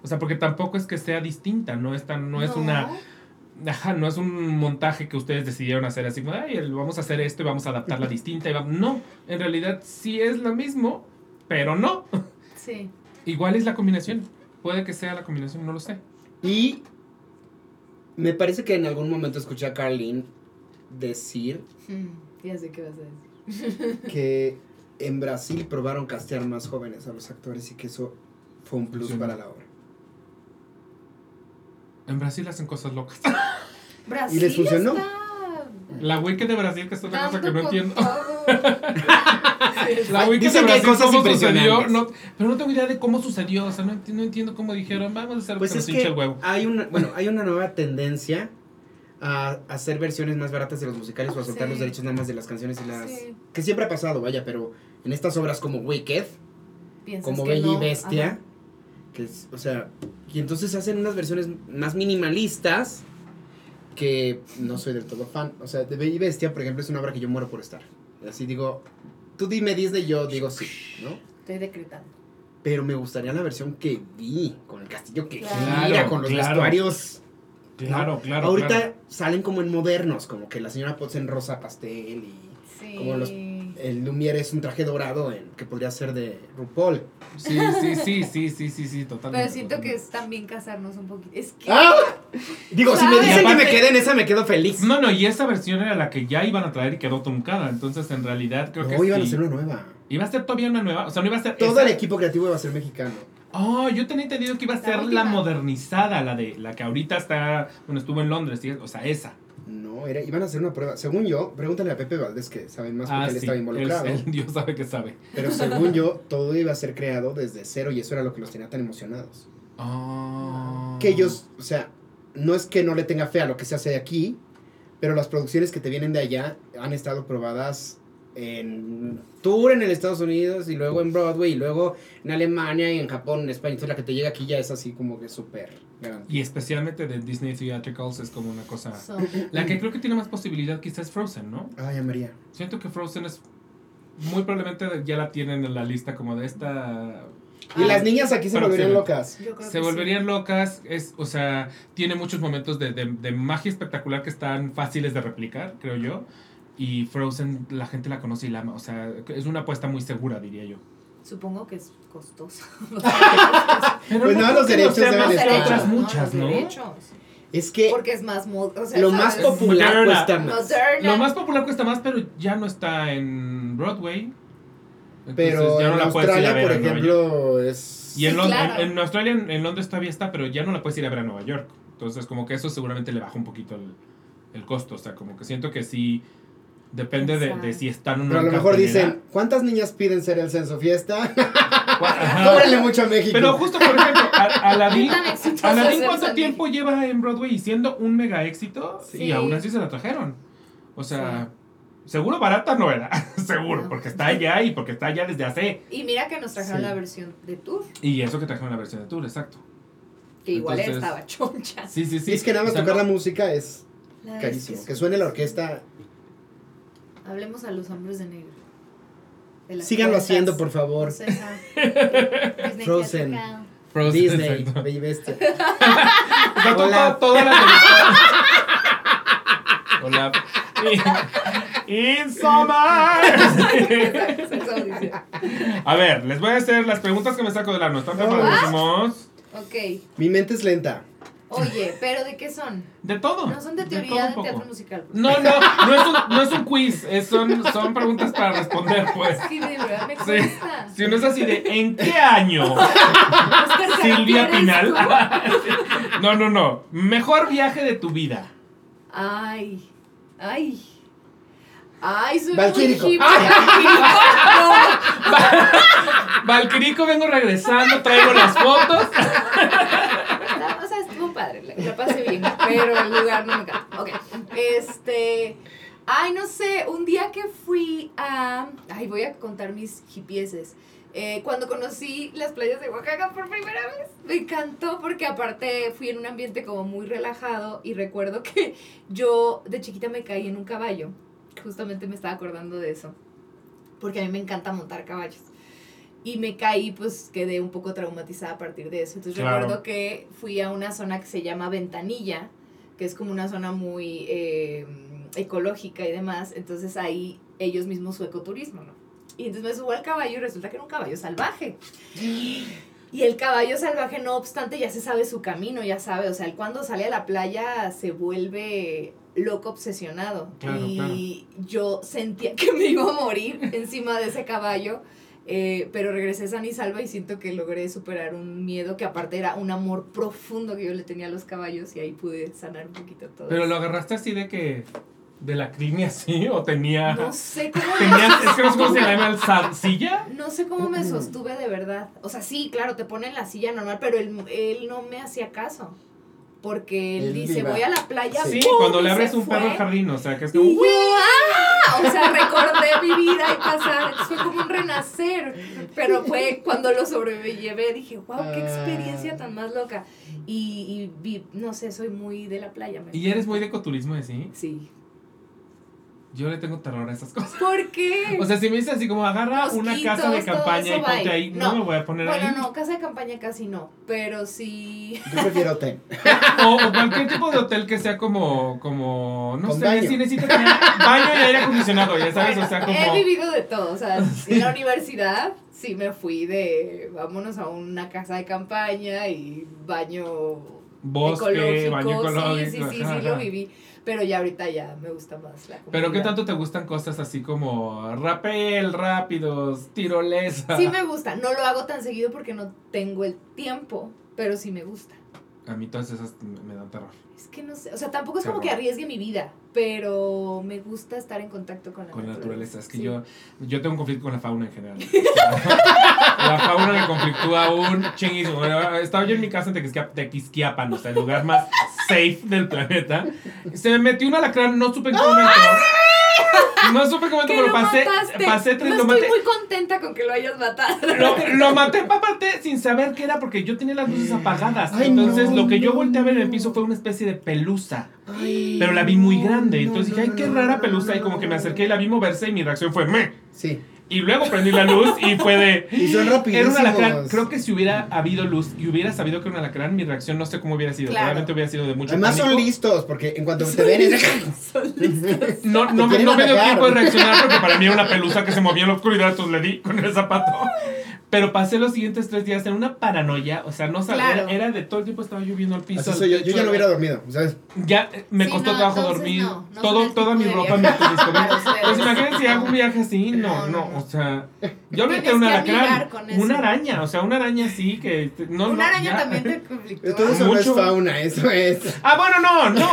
O sea, porque tampoco es que sea distinta, no es tan, no es una, ajá, no es un montaje que ustedes decidieron hacer así, como, ay, vamos a hacer esto y vamos a adaptarla distinta y va-". no, en realidad sí es lo mismo, pero no. Sí. Igual es la combinación, puede que sea la combinación, no lo sé. Y me parece que en algún momento escuché a Carlene decir Mm, Ya sé qué vas a decir. que en Brasil probaron castear más jóvenes a los actores y que eso fue un plus para la obra. En Brasil hacen cosas locas. Brasil les funcionó? está La wiki de Brasil, que es otra cosa que no entiendo. La dicen que hay cosas cómo sucedió, no, pero no tengo idea de cómo sucedió, o sea, no, no entiendo cómo dijeron, vamos a hacer Pues que es nos hinche que el huevo. hay una, bueno, hay una nueva tendencia a hacer versiones más baratas de los musicales o a soltar Sí. los derechos nada más de las canciones y las... Sí. Que siempre ha pasado, vaya, pero en estas obras como Wicked, como Bella no, y Bestia, ajá. que es, o sea, y entonces hacen unas versiones más minimalistas que no soy del todo fan. O sea, de Bella y Bestia, por ejemplo, es una obra que yo muero por estar. Así digo, tú dime Disney, yo digo sí, ¿no? Estoy decretando. Pero me gustaría la versión que vi, con el castillo que Claro, gira, con los claro. vestuarios. Claro, claro. Ahorita claro. salen como en modernos, como que la señora Potts en rosa pastel y Sí. Como los- el Lumière es un traje dorado en, que podría ser de RuPaul. Sí, sí, sí, sí, sí, sí, sí, totalmente. Pero siento que es también casarnos un poquito. Es que. ¡Ah! Digo, si me dicen que me Aparte- quede en esa, me quedo feliz. No, no, y esa versión era la que ya iban a traer y quedó truncada. Entonces, en realidad, creo que. no, iban a hacer una nueva. Iba a ser todavía una nueva. O sea, no iba a ser. Todo esa. el equipo creativo iba a ser mexicano. Oh, yo tenía entendido que iba a La ser la modernizada, la de la que ahorita está. Bueno, estuvo en Londres, ¿sí? o sea, esa. No, era, iban a hacer una prueba. Según yo, pregúntale a Pepe Valdés que saben más porque él estaba involucrado. Ah, él- él- Dios sabe que sabe. Pero según yo, todo iba a ser creado desde cero y eso era lo que los tenía tan emocionados. Oh. Que ellos, o sea, no es que no le tenga fe a lo que se hace aquí, pero las producciones que te vienen de allá han estado probadas en tour en el Estados Unidos y luego en Broadway y luego en Alemania y en Japón, en España. Entonces la que te llega aquí ya es así como que súper Y especialmente de Disney Theatricals es como una cosa. La que creo que tiene más posibilidad quizás es Frozen, ¿no? Ay, María. Siento que Frozen es muy probablemente ya la tienen en la lista como de esta Y las niñas aquí se volverían locas. Yo creo Se que volverían locas, es, o sea, tiene muchos momentos de, de, de magia espectacular que están fáciles de replicar, creo yo. Y Frozen, la gente la conoce y la ama, o sea, es una apuesta muy segura, diría yo. Supongo que es costoso. Pero Pues no, los que derechos deben más estar. No, muchas, ¿no? derechos. Es que Porque es más o sea, lo más popular Moderna. cuesta más. Moderna. Lo más popular cuesta más, pero ya no está en Broadway. Entonces, Pero ya no en la puedes ir a Australia, ver por a Nueva York. ejemplo, es... Y en, Sí, Lon- claro. en, en Australia, en, en Londres todavía está, pero ya no la puedes ir a ver a Nueva York. Entonces, como que eso seguramente le baja un poquito el, el costo. O sea, como que siento que sí depende de, de si están o no Pero a lo mejor dicen, ¿cuántas niñas piden ser el censo fiesta? Ajá. Cóbrenle mucho a México. Pero justo, por ejemplo, a- Aladdin, ¿Qué tan exitoso Aladdin es ¿cuánto tiempo lleva en Broadway y siendo un mega éxito? Sí. Y aún así se la trajeron. O sea, seguro barata no era. seguro, No. porque está allá y porque está allá desde hace. Y mira que nos trajeron Sí. la versión de tour, Y eso que trajeron la versión de tour, exacto. que igual Entonces- estaba choncha. Sí, sí, sí. Y es que nada más O sea, tocar no- la música es carísimo. que- Que suene la orquesta. Hablemos a los hombres de negro. De Síganlo cuentas. haciendo, por favor. Frozen. Frozen, Disney. Bella Bestia. Hola. to- toda la Hola. In summer. A ver, les voy a hacer las preguntas que me saco del ano. ¿Están preparadísimos? Ok. Mi mente es lenta. Oye, ¿pero de qué son? De todo. No son de teoría de poco. teatro musical. No, no, no es un, no es un quiz, es- son, son preguntas para responder, pues. Es que de verdad me Sí. cuesta. Si uno es así de, ¿en qué año? Silvia Pinal. No, no, no. Mejor viaje de tu vida. Ay, ay. Ay, soy Valquírico. muy. Valquirico, vengo regresando, traigo las fotos. No, o sea, estuvo padre, la, pasé bien, pero el lugar no me encanta. Ok, este... Ay, no sé, un día que fui a... Ay, voy a contar mis hipieses. Eh, cuando conocí las playas de Oaxaca por primera vez, me encantó porque aparte fui en un ambiente como muy relajado y recuerdo que yo de chiquita me caí en un caballo. Justamente me estaba acordando de eso. Porque a mí me encanta montar caballos. Y me caí, pues quedé un poco traumatizada a partir de eso. Entonces Claro. recuerdo que fui a una zona que se llama Ventanilla, que es como una zona muy eh, ecológica y demás. Entonces ahí ellos mismos su ecoturismo, ¿no? Y entonces me subo al caballo y resulta que era un caballo salvaje. Y el caballo salvaje, no obstante, ya se sabe su camino, ya sabe. O sea, él cuando sale a la playa se vuelve loco obsesionado. Claro, y yo sentía que me iba a morir encima de ese caballo. Eh, pero regresé sana y salva y siento que logré superar un miedo que aparte era un amor profundo que yo le tenía a los caballos y ahí pude sanar un poquito todo. Pero lo agarraste así de que. de la crini así, o tenía. No sé cómo Tenías, es que no sé cómo se llama silla. No sé cómo me sostuve de verdad. O sea, sí, claro, te pone en la silla normal, pero él, él no me hacía caso. Porque él, Él dice, iba. voy a la playa. Sí, ¡pum! cuando le abres un perro al jardín, o sea, que es como. Y yo, ¡ah! O sea, recordé mi vida y pasar. Fue como un renacer. Pero fue cuando lo sobrellevé, dije, wow, qué experiencia tan más loca. Y, y vi, no sé, soy muy de la playa. me- ¿Y eres muy de ecoturismo, sí? Sí. Yo le tengo terror a esas cosas. ¿Por qué? O sea, si me dices así como agarra una casa de campaña y ponte ahí, no, No. me voy a poner bueno, ahí. no, casa de campaña casi no. Pero sí. Yo prefiero hotel. O, o cualquier tipo de hotel que sea como, como no Con sé, baño. si necesita tener baño y aire acondicionado, ya sabes, o sea, Bueno, como... He vivido de todo, o sea, en la universidad sí me fui de, vámonos a una casa de campaña y baño Bosque, ecológico. baño ecológico. Sí, sí, sí, sí, lo viví, pero ya ahorita ya me gusta más la Pero ¿qué tanto te gustan cosas así como rapel, rápidos, tirolesa? Sí me gusta, no lo hago tan seguido porque no tengo el tiempo, pero sí me gusta. A mí todas esas me dan terror. Es que no sé, o sea, tampoco es como que arriesgue mi vida, pero me gusta estar en contacto con la Con la naturaleza. Es que Sí. yo, yo tengo un conflicto con la fauna en general. la fauna me conflictúa un chinguísimo. Estaba yo en mi casa en Tequisquia- Tequisquiapan, o sea, el lugar más safe del planeta. Se me metió un alacrán, no supe en qué momento. No supe en qué momento, Que pero lo pasé, mataste. pasé tres, no lo estoy maté. muy contenta con que lo hayas matado. Lo, lo maté aparte sin saber qué era porque yo tenía las luces apagadas. Ay, entonces no, lo que yo volteé a ver en el piso fue una especie de pelusa. Ay, Pero la vi muy grande. no, Entonces no, dije, ay, qué no, rara no, pelusa. no, Y como que me acerqué y la vi moverse y mi reacción fue me. Sí. Y luego prendí la luz y fue de. Y son Era un rapidísimos. alacrán. Creo que si hubiera habido luz y hubiera sabido que era un alacrán, mi reacción no sé cómo hubiera sido. Claro. Probablemente hubiera sido de mucho Además son listos, porque en cuanto te ven es... Son listos. No, no, no me dio tiempo de reaccionar porque para mí era una pelusa que se movía en la oscuridad, entonces le di con el zapato. Pero pasé los siguientes tres días en una paranoia, o sea, no sabía, Claro. era, era de todo el tiempo estaba lloviendo al piso. Así al soy yo. Ya no era- hubiera dormido, ¿sabes? Ya me Sí, costó no, trabajo dormir. no, no todo, toda mi ropa me. Pues imagínense si hago un viaje así, no, No, no, no, no. o sea, yo me metí un alacrán, lidiar con eso. una araña, o sea, una araña así que no, Una no, araña ya. también te conflictúa. Todo eso no es Mucho. fauna, eso es... Ah, bueno, no, no,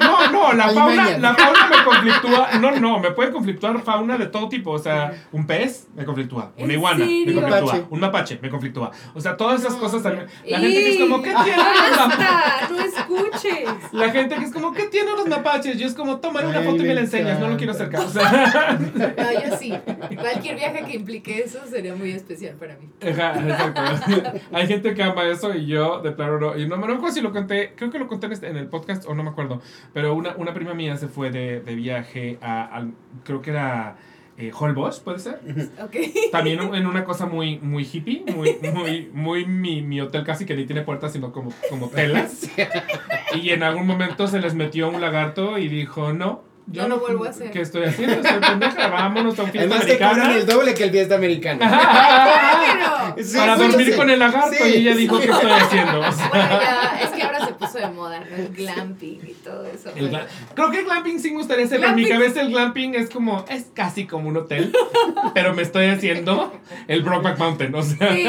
no, no, la fauna, la fauna me conflictúa, no, no, me puede conflictuar fauna de todo tipo, o sea, un pez me conflictúa, una ¿En iguana me conflictúa, Mapache. un mapache me conflictúa, o sea, todas esas No, cosas también, la gente que es como, ¿qué tienen los mapaches? ¡Basta! ¡No escuches! La gente que es como, ¿qué tienen los mapaches? Yo es como, tómale una foto y me la enseñas, no lo quiero acercar, o sea, No, yo sí. Cualquier viaje que implique eso sería muy especial para mí. Exacto. Hay gente que ama eso y yo de plano no. Y no me acuerdo si lo conté, creo que lo conté en, este- en el podcast o no me acuerdo. Pero una, una prima mía se fue de, de viaje a, al- creo que era eh, Holbox, ¿puede ser? Ok. También en una cosa muy, muy hippie, muy, muy, muy mi, mi hotel casi que ni tiene puertas, sino como, como telas. Y en algún momento se les metió un lagarto y dijo, no. Yo No lo vuelvo a hacer. ¿Qué estoy haciendo? Estoy pendeja. Vámonos a un fiesta Además te cobran americana. el doble que el fiesta americano. Pero, Sí, para sí, dormir sí. con el lagarto Sí, y ella dijo sí. ¿qué estoy haciendo? O sea, bueno, ya, es que ahora se puso de moda, ¿no? El glamping y todo eso. el creo que el glamping sí me gustaría hacer, pero en mi cabeza el glamping es como, es casi como un hotel, pero me estoy haciendo el Brokeback Mountain, o sea, Sí,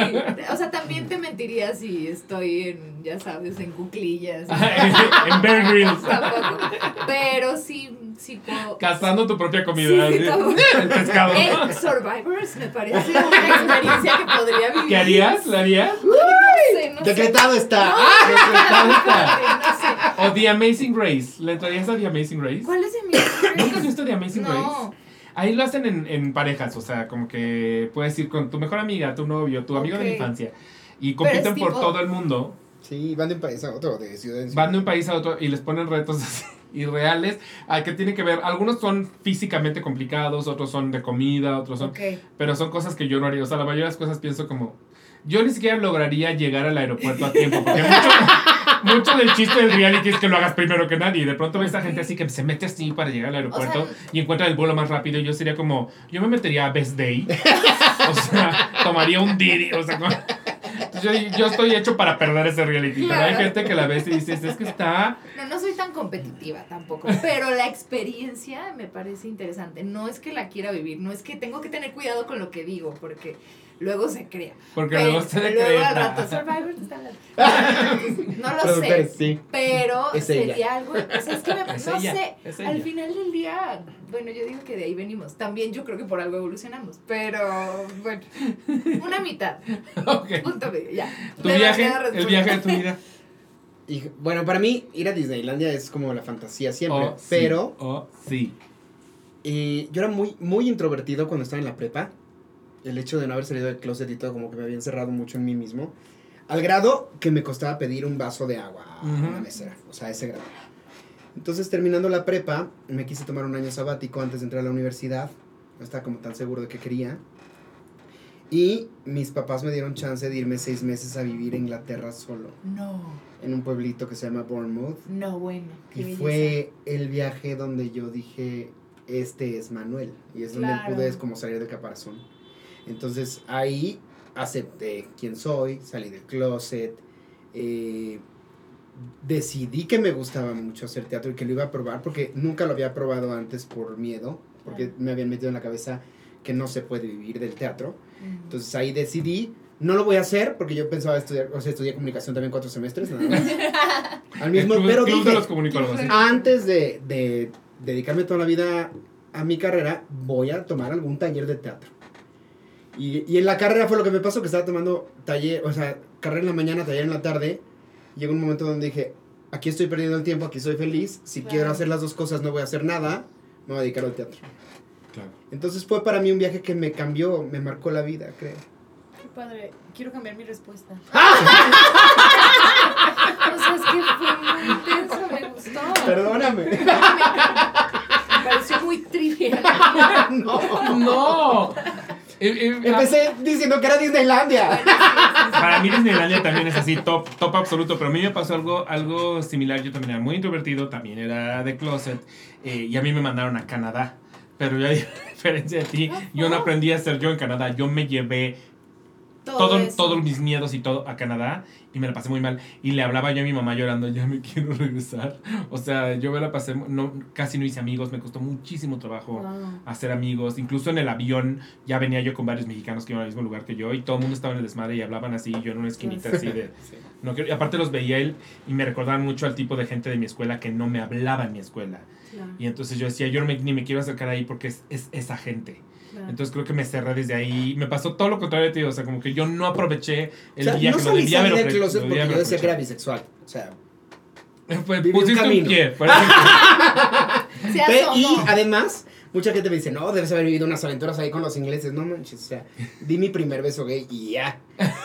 o sea, también te mentiría si estoy en, ya sabes, en cuclillas. en Bear Grylls, Tampoco. Pero sí, sí puedo. cazando tu propia comida, Sí, el pescado. Eh, Survivors me parece una experiencia que podría vivir. ¿Qué harías? ¿La harías? No sé, no sé. Decretado está. No, ¡Ah! decretado está. No sé. O The Amazing Race, ¿le entrarías a The Amazing Race? ¿Cuál es de ¿Nunca has visto The Amazing Race? Ahí lo hacen en, en parejas, o sea, como que puedes ir con tu mejor amiga, tu novio, tu amigo de la infancia. Y compiten por tipo- todo el mundo. Sí, van de un país a otro, de ciudad en ciudad. Van de un país a otro y les ponen retos así irreales a que tienen que ver. Algunos son físicamente complicados, otros son de comida, otros son. Ok. Pero son cosas que yo no haría. O sea, la mayoría de las cosas pienso como. Yo ni siquiera lograría llegar al aeropuerto a tiempo. Porque mucho, mucho del chiste del reality es que lo hagas primero que nadie. Y de pronto ves a gente así que se mete así para llegar al aeropuerto O sea, y encuentra el vuelo más rápido. Y yo sería como. Yo me metería a Best Day. o sea, tomaría un Didi. O sea, como- yo, yo estoy hecho para perder ese reality. Pero hay gente que la ves y dices, es que está. No, no soy tan competitiva tampoco, pero la experiencia me parece interesante. No es que la quiera vivir, no es que tengo que tener cuidado con lo que digo, porque luego se crea. Porque Pero- luego se luego al rato Survivor está. No lo sé, sí. pero Es sería ella. algo, o sea, es que me, Es no ella, sé, es al ella. final del día, bueno, yo digo que de ahí venimos. También yo creo que por algo evolucionamos, pero bueno, una mitad, punto medio, ya. Tu viaje, el viaje de tu vida. Y, bueno, para mí ir a Disneylandia es como la fantasía siempre. Oh, sí, pero Oh, sí. eh, yo era muy, muy introvertido cuando estaba en la prepa. El hecho de no haber salido del closet y todo como que me había encerrado mucho en mí mismo. Al grado que me costaba pedir un vaso de agua a una mesera. O sea, ese grado. Entonces, terminando la prepa, me quise tomar un año sabático antes de entrar a la universidad. No estaba como tan seguro de que quería. Y mis papás me dieron chance de irme seis meses a vivir a Inglaterra solo. No, En un pueblito que se llama Bournemouth. no, bueno. qué Y belleza. fue el viaje donde yo dije, este es Manuel. Y es donde pude es como salir del caparazón. Entonces ahí acepté quién soy, salí del closet. eh, decidí que me gustaba mucho hacer teatro y que lo iba a probar porque nunca lo había probado antes por miedo, porque me habían metido en la cabeza que no se puede vivir del teatro. Entonces ahí decidí, no lo voy a hacer porque yo pensaba estudiar, o sea, estudié comunicación también cuatro semestres, nada más. Al mismo, Club- pero antes de, de dedicarme toda la vida a mi carrera, voy a tomar algún taller de teatro. Y, y en la carrera fue lo que me pasó, que estaba tomando taller, o sea, carrera en la mañana, taller en la tarde. Llegó un momento donde dije, aquí estoy perdiendo el tiempo, aquí soy feliz, si Claro. quiero hacer las dos cosas no voy a hacer nada, me voy a dedicar al teatro. Claro. Entonces fue para mí un viaje que me cambió, me marcó la vida, creo. Qué padre. Quiero cambiar mi respuesta. ¡Ah! o sea, es que fue muy intenso, me gustó. Perdóname. Me pareció muy trivial. no. No. Eh, eh, Empecé diciendo que era Disneylandia. Para mí Disneylandia también es así, top, top absoluto, pero a mí me pasó algo, algo similar, yo también era muy introvertido, también era de closet, eh, y a mí me mandaron a Canadá, pero yo a diferencia de ti, yo no aprendí a ser yo en Canadá, yo me llevé todo, todos mis miedos y todo a Canadá y me la pasé muy mal. Y le hablaba yo a mi mamá llorando, ya me quiero regresar. O sea, yo me la pasé, no, casi no hice amigos, me costó muchísimo trabajo Wow. hacer amigos. Incluso en el avión ya venía yo con varios mexicanos que iban al mismo lugar que yo y todo el mundo estaba en el desmadre y hablaban así, y yo en una esquinita así de... No quiero- y aparte los veía él y me recordaban mucho al tipo de gente de mi escuela que no me hablaba en mi escuela. Claro, Y entonces yo decía, yo no me- ni me quiero acercar ahí porque es, es esa gente. Entonces creo que me cerré desde ahí. Me pasó todo lo contrario de ti. O sea, como que yo no aproveché el O sea, día no que lo salí, debía salí haber porque yo decía que era bisexual. O sea, un pusiste un, camino. pie. y además, mucha gente me dice, no, debes haber vivido unas aventuras ahí con los ingleses. No manches, o sea, di mi primer beso gay y ya.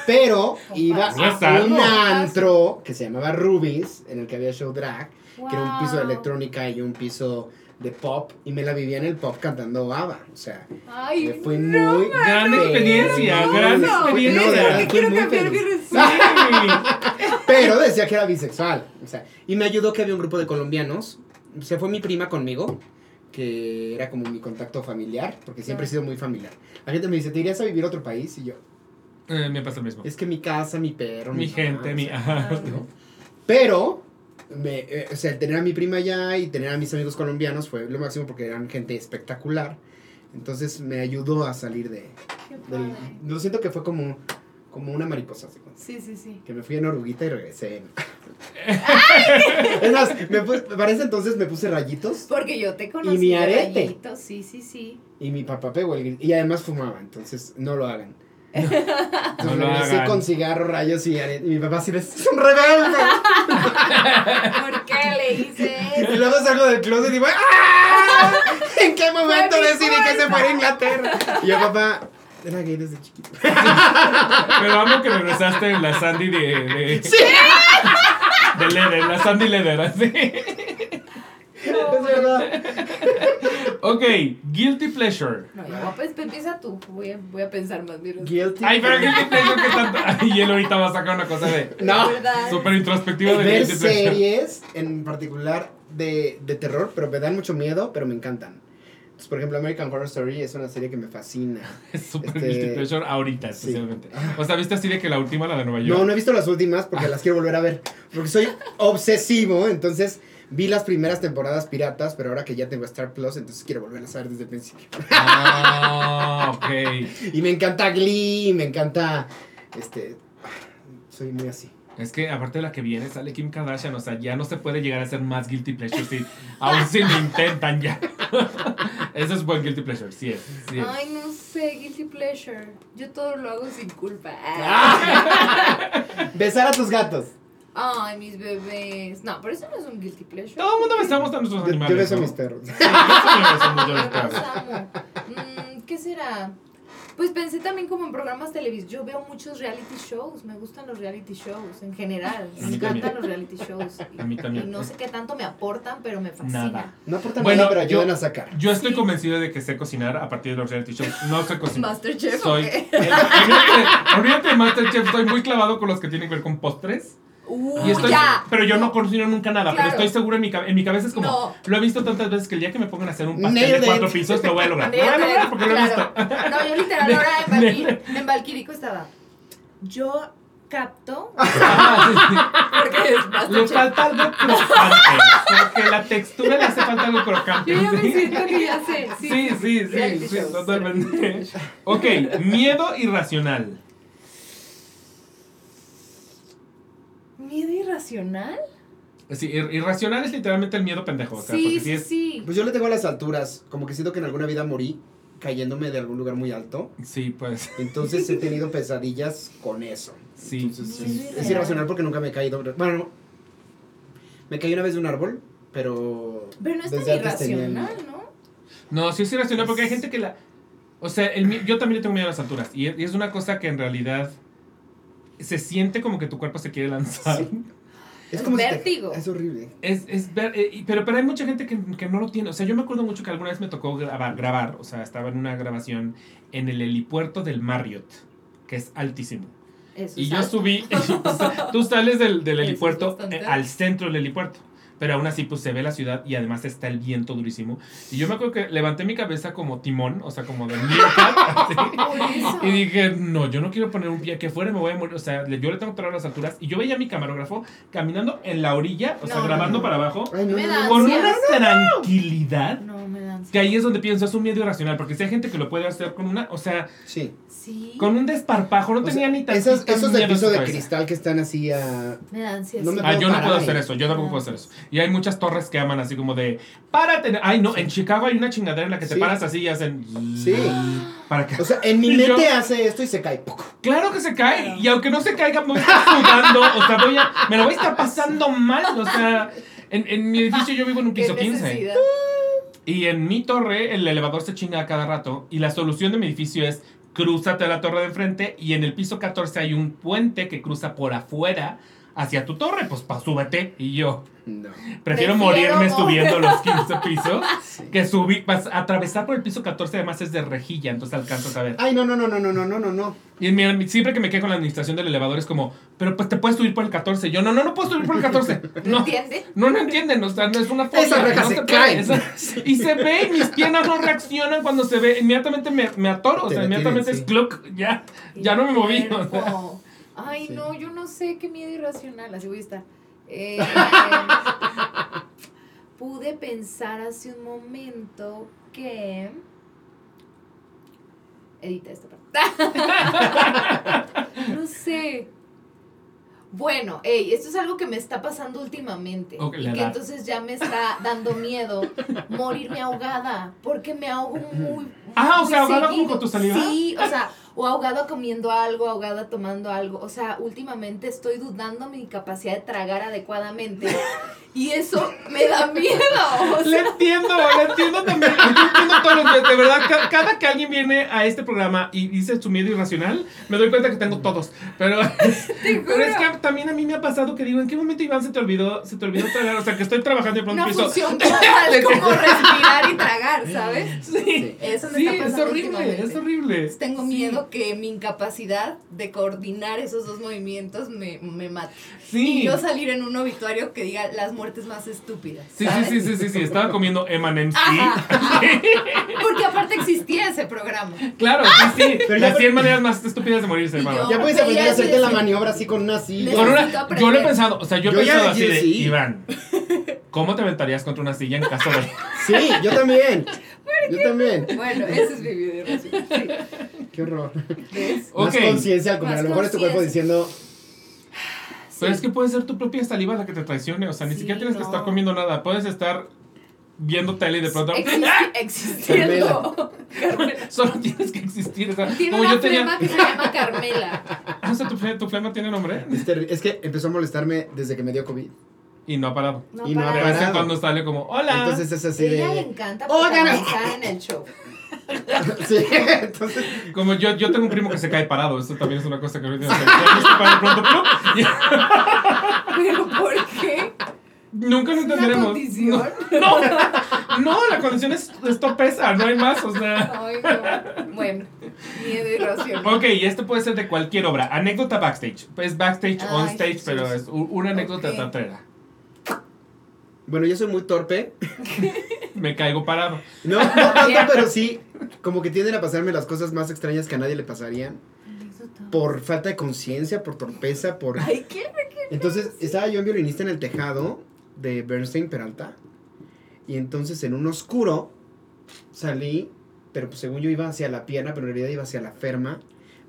Pero iba a un antro que se llamaba Rubies, en el que había show drag, que era un piso de electrónica y un piso de pop, y me la vivía en el pop cantando ABBA. O sea, Ay, me fue muy... Gran experiencia, gran No, experiencia. de verdad, fue quiero muy cambiar mi. Pero decía que era bisexual. O sea, y me ayudó que había un grupo de colombianos. Se fue mi prima conmigo, que era como mi contacto familiar, porque siempre he sido muy familiar. La gente me dice, ¿te irías a vivir a otro país? Y yo, Eh, me pasa lo mismo. es que mi casa, mi perro, Mi mamá, gente, o mi. sea, Ajá. ¿no? Pero, me, eh, o sea, el tener a mi prima allá y tener a mis amigos colombianos fue lo máximo porque eran gente espectacular. Entonces me ayudó a salir de... Del- lo siento que fue como, como una mariposa. ¿sí? Sí, sí, sí. Que me fui en oruguita y regresé. es más, me puse- para ese entonces me puse rayitos Porque yo te conocí. Y mi arete. rayito, Sí, sí, sí. y mi papá pegó el. Y además fumaba, entonces no lo hagan. No Entonces lo hagan. con cigarro, rayos y arete. Y mi papá así de, es un rebelde. ¿Por qué le hice y eso? luego salgo del closet y digo, ¡ah! ¿En qué momento decidí que se fuera a Inglaterra? Y yo, papá, era gay desde chiquito. Pero amo que regresaste en la Sandy de. de ¡Sí! De Leder, la Sandy Leder, así. Es verdad. Ok, Guilty Pleasure. No, ya, pues empieza tú. Voy a, voy a pensar más mi respuesta. Guilty. Ay, pero Guilty Pleasure que tanto. Ay, y él ahorita va a sacar una cosa de. No. Súper introspectiva de ver Guilty Pleasure. series en particular de, de terror, pero me dan mucho miedo, pero me encantan. Entonces, por ejemplo, American Horror Story es una serie que me fascina. Es súper Este- Guilty Pleasure ahorita, Sí. especialmente. O sea, ¿viste así de que la última, la de Nueva York? No, no he visto las últimas porque las quiero volver a ver. Porque soy obsesivo, entonces vi las primeras temporadas piratas, pero ahora que ya tengo Star Plus, entonces quiero volverlas a ver desde el principio. Ah, ok. Y me encanta Glee, me encanta. Este. Soy muy así. Es que aparte de la que viene sale Kim Kardashian, o sea, ya no se puede llegar a ser más guilty pleasure si aún si lo intentan ya. Eso es buen guilty pleasure, sí es. Sí es. Ay, no sé, guilty pleasure. Yo todo lo hago sin culpa. Besar a tus gatos. Ay, mis bebés. No, pero eso no es un guilty pleasure. Todo el mundo besamos a nuestros Yo, animales. yo beso a ¿no? mis perros. Sí, yo. Mm, ¿Qué será? Pues pensé también como en programas televisivos. Yo veo muchos reality shows. Me gustan los reality shows en general. Me encantan también. los reality shows. Y, A mí también. y no sé qué tanto me aportan, pero me fascina. Nada. No aportan Bueno, nada, pero yo- ayudan a sacar. Yo estoy Sí. convencido de que sé cocinar a partir de los reality shows. No sé cocinar. Masterchef. Soy. olvídate de Masterchef, estoy muy clavado con los que tienen que ver con postres. Uh, Y estoy, ya. pero yo no cocino nunca nada, pero Claro. estoy seguro en mi, en mi cabeza es como, No. lo he visto tantas veces que el día que me pongan a hacer un pastel Nailed de cuatro it. pisos lo voy a lograr. Lo voy a lograr porque lo he visto. Claro. No, yo literal ahora en, Valquir- en Valquirico estaba. Yo capto. Porque es Le Masterchef. falta algo crocante. Porque la textura le hace falta algo crocante. Yo ya me ¿sí? siento que ya sé. Sí, Sí, sí, sí, sí, shows. totalmente. Ok, miedo irracional. ¿Miedo irracional? Sí, ir- irracional es literalmente el miedo pendejo. O sea, sí, sí sí, es. sí. Pues yo le tengo a las alturas. Como que siento que en alguna vida morí cayéndome de algún lugar muy alto. Sí, pues. Entonces he tenido pesadillas con eso. Sí. Entonces, Sí, es, es es real. irracional porque nunca me he caído. Bueno, me caí una vez de un árbol, pero. Pero no es tan el- irracional, ¿no? No, sí es irracional porque hay gente que la. O sea, el, yo también le tengo miedo a las alturas. Y es, y es una cosa que en realidad se siente como que tu cuerpo se quiere lanzar. Es Es como si te- vértigo. es horrible. Es, es ver, eh, pero, pero hay mucha gente que, que no lo tiene. O sea, yo me acuerdo mucho que alguna vez me tocó grabar, grabar, o sea, estaba en una grabación en el helipuerto del Marriott, que es altísimo. Eso Y es yo alto. subí, tú sales del, del helipuerto eh, al centro del helipuerto. Pero aún así, pues se ve la ciudad y además está el viento durísimo. Y yo me acuerdo que levanté mi cabeza como timón, o sea, como de eso. Y dije, no, yo no quiero poner un pie aquí afuera, me voy a morir. O sea, le- yo le tengo que a las alturas. Y yo veía a mi camarógrafo caminando en la orilla, o sea, No, grabando no. para abajo, Ay, no, Me no, da no. con una tranquilidad. No, me Que ahí es donde pienso, es un miedo irracional. Porque si hay gente que lo puede hacer con una, o sea, Sí. Sí. con un desparpajo, no O sea, tenía ni tan esos, esos de piso de cristal que están así a. Me da. No me Ah, yo no puedo hacer eso, yo tampoco No. puedo hacer eso. Y hay muchas torres que aman así como de, párate. Ay, no, en Chicago hay una chingadera en la que te paras así y hacen... Sí. Para que... O sea, en mi Y yo- mente hace esto y se cae. Claro que se cae. Y aunque no se caiga, me voy a estar sudando. O sea, voy a, me lo voy a estar pasando mal. O sea, en, en mi edificio yo vivo en un piso 15. necesidad. Y en mi torre el elevador se chinga a cada rato. Y la solución de mi edificio es crúzate a la torre de enfrente. Y en el piso 14 hay un puente que cruza por afuera hacia tu torre. Pues pa, súbete. Y yo No. prefiero morirme morir. subiendo los 15 pisos Sí. que subir. pas- atravesar por el piso 14 además es de rejilla. Entonces alcanzas a ver. Ay, no, no, no, no, no, no, no, no, no. Y mira, siempre que me quedo con la administración del elevador es como, pero pues te puedes subir por el 14. Yo, no, no, no puedo subir por el 14. No, ¿Entiende? no, no entienden, o sea, no es una fobia. Esas rejas no se esa- y se ve, y mis piernas no reaccionan cuando se ve. Inmediatamente me, me atoro, o sea, inmediatamente sí. es cluck, ya, ya no me moví. o sea. Ay, Sí. no, yo no sé qué miedo irracional, así voy a estar. Eh, pude pensar hace un momento que. Edita esta parte. no sé. Bueno, ey, esto es algo que me está pasando últimamente. Y que edad. entonces ya me está dando miedo morirme ahogada. Porque me ahogo muy. Ah, o muy sea, ahogada como con tu saliva. Sí, o sea, o ahogada comiendo algo, ahogada tomando algo. O sea, últimamente estoy dudando mi capacidad de tragar adecuadamente. Y eso me da miedo. O Le entiendo, le entiendo también. Yo entiendo todos los de verdad. ca- Cada que alguien viene a este programa y dice su miedo irracional, me doy cuenta que tengo todos. Pero, pero es que también a mí me ha pasado que digo, ¿en qué momento Iván se te olvidó, se te olvidó tragar? O sea, que estoy trabajando y de pronto una función total como respirar y tragar, ¿sabes? Sí, Eso me sí, está es pasando horrible, últimamente. es horrible. Tengo Sí. Que mi incapacidad de coordinar esos dos movimientos me, me mate. Sí. Y yo salir en un obituario que diga las muertes más estúpidas. Sí, sí, ¿sabes? sí, sí, sí, sí, estaba comiendo. Ajá. Porque aparte existía ese programa. Claro, sí, sí. Pero ya Las 100 maneras más estúpidas de morirse, hermano. Ya puedes aprender a hacerte la maniobra así con una silla. Con una- yo lo he pensado, o sea, yo he Yo ya pensado así de, sí. Iván, ¿cómo te aventarías contra una silla en caso de...? Sí, yo también. Yo también. Bueno, ese es mi video. Sí. Qué horror. ¿Ves? Más conciencia. Más A lo mejor es tu cuerpo diciendo. Pero es que puede ser tu propia saliva la que te traicione, o sea, ni Sí, siquiera tienes que estar comiendo nada, puedes estar viendo tele y de pronto... Existi- existiendo. Carmela. Solo tienes que existir, o sea, Tiene como una yo tenía... flema que se llama Carmela. Ah, o sea, tu, fle- tu flema tiene nombre es que empezó a molestarme desde que me dio COVID. Y no ha parado. No Y no. De ha vez en parado. cuando sale como, hola. Entonces es así ella le de. encanta Oigan. protagonizar en el show. Sí, entonces. Como yo, yo tengo un primo que se cae parado, esto también es una cosa que ahorita se de pronto, y- ¿Pero por qué? Nunca lo ¿Es una entenderemos. condición? No, no, la condición es esto pesa, no hay más, o sea. Ay, no. Bueno, miedo irracional. Ok, y esto puede ser de cualquier obra. Anécdota backstage. Pues backstage, Ay, on stage, pero es una anécdota Ok. teatrera. Bueno, yo soy muy torpe. Me caigo parado. No, no tanto, pero sí. Como que tienden a pasarme las cosas más extrañas que a nadie le pasarían. Por falta de conciencia, por torpeza, por. Ay, ¿qué? Entonces, estaba yo en violinista en el tejado de Bernstein Peralta. Y entonces en un oscuro salí, pero pues según yo iba hacia la pierna, pero en realidad iba hacia la ferma.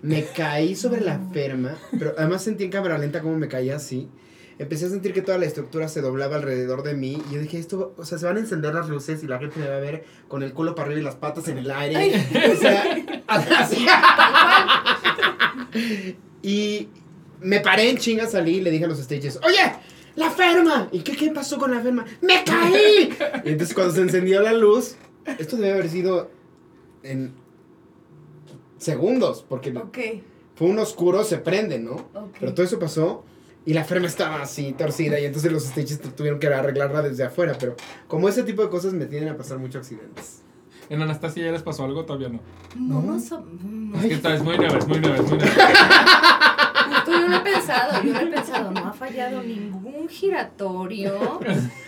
Me caí sobre la ferma, pero además sentí en cámara lenta como me caía así. Empecé a sentir que toda la estructura se doblaba alrededor de mí. Y yo dije, esto, o sea, se van a encender las luces y la gente me va a ver con el culo para arriba y las patas en el aire. O sea, así. Y me paré en chinga, salí y le dije a los stages, oye, la ferma. ¿Y qué, qué pasó con la ferma? ¡Me caí! Y entonces cuando se encendió la luz, esto debe haber sido en segundos, porque fue un oscuro, se prende, ¿no? Pero todo eso pasó Y la Ferma estaba así, torcida, y entonces los stages tu- tuvieron que arreglarla desde afuera. Pero como ese tipo de cosas me tienden a pasar muchos accidentes. ¿En Anastasia ya les pasó algo? Todavía no. No, No. no, so- no, Es que esta es muy nueva, es muy nueva, es muy nueva. Justo yo lo he pensado, yo lo he pensado, no ha fallado ningún giratorio.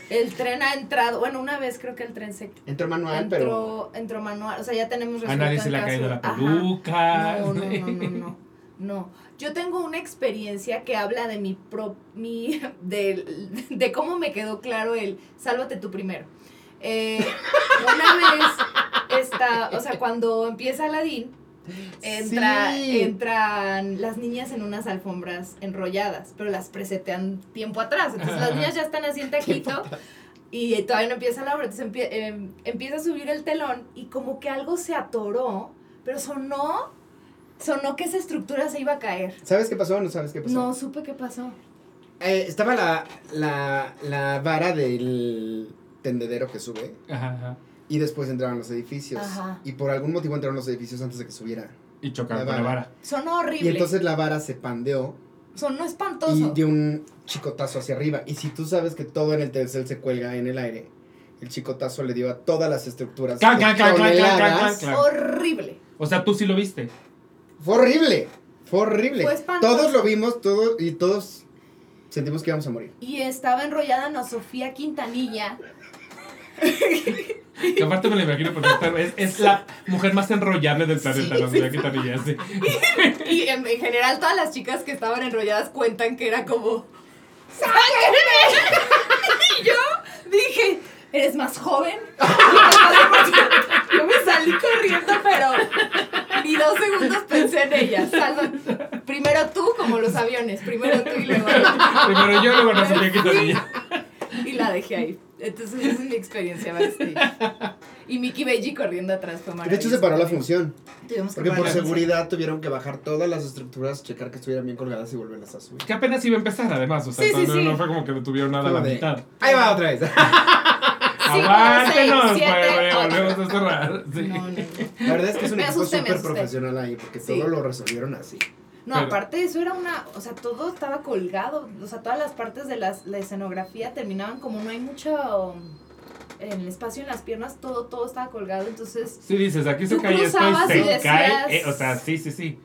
El tren ha entrado, bueno, una vez creo que el tren se Entró manual, pero. entró, entró manual, o sea, ya tenemos A resuelto nadie se le ha caído la Ajá. peluca. No, no, no, no, no, no. Yo tengo una experiencia que habla de mi pro, mi, de, de cómo me quedó claro el sálvate tú primero. Eh, una vez está, o sea, cuando empieza Aladdin, entra, Sí. entran las niñas en unas alfombras enrolladas, pero las presetean tiempo atrás. Entonces las niñas ya están así en taquito y todavía no empieza la obra. Entonces empie- em, empieza a subir el telón y como que algo se atoró, pero sonó, sonó que esa estructura se iba a caer. ¿Sabes qué pasó o no sabes qué pasó? No supe qué pasó. Eh, estaba la, la, la vara del tendedero que sube. Ajá, ajá. Y después entraron los edificios. Ajá. Y por algún motivo entraron los edificios antes de que subiera. Y chocaron La con la vara. Sonó horrible. Y entonces la vara se pandeó sonó y espantoso. dio un chicotazo hacia arriba. Y si tú sabes que todo en el tercel se cuelga en el aire, el chicotazo le dio a todas las estructuras. Clan. Horrible. O sea, tú sí lo viste. Fue horrible. Fue horrible. Fue todos lo vimos, todos, y todos sentimos que íbamos a morir. Y estaba enrollada Ana Sofía Quintanilla. Que aparte me lo imagino perfectamente. Es, es la mujer más enrollable del planeta, Sí, la Sofía Quintanilla, sí. Y en, en general todas las chicas que estaban enrolladas cuentan que era como... ¡Sáquenme! y yo dije, ¿eres más joven? yo me salí corriendo, pero ni dos segundos pensé en ella. Salva. Primero tú, como los aviones. Primero tú y luego yo. Primero yo, luego la Sofía Quintanilla. Y la dejé ahí. Entonces esa es mi experiencia backstage. Y Mickey Beji corriendo atrás fue De maravilloso. hecho, se paró la función. Tuvimos que Porque por seguridad tuvieron que bajar todas las estructuras, checar que estuvieran bien colgadas y volverlas a subir. Que apenas iba a empezar, además. O sea, Sí, sí, no, sí. no fue como que no tuvieron nada a la de, mitad. Ahí va otra vez. Aguántenos, volvemos a cerrar. Sí. No, no, no. La verdad es que es un Me equipo súper profesional ahí, porque Sí. todo lo resolvieron así. No, Pero- aparte eso era una, o sea, todo estaba colgado, o sea, todas las partes de las, la escenografía terminaban como no hay mucho en el espacio en las piernas, todo, todo estaba colgado, entonces, Sí, dices, aquí se cae esto y se y decías- cae. eh, o sea, sí, sí, sí.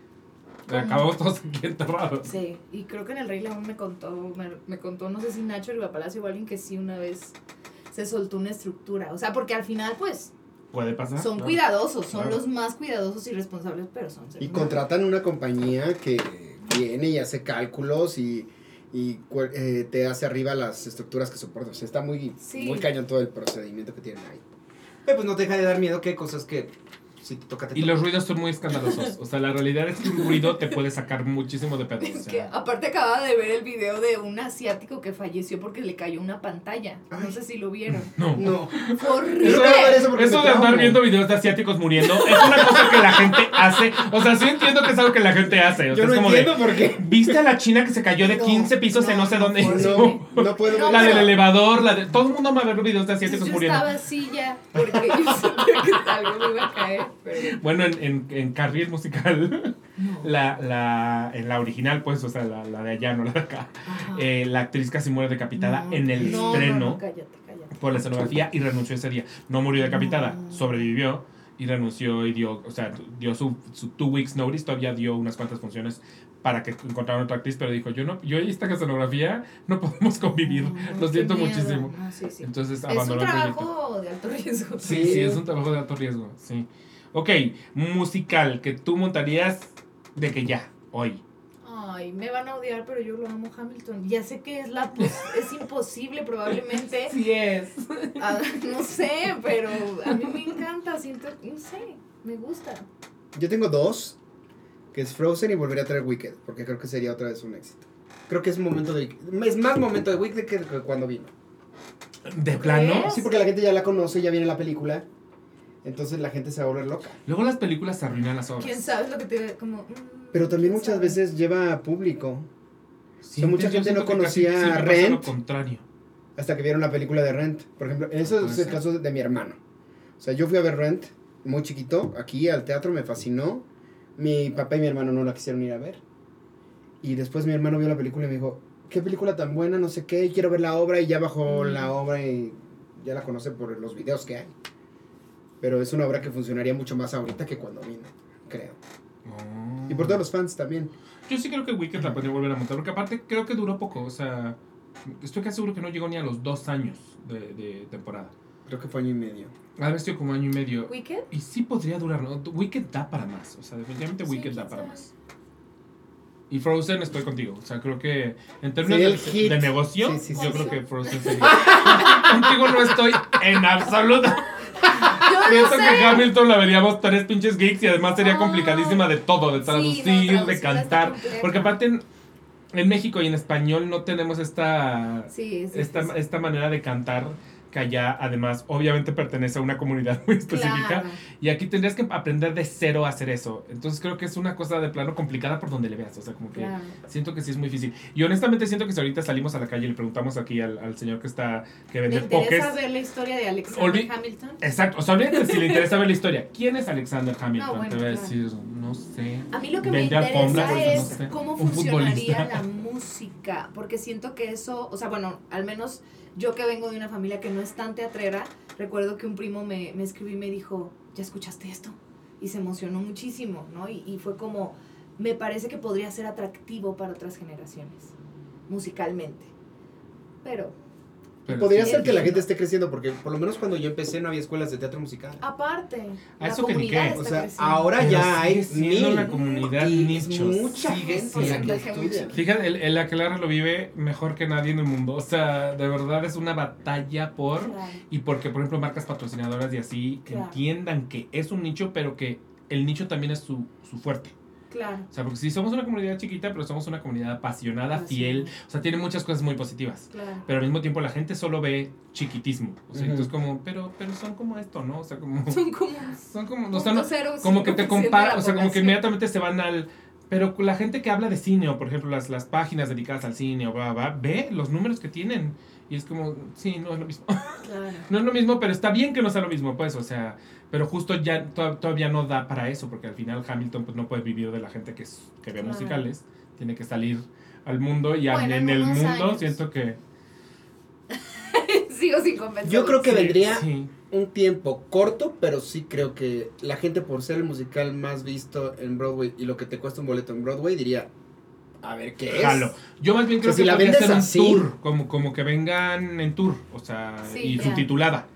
¿Cómo? Acabamos todos aquí enterrados. sí, y creo que en el Rey León me contó, me, me contó, no sé si Nacho Riva Palacio o alguien que sí una vez se soltó una estructura, o sea, porque al final, pues, Puede pasar. son claro. cuidadosos, son Claro. los más cuidadosos y responsables, pero son Y contratan una compañía que viene y hace cálculos y, y eh, te hace arriba las estructuras que soportan. O sea, está muy, Sí. muy cañón todo el procedimiento que tienen ahí. Pues no te deja de dar miedo que hay cosas que si te toca te Y los ruidos son muy escandalosos. O sea, la realidad es que un ruido te puede sacar muchísimo de pedo. o Es sea. que aparte acababa de ver el video de un asiático que falleció porque le cayó una pantalla. No sé si lo vieron. No. No. Yo horrible. no eso me de andar viendo videos de asiáticos muriendo es una cosa que la gente hace. O sea, sí entiendo que es algo que la gente hace. O sea, Yo no es como entiendo de. por qué. ¿Viste a la china que se cayó de No, 15 pisos en no no, sé no dónde? No, no puedo No, La del elevador, la de. Todo el mundo va a ver videos de asiáticos yo muriendo. estaba así ya porque yo sentía que algo me iba a caer. Pero Bueno, en, en, en Carrie el musical, no. la, la, en la original, pues, o sea, la, la de allá, no la de acá, eh, la actriz casi muere decapitada No, en el no, estreno No, no, cállate, cállate. por la escenografía y renunció ese día. No murió decapitada, sobrevivió y renunció y dio, o sea, dio su, su two weeks notice, todavía dio unas cuantas funciones para que encontraran otra actriz, pero dijo, yo no, yo y esta escenografía no podemos convivir, No, lo siento miedo. muchísimo. No, sí, sí. Entonces Es un abandonó el proyecto. trabajo de alto riesgo. Sí, sí, es un trabajo de alto riesgo, sí. Ok, musical que tú montarías de que ya, hoy. Ay, me van a odiar, pero yo lo amo Hamilton. Ya sé que es la pos- es imposible probablemente. Sí es. Ah, no sé, pero a mí me encanta, siento, no sé, me gusta. Yo tengo dos, que es Frozen y volvería a traer Wicked, porque creo que sería otra vez un éxito. Creo que es momento de es más momento de Wicked que cuando vino. ¿De plano? Sí, porque la gente ya la conoce, ya viene la película. Entonces la gente se va a volver loca. Luego las películas se arruinan las obras. ¿Quién sabe lo que te como mm, Pero también muchas sabe? veces lleva público. Sí, O sea, mucha gente no casi conocía pasa Rent. lo contrario. Hasta que vieron la película de Rent. Por ejemplo, eso es el caso de mi hermano. O sea, yo fui a ver Rent muy chiquito, aquí al teatro, me fascinó. Mi papá y mi hermano no la quisieron ir a ver. Y después mi hermano vio la película y me dijo, qué película tan buena, no sé qué, quiero ver la obra y ya bajó Mm. la obra y ya la conoce por los videos que hay. Pero es una obra que funcionaría mucho más ahorita que cuando vino, creo. Oh. Y por todos los fans también. Yo sí creo que Wicked la podría volver a montar, porque aparte creo que duró poco, o sea, estoy casi seguro que no llegó ni a los dos años de, de temporada. Creo que fue año y medio. Ha sido como año y medio. ¿Wicked? Y sí podría durar, ¿no? Wicked da para más, o sea, definitivamente Sí, Wicked da para sabe. más. Y Frozen estoy contigo, o sea, creo que en términos de, negocio, Sí, sí, yo sí. creo que Frozen sería. Contigo no estoy en absoluto. Yo no Siento sé. que Hamilton la veríamos tres pinches geeks y además sería Ah. complicadísima de todo, de Sí, no, traducir, de cantar. Porque aparte en, México y en español no tenemos esta, Sí, sí, esta, sí. esta manera de cantar que allá además obviamente pertenece a una comunidad muy específica. Claro. Y aquí tendrías que aprender de cero a hacer eso. Entonces creo que es una cosa de plano complicada por donde le veas. O sea, como que Claro. siento que sí es muy difícil. Y honestamente siento que si ahorita salimos a la calle y le preguntamos aquí al, al señor que está, que vende interesa pokés. ver la historia de Alexander Olvi- Hamilton. Exacto, o sea, olvídate si le interesa ver la historia. ¿Quién es Alexander Hamilton? No, bueno, Te voy a decir, no sé. A mí lo que me interesa no es sé, cómo un funcionaría futbolista. la música, porque siento que eso, o sea, bueno, al menos yo que vengo de una familia que no es tan teatrera, recuerdo que un primo me, me escribió y me dijo, ¿ya escuchaste esto? Y se emocionó muchísimo, ¿no? Y, y fue como, me parece que podría ser atractivo para otras generaciones, musicalmente. Pero, Pero Podría sí, ser que la entiendo. gente esté creciendo, porque por lo menos cuando yo empecé no había escuelas de teatro musical. aparte, A eso que ni comunidad qué. está O sea, creciendo. ahora Pero ya sigue hay mil. la comunidad mucha sigue gente la. Fíjate, el, el Aquelarre lo vive mejor que nadie en el mundo. O sea, de verdad es una batalla por... Claro. Y porque, por ejemplo, marcas patrocinadoras y así Claro. entiendan que es un nicho, pero que el nicho también es su, su fuerte. Claro. O sea, porque si somos una comunidad chiquita, pero somos una comunidad apasionada, Así fiel. O sea, tiene muchas cosas muy positivas. Claro. Pero al mismo tiempo la gente solo ve chiquitismo. O sea, entonces como, pero, pero son como esto, ¿no? O sea, como... Son como Son como... O sea, no- 0.05% como que te comparan, o sea, como que inmediatamente se van al... Pero la gente que habla de cine, o por ejemplo las, las páginas dedicadas al cine, o bla, bla, bla, ve los números que tienen. Y es como, sí, no es lo mismo. Claro. no es lo mismo, pero está bien que no sea lo mismo, pues, o sea... Pero justo ya to- todavía no da para eso, porque al final Hamilton pues no puede vivir de la gente que, es- que ve Claro. musicales. Tiene que salir al mundo y Bueno, en el mundo años. siento que... Sigo sin convencer. Yo creo que Sí, vendría sí. un tiempo corto, pero sí creo que la gente por ser el musical más visto en Broadway y lo que te cuesta un boleto en Broadway diría, a ver qué es. Jalo. Yo más bien creo O sea, si que la vendes ser un así. tour, como, como que vengan en tour, o sea, Sí, y subtitulada.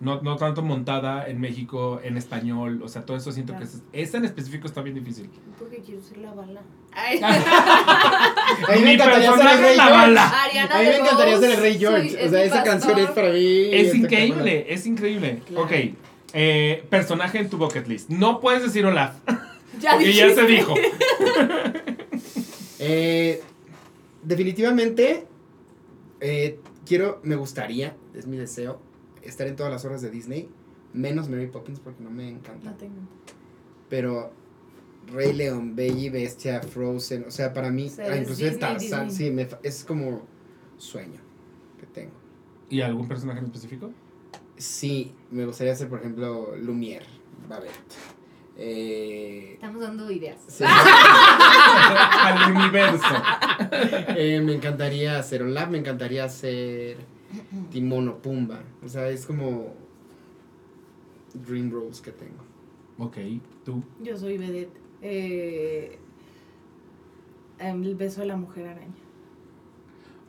No, no tanto montada en México, en español, o sea, todo eso siento Claro. que es, esa en específico está bien difícil. Porque quiero ser la bala. Ay. A mí me Mi encantaría ser el personaje Rey es la George. bala. Ariana A mí me encantaría ser el Rey George. soy- o sea, esa canción es para mí. Es espectacular. increíble, es increíble. Claro. Ok, eh, personaje en tu bucket list. No puedes decir Olaf, Ya porque ya se dijo. Eh, definitivamente, eh, quiero, me gustaría, es mi deseo, estar en todas las horas de Disney, menos Mary Poppins porque no me encanta. No tengo. Pero Rey León, Bella y Bestia, Frozen, o sea, para mí, O sea, ah, inclusive Disney. sí, me fa- es como sueño que tengo. ¿Y algún personaje en específico? Sí, me gustaría ser, por ejemplo, Lumière, Babette. Eh, Estamos dando ideas. sí. Al universo. Eh, me encantaría hacer Olaf, me encantaría hacer Timón o Pumba. O sea, es como Dream Rose que tengo. Ok, tú. Yo soy vedette. Eh, em, el beso de la mujer araña.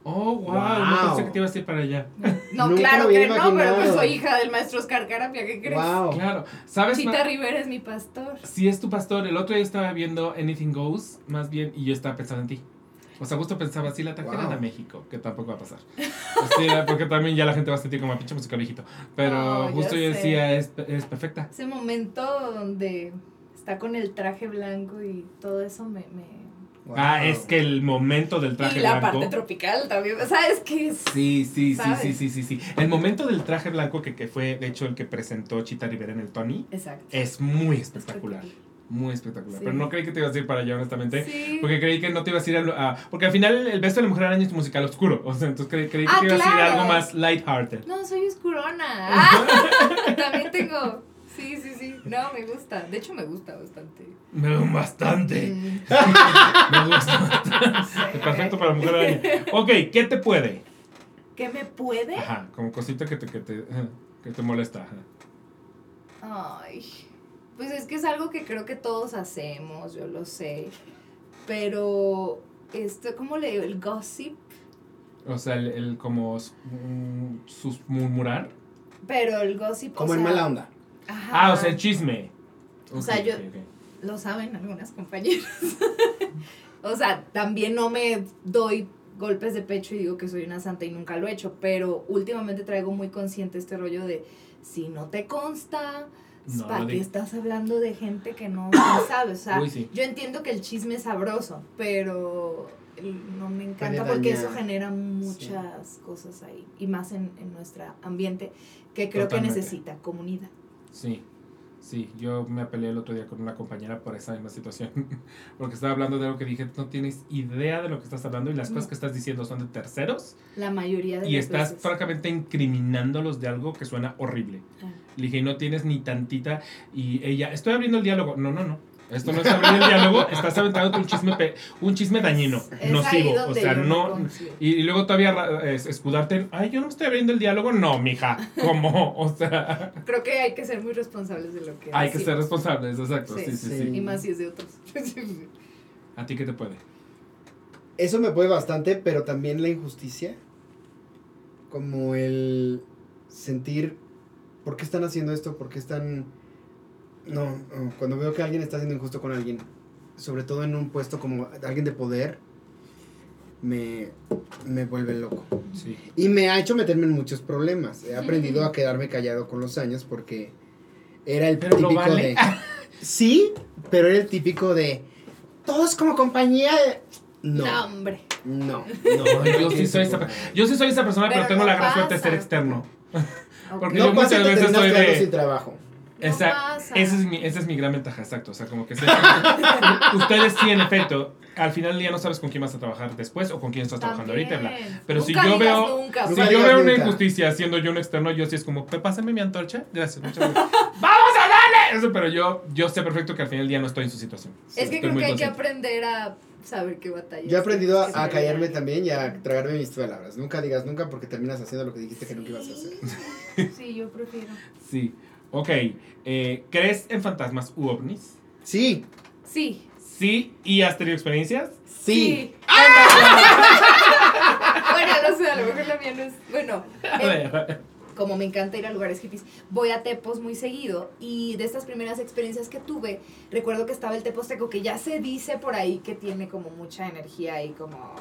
Oh, wow, no pensé que te ibas a ir para allá. No, Nunca claro que no, pero pues soy hija del maestro Oscar Carapia, ¿qué crees? Wow. Claro, ¿sabes? Chita Rivera es mi pastor. Si es tu pastor, el otro día estaba viendo Anything Goes, más bien, y yo estaba pensando en ti. O sea, justo pensaba, si la trajeran Wow. a México, que tampoco va a pasar. O sea, porque también ya la gente va a sentir como a pinche música viejito. Pero justo yo sé. decía, es, es perfecta. Ese momento donde está con el traje blanco y todo eso me... me... Wow. Ah, es que el momento del traje y la blanco. parte tropical también. ¿Sabes qué es? Sí, sí, sí, ¿Sabes? sí, sí, sí, sí. El momento del traje blanco que, que fue, de hecho, el que presentó Chita Rivera en el Tony, Exacto. es muy espectacular. Muy espectacular. Sí. Pero no creí que te ibas a ir para allá, honestamente. Sí. Porque creí que no te ibas a ir a, a- Porque al final el beso de la mujer araña es musical oscuro. O sea, entonces creí, creí que Ah, te ibas a ir a algo más lighthearted. No, soy oscurona. Ah, también tengo... Sí, sí, sí. No, me gusta. De hecho, me gusta bastante. Me bastante. Mm. Me gusta bastante. Perfecto para mujer araña. Ok, ¿qué te puede? ¿Qué me puede? Ajá, como cosita que te, que te, que te molesta. ajá. Ay, pues es que es algo que creo que todos hacemos, yo lo sé. Pero, esto, ¿cómo le digo? El gossip. O sea, el, el como mm, sus murmurar. Pero el gossip. Como o en sea, mala onda. Ajá. Ah, o sea, el chisme. O sea, yo-. Lo saben algunas compañeras. o sea, también no me doy golpes de pecho y digo que soy una santa y nunca lo he hecho, pero últimamente traigo muy consciente este rollo de si no te consta, No, ¿para qué estás hablando de gente que no, no sabe? O sea, Uy, sí. yo entiendo que el chisme es sabroso, pero no me encanta porque dañar. eso genera muchas cosas ahí, y más en, en nuestro ambiente, que creo Totalmente. que necesita comunidad. Sí, sí, yo me peleé el otro día con una compañera por esa misma situación, porque estaba hablando de algo que dije, no tienes idea de lo que estás hablando y las cosas que estás diciendo son de terceros La mayoría de y las estás veces. francamente incriminándolos de algo que suena horrible. Ah. Le dije, no tienes ni tantita. Y ella, estoy abriendo el diálogo. No, no, no. Esto no es abrir el diálogo. Estás aventando un chisme, pe- un chisme dañino, Es nocivo. O sea, no. Y, y luego todavía es- escudarte en, ay, yo no me estoy abriendo el diálogo. No, mija. ¿Cómo? O sea, Creo que hay que ser muy responsables de lo que hay que ser responsables. Exacto. Sí, Sí. sí, sí. Sí. Y más si es de otros. ¿A ti qué te puede? Eso me puede bastante, pero también la injusticia. Como el sentir, ¿por qué están haciendo esto? ¿Por qué están...? No, no, cuando veo que alguien está siendo injusto con alguien, sobre todo en un puesto como alguien de poder, me, me vuelve loco. Sí. Y me ha hecho meterme en muchos problemas. He aprendido a quedarme callado con los años porque era el Pero típico vale. de... Sí, pero era el típico de... Todos como compañía... No, No, hombre. no. No, yo sí soy esa, yo sí soy esa persona, pero, Pero tengo no la gran suerte de ser externo. Porque No yo muchas veces soy de- sin trabajo. No Esa, pasa. esa, es mi, esa es mi gran ventaja, exacto. O sea, como que sé- ustedes sí, en efecto, al final del día no sabes con quién vas a trabajar después o con quién estás trabajando ahorita. bla. También. Pero si Nunca yo digas veo- nunca, Si yo veo una injusticia siendo yo un externo, yo sí es como, "Pe- pásame mi antorcha. Gracias, muchas gracias. ¡Vamos a darle! Eso, pero yo, yo sé perfecto que al final del día no estoy en su situación. Es que Estoy creo que hay que aprender a saber qué batalla. Yo he aprendido a, a callarme también y a tragarme mis palabras. Nunca digas nunca porque terminas haciendo lo que dijiste que nunca ibas a hacer. Sí, yo prefiero. Sí. Ok. eh, ¿Crees en fantasmas u ovnis? Sí, Sí. Sí. ¿Y has tenido experiencias? sí. bueno, no sé, a lo mejor la mía no es. Bueno, A eh, ver. como me encanta ir a lugares hippies, voy a Tepos muy seguido y de estas primeras experiencias que tuve, recuerdo que estaba el Teposteco que ya se dice por ahí que tiene como mucha energía y como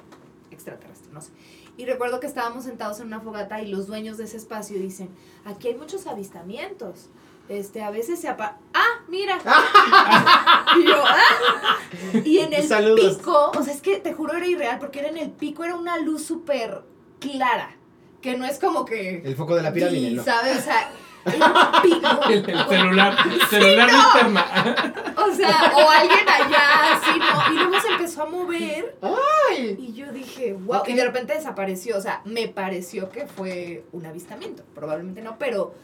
extraterrestre, no sé. Y recuerdo que estábamos sentados en una fogata y los dueños de ese espacio dicen, aquí hay muchos avistamientos. Este, a veces se apa... ¡Ah, mira! y yo, ¡ah! Y en el Saludos. pico, o sea, es que te juro era irreal porque era en el pico, era una luz súper clara. Que no es como que... El foco de la pirámide, Sí, ¿no? ¿sabes? O sea, un pico. El, el celular, celular linterna. O sea, o alguien allá, así, ¿no? Y luego se empezó a mover. ¡Ay! Y yo dije, wow. Y de repente desapareció. O sea, me pareció que fue un avistamiento. Probablemente no, pero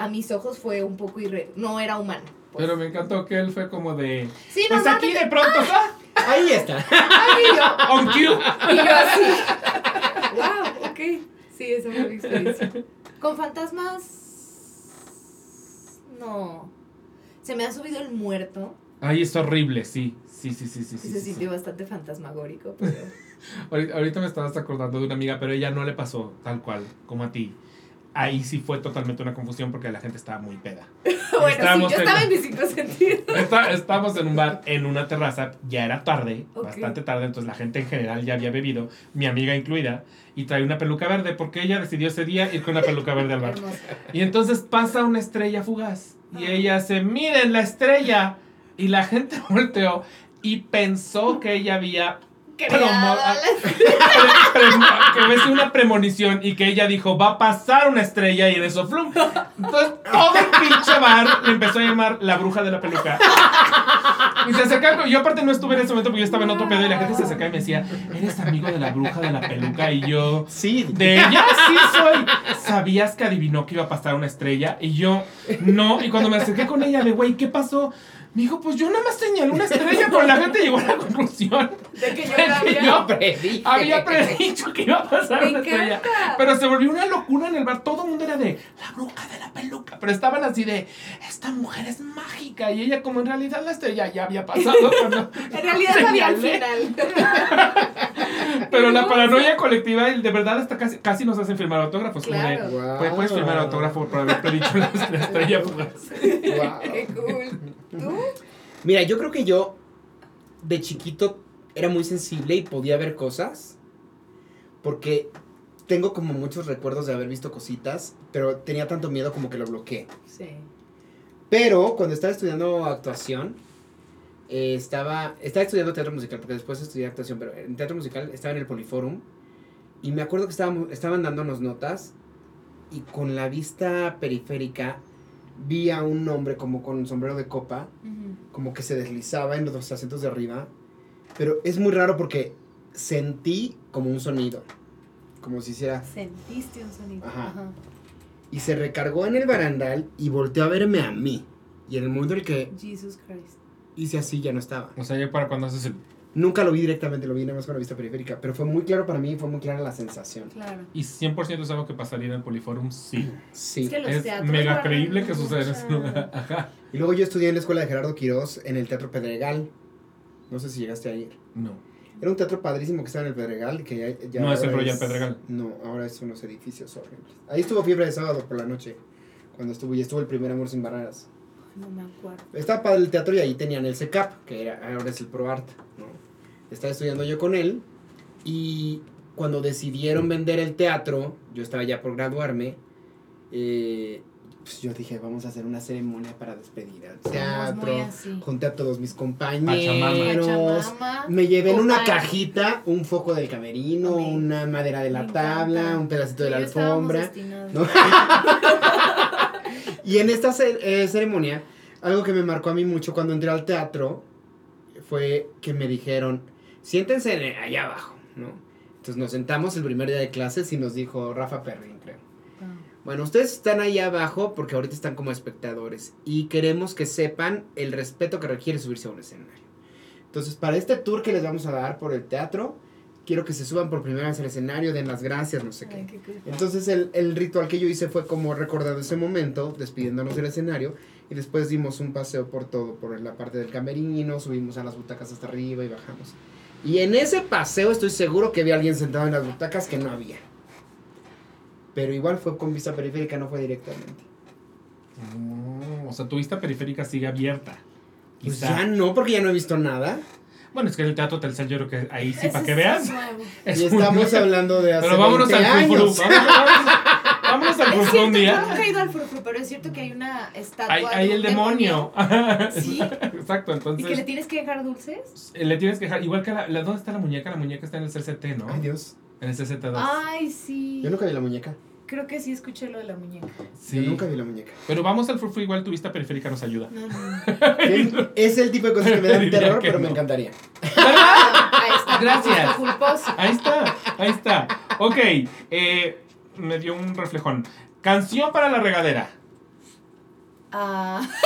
a mis ojos fue un poco irre... No era humano. pues. Pero me encantó que él fue como de. sí, Pues aquí de pronto, ¡ah! Ahí está. Y yo, on cue. y yo así. wow, ok. Sí, esa fue mi experiencia. Con fantasmas. No. Se me ha subido el muerto. Ay, es horrible, sí. Sí, sí, sí, sí. Se sí, sintió bastante fantasmagórico, pero. Ahorita, ahorita me estabas acordando de una amiga, pero ella no le pasó tal cual como a ti. Ahí sí fue totalmente una confusión porque la gente estaba muy peda. bueno, Estábamos sí, yo en- estaba en mis cinco sentidos. Está- estábamos en un bar, en una terraza, ya era tarde, bastante tarde, entonces la gente en general ya había bebido, mi amiga incluida, y trae una peluca verde porque ella decidió ese día ir con una peluca verde al bar. Y entonces pasa una estrella fugaz y Ah. ella hace, miren la estrella. Y la gente volteó y pensó que ella había Pre- pre- que sido una premonición y que ella dijo, va a pasar una estrella y en eso, flum. Entonces, todo el pinche bar le empezó a llamar la bruja de la peluca. Y se acercaba, yo aparte no estuve en ese momento porque yo estaba en otro pedo y la gente se acercaba y me decía, ¿eres amigo de la bruja de la peluca? Y yo, Sí. de ella sí soy. ¿Sabías que adivinó que iba a pasar una estrella? Y yo, no. Y cuando me acerqué con ella, de güey, ¿qué pasó? Me dijo, pues yo nada más señalé una estrella, pero la gente llegó a la conclusión De que yo de la que había- yo predije. había predicho que iba a pasar una estrella. Pero se volvió una locura en el bar. Todo el mundo era de la bruja de la peluca. Pero estaban así de, esta mujer es mágica. Y ella, como en realidad la estrella ya había pasado. cuando En realidad había al final. Pero la paranoia colectiva, de verdad, hasta casi, casi nos hacen firmar autógrafos. como de, Claro. Wow. "Pues, Puedes firmar autógrafo por haber predicho la la estrella. Wow. Qué cool. ¿Tú? Mira, yo creo que yo de chiquito era muy sensible y podía ver cosas. Porque tengo como muchos recuerdos de haber visto cositas, pero tenía tanto miedo como que lo bloqueé. Sí. Pero cuando estaba estudiando actuación, eh, estaba, estaba estudiando teatro musical, porque después estudié actuación, pero en teatro musical estaba en el Poliforum. Y me acuerdo que estábamos, estaban dándonos notas y con la vista periférica vi a un hombre como con un sombrero de copa, como que se deslizaba en los asientos de arriba. Pero es muy raro porque sentí como un sonido, como si hiciera... Sentiste un sonido. Ajá. Y se recargó en el barandal y volteó a verme a mí. Y en el momento en el que Jesus Christ. hice así ya no estaba. O sea, ya para cuando haces el. Nunca lo vi directamente, lo vi nada más con la vista periférica. Pero fue muy claro para mí, fue muy clara la sensación. Claro. Y 100% es algo que pasaría en el Poliforum, sí. Sí. Es que los Es teatros mega creíble que suceda en mucha- ese lugar. Ajá. Y luego yo estudié en la escuela de Gerardo Quirós en el Teatro Pedregal. No sé si llegaste a ir. No. Era un teatro padrísimo que estaba en el Pedregal. Que ya, ya No, es el Royal Pedregal. No, ahora es unos edificios horribles. Ahí estuvo Fiebre de Sábado por la noche. Cuando estuvo, y estuvo el primer Amor Sin Barreras. No me acuerdo. Estaba padre el teatro y ahí tenían el CECAP, que era, ahora es el ProArt, ¿no? Estaba estudiando yo con él y cuando decidieron vender el teatro, yo estaba ya por graduarme, eh, pues yo dije, vamos a hacer una ceremonia para despedir al teatro. Junté a todos mis compañeros. Pachamama. Me llevé en una cajita un foco del camerino, Amén. una madera de la Me tabla, encanta. un pedacito de la alfombra. y en esta eh, ceremonia, algo que me marcó a mí mucho cuando entré al teatro fue que me dijeron, siéntense en- allá abajo, ¿no? Entonces nos sentamos el primer día de clases y nos dijo Rafa Perrin, creo. Ah. Bueno, ustedes están ahí abajo porque ahorita están como espectadores y queremos que sepan el respeto que requiere subirse a un escenario. Entonces, para este tour que les vamos a dar por el teatro, quiero que se suban por primera vez al escenario, den las gracias, no sé qué. Ay, qué. Entonces el, el ritual que yo hice fue como recordando ese momento, despidiéndonos del escenario y después dimos un paseo por todo, por la parte del camerino, subimos a las butacas hasta arriba y bajamos. Y en ese paseo estoy seguro que había alguien sentado en las butacas que no había. Pero igual fue con vista periférica, no fue directamente. O sea, tu vista periférica sigue abierta. Pues Quizá. ya no, porque ya no he visto nada. Bueno, es que en el Teatro Telcel yo creo que ahí sí, para que veas. es y estamos nuevo. hablando de hace Pero vámonos 20 al años. Vámonos- vámonos Es cierto, un yo día. nunca he ido al furfuru, pero es cierto que hay una estatua. Hay, de hay un el demonio. Sí. Exacto, ¿Y que le entonces tienes que dejar dulces? eh, le tienes que dejar. Igual que la, la- ¿Dónde está la muñeca? La muñeca está en el CCT, ¿no? Ay, Dios. En el CCT2. Ay, sí. Yo nunca vi la muñeca. Creo que sí escuché lo de la muñeca. sí. Yo nunca vi la muñeca. Pero vamos al furfurú, igual tu vista periférica nos ayuda. No, no. Es el tipo de cosas que me dan terror, pero me encantaría. Ahí está. Gracias. Ahí está, ahí está. Ok, eh, me dio un reflejón. Canción para la regadera. Ah.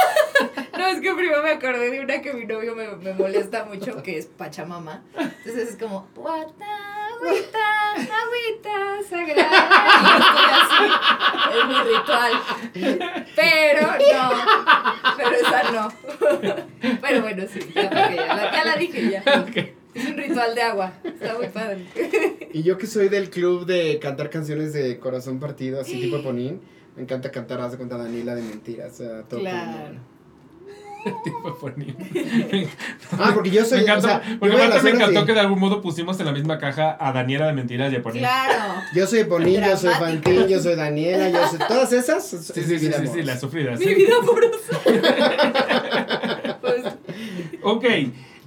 No, es que primero me acordé de una que mi novio me, me molesta mucho, que es Pachamama. Entonces es como, Guata, agüita, agüita sagrada. Es mi ritual. Pero no. Pero esa no. Pero bueno, sí, ya, porque ya, la, ya la dije ya. Ok. Es un ritual de agua. Está muy padre. Y yo que soy del club de cantar canciones de corazón partido, así tipo Ponín, me encanta cantar, haz de cuenta, Daniela de mentiras. todo Claro. Tipo bonito. Ah, porque yo soy. me encantó, o sea, yo porque aparte me encantó que de algún modo pusimos en la misma caja a Daniela de Mentiras y a Ponín. Claro. Yo soy Ponín, yo soy. Fantín, yo soy Daniela, yo soy. Todas esas. Sí, sí, sí, sí, sí, las sufridas. Mi vida amorosa. Pues, Ok,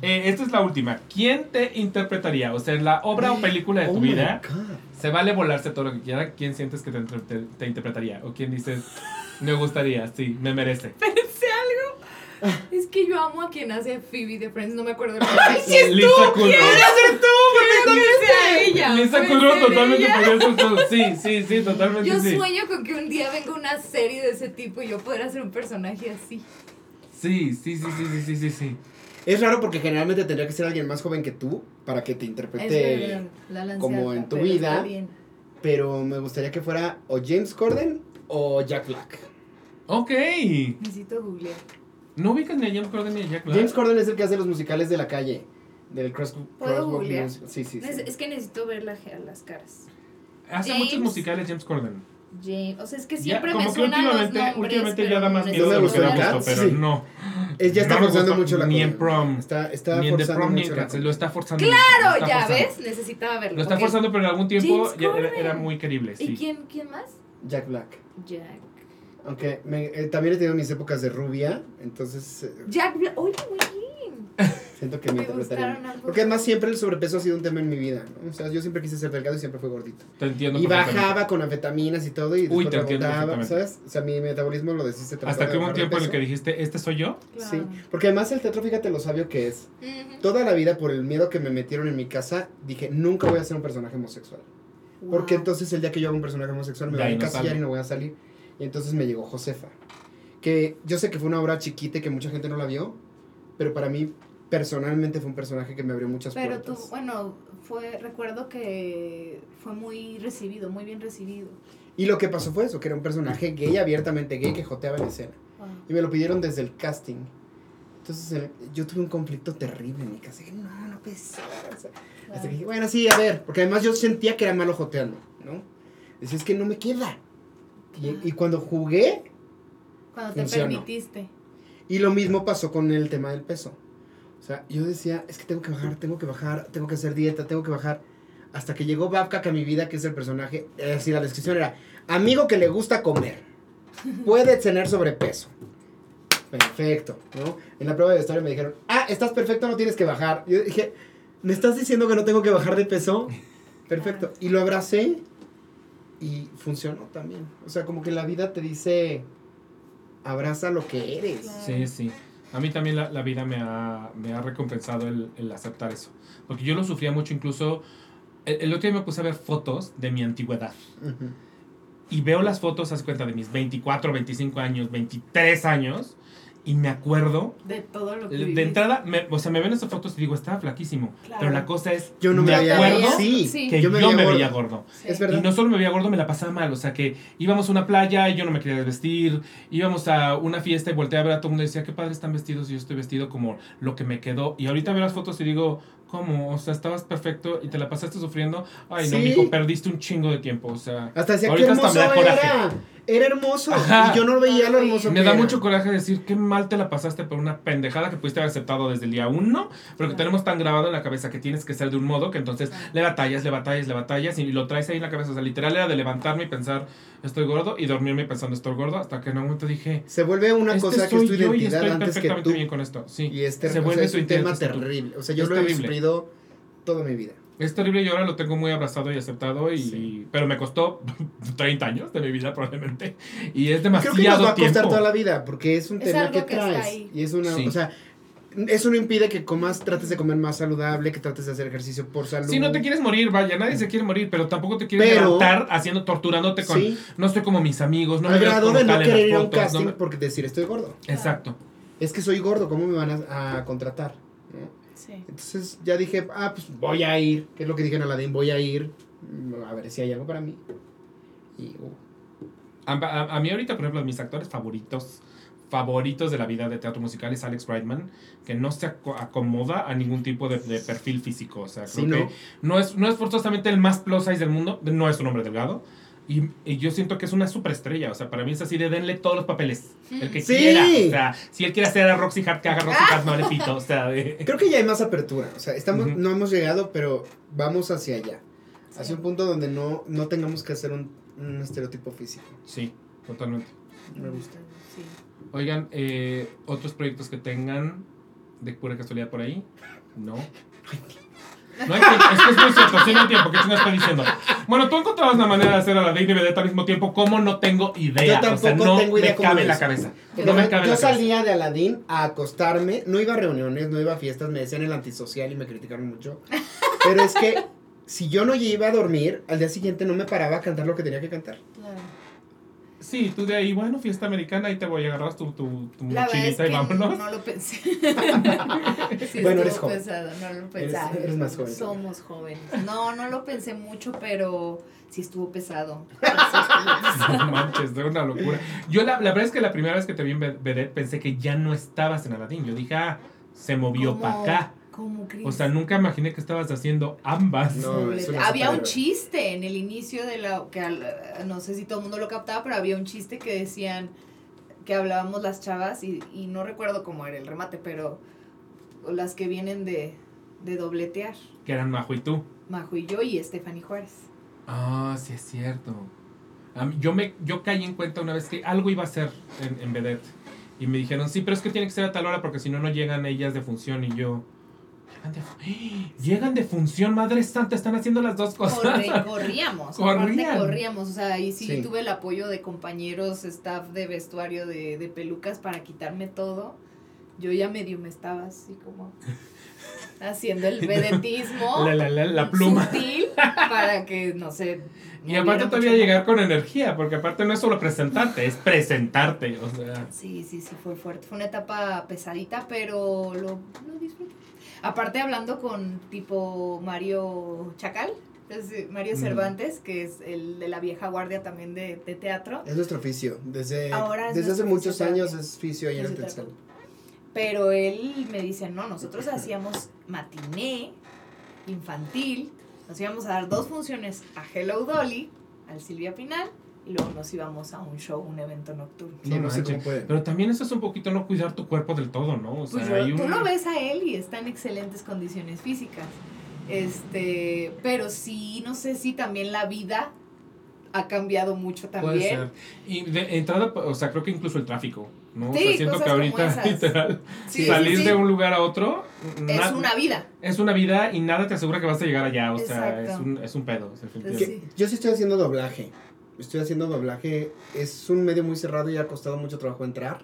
Eh, esta es la última. ¿Quién te interpretaría? O sea, en la obra o película de tu Oh my vida, God. se vale volarse todo lo que quiera. ¿Quién sientes que te, te- te interpretaría? ¿O quién dices, me gustaría, sí, me merece? Pensé algo. Es que yo amo a quien hace Phoebe de Friends, no me acuerdo. ¡Ay, sí es Lisa tú! Kudrow. ser tú! Sea ella. Lisa Kudrow ser totalmente podría ser tú. Sí, sí, sí, totalmente Yo sí. sueño con que un día venga una serie de ese tipo y yo poder hacer un personaje así. Sí, sí, sí, sí, sí, sí, sí, sí. Es raro porque generalmente tendría que ser alguien más joven que tú para que te interprete. la como en tu pero vida. Pero me gustaría que fuera o James Corden o Jack Black. Ok. Necesito googlear. ¿No ubicas ni a James Corden ni a Jack Black? James Corden es el que hace los musicales de la calle. Del Cross, ¿Puedo googlear? Sí, sí, sí. Es, es que necesito ver la- las caras. Hace James- muchos musicales James Corden. James, o sea, es que Ya, siempre como me que suenan los últimamente, nombres, últimamente pero ya da más no miedo de lo que da gusto, pero sí. no. Es, ya está No forzando mucho la Ni en prom. Está, está Ni en The forzando Prom ni en cosa. Lo está forzando. Claro, está ya forzando. ves, necesitaba verlo. Lo está ok. forzando, pero en algún tiempo ya era, era muy querible, ¿Y sí. quién, quién más? Jack Black. Jack. Aunque me- eh, también he tenido mis épocas de rubia, entonces eh, Jack, Bla- oye, muy bien. Siento que me, Me. Porque además siempre el sobrepeso ha sido un tema en mi vida. ¿no? O sea, yo siempre quise ser delgado y siempre fui gordito. Te entiendo. Y bajaba con anfetaminas y todo y Uy, después te entiendo rebotaba. ¿sabes? O sea, mi metabolismo lo deshice Hasta que hubo un tiempo en el que dijiste, ¿este soy yo? Claro. Sí, porque además el teatro, fíjate lo sabio que es. Toda la vida, por el miedo que me metieron en mi casa, dije, nunca voy a ser un personaje homosexual. Porque entonces el día que yo haga un personaje homosexual me voy a encasillar y no voy a salir. Y entonces me llegó Josefa. Que yo sé que fue una obra chiquita y que mucha gente no la vio, pero para mí personalmente fue un personaje que me abrió muchas Pero tú, puertas. bueno, fue, recuerdo que fue muy recibido, muy bien recibido. Y lo que pasó fue eso, que era un personaje gay, abiertamente gay, que joteaba en escena. Wow. Y me lo pidieron desde el casting. Entonces el- yo tuve un conflicto terrible en mi casa. Dije, no, no puede ser. o sea, Hasta que dije, bueno, sí, a ver. Porque además yo sentía que era malo joteando, ¿no? Decía, es que no me queda. Y, y cuando jugué, Cuando te permitiste. y lo mismo pasó con el tema del peso. O sea, yo decía, es que tengo que bajar, tengo que bajar, tengo que hacer dieta, tengo que bajar. Hasta que llegó Babka a mi vida, que es el personaje. Es decir, la descripción era, amigo que le gusta comer. Puede tener sobrepeso. Perfecto, ¿no? En la prueba de historia me dijeron, ah, estás perfecto, no tienes que bajar. Yo dije, ¿me estás diciendo que no tengo que bajar de peso? Perfecto. Y lo abracé y funcionó también. O sea, como que la vida te dice, abraza lo que eres. Sí, sí. A mí también la, la vida me ha, me ha recompensado el, el aceptar eso. Porque yo lo sufría mucho, incluso. El, el otro día me puse a ver fotos de mi antigüedad. Y veo las fotos, haz cuenta, de mis 24, 25 años, 23 años. Y me acuerdo. De todo lo que De entrada, me- o sea, me ven esas fotos y digo, estaba flaquísimo. Claro. Pero la cosa es. Yo no me, me veía acuerdo Sí, Sí. que yo yo me me, veía veía gordo. gordo. Sí. Es verdad. Y no solo me veía gordo, me la pasaba mal. O sea, que íbamos a una playa y yo no me quería desvestir. Íbamos a una fiesta y volteé a ver a todo el mundo y decía, qué padre están vestidos y yo estoy vestido como lo que me quedó. Y ahorita veo las fotos y digo, ¿cómo? O sea, estabas perfecto y te la pasaste sufriendo. Ay, no, Sí. mijo, perdiste un chingo de tiempo. O sea, Hasta decía, qué Ahorita hasta hermoso me da coraje. era. Era hermoso. Ajá. Y yo no veía lo hermoso me que da era. mucho coraje decir qué mal te la pasaste por una pendejada que pudiste haber aceptado desde el día uno, pero que Claro. tenemos tan grabado en la cabeza que tienes que ser de un modo que entonces Claro. le batallas, le batallas, le batallas y lo traes ahí en la cabeza. O sea, literal era de levantarme y pensar estoy gordo y dormirme pensando estoy gordo hasta que en un momento dije Se vuelve una este cosa que es tu yo y identidad estoy antes que perfectamente tú. bien con esto. Sí. Y este Se o vuelve sea, es un tema identidad, terrible. O sea, yo Es lo he sufrido toda mi vida. Es terrible y ahora lo tengo muy abrazado y aceptado y Sí. pero me costó 30 años de mi vida probablemente y es Creo que nos demasiado va a costar tiempo. toda la vida porque es un Es tema algo que que está traes. ahí. Y es una, Sí. o sea, eso no impide que comas, trates de comer más saludable, que trates de hacer ejercicio por salud. Si no te quieres morir, vaya, nadie se quiere morir, pero tampoco te quieres Pero- levantar haciendo, torturándote con, Sí, no estoy como mis amigos, no me al veo grado como de no querer ir a un fotos, no casting me- porque decir estoy gordo. Exacto. Es que soy gordo, ¿cómo me van a, a contratar? Entonces ya dije, ah, pues voy a ir, que es lo que dije en Aladdin, voy a ir, a ver si hay algo para mí. Y, uh, A, a- a mí ahorita, por ejemplo, mis actores favoritos, favoritos de la vida de teatro musical es Alex Brightman, que no se aco- acomoda a ningún tipo de, de perfil físico. O sea, creo Sí, ¿no? que no es, no es forzosamente el más plus size del mundo, no es un hombre delgado. Y, y yo siento que es una superestrella. O sea, para mí es así de denle todos los papeles. El que Sí. quiera. O sea, si él quiere hacer a Roxy Hart, que haga Roxy Hart, no le pito. O sea, de- Creo que ya hay más apertura, o sea, estamos, no hemos llegado, pero vamos hacia allá. Sí. Hacia un punto donde no, no tengamos que hacer un, un estereotipo físico. sí, totalmente. Me gusta. Sí. Oigan, eh, otros proyectos que tengan. de pura casualidad por ahí? No. No hay tiempo. Es que es muy cierto, sí no hay tiempo. ¿Qué chingas está diciendo? Bueno, tú encontrabas una manera de hacer Aladdin y Vedette al mismo tiempo. ¿Cómo no tengo idea? Yo o sea, tampoco no tengo idea me cómo cabe en la es. cabeza. No me cabe en yo la cabeza. salía de Aladín a acostarme, no iba a reuniones, no iba a fiestas, me decían el antisocial y me criticaron mucho. Pero es que si yo no iba a dormir, al día siguiente no me paraba a cantar lo que tenía que cantar. Sí, tú de ahí, bueno, fiesta americana, ahí te voy a agarrar tu, tu, tu La es mochilita que y vámonos. no lo pensé. sí, Bueno, eres joven. no lo Eres- pensaba. eres más joven. Somos jóvenes. No, no lo pensé mucho, pero sí estuvo pesado. No manches, era una locura. Yo la, la verdad es que la primera vez que te vi en Ve- Vedette pensé que ya no estabas en Aladdin. Yo dije, ah, se movió para acá. ¿Cómo crees? O sea, nunca imaginé que estabas haciendo ambas. No, había un chiste en el inicio de la que al- no sé si todo el mundo lo captaba pero había un chiste que decían que hablábamos las chavas y, y no recuerdo cómo era el remate pero las que vienen de, de dobletear Que eran Majo y tú. Majo y yo y Stephanie Juárez Ah, sí es cierto. Mí- yo, me, yo caí en cuenta una vez que algo iba a ser en, en Vedette. Y me dijeron, sí, pero es que tiene que ser a tal hora porque si no, no llegan ellas de función. Y yo, llegan de, fu- ¡Ah! llegan de función, madre santa, están haciendo las dos cosas. Corre- corríamos Corrían. aparte corríamos o sea ahí sí, Sí. tuve el apoyo de compañeros staff de vestuario de, de pelucas para quitarme todo yo ya medio me estaba así como haciendo el vedetismo La, la, la, la pluma. sutil para que no sé Y aparte todavía llegar con energía, porque aparte no es solo presentarte, es presentarte. O sea, sí sí sí fue fuerte fue una etapa pesadita pero lo, lo disfruté aparte hablando con tipo Mario Chacal es, eh, Mario Mm. Cervantes que es el de la vieja guardia también de, de teatro Es nuestro oficio. Desde, Ahora desde hace muchos años es oficio ahí en el pero él me dice no nosotros hacíamos matiné infantil nos íbamos a dar dos funciones a Hello Dolly al Silvia Pinal y luego nos íbamos a un show un evento nocturno Sí, No no sé cómo puede. pero también eso es un poquito no cuidar tu cuerpo del todo, ¿no? O sea, Pues yo- hay un... tú lo ves a él y está en excelentes condiciones físicas. Este, pero sí, no sé si también la vida ha cambiado mucho Puede también. ser. Y de entrada, o sea, creo que incluso el tráfico, ¿no? o Sí, sea, siento que ahorita, literal, Sí, salir sí, sí. de un lugar a otro Es na- una vida. es una vida y nada te asegura que vas a llegar allá. O sea, es un, es un pedo. Pues. Que- Yo sí estoy haciendo doblaje. Estoy haciendo doblaje. Es un medio muy cerrado y ha costado mucho trabajo entrar.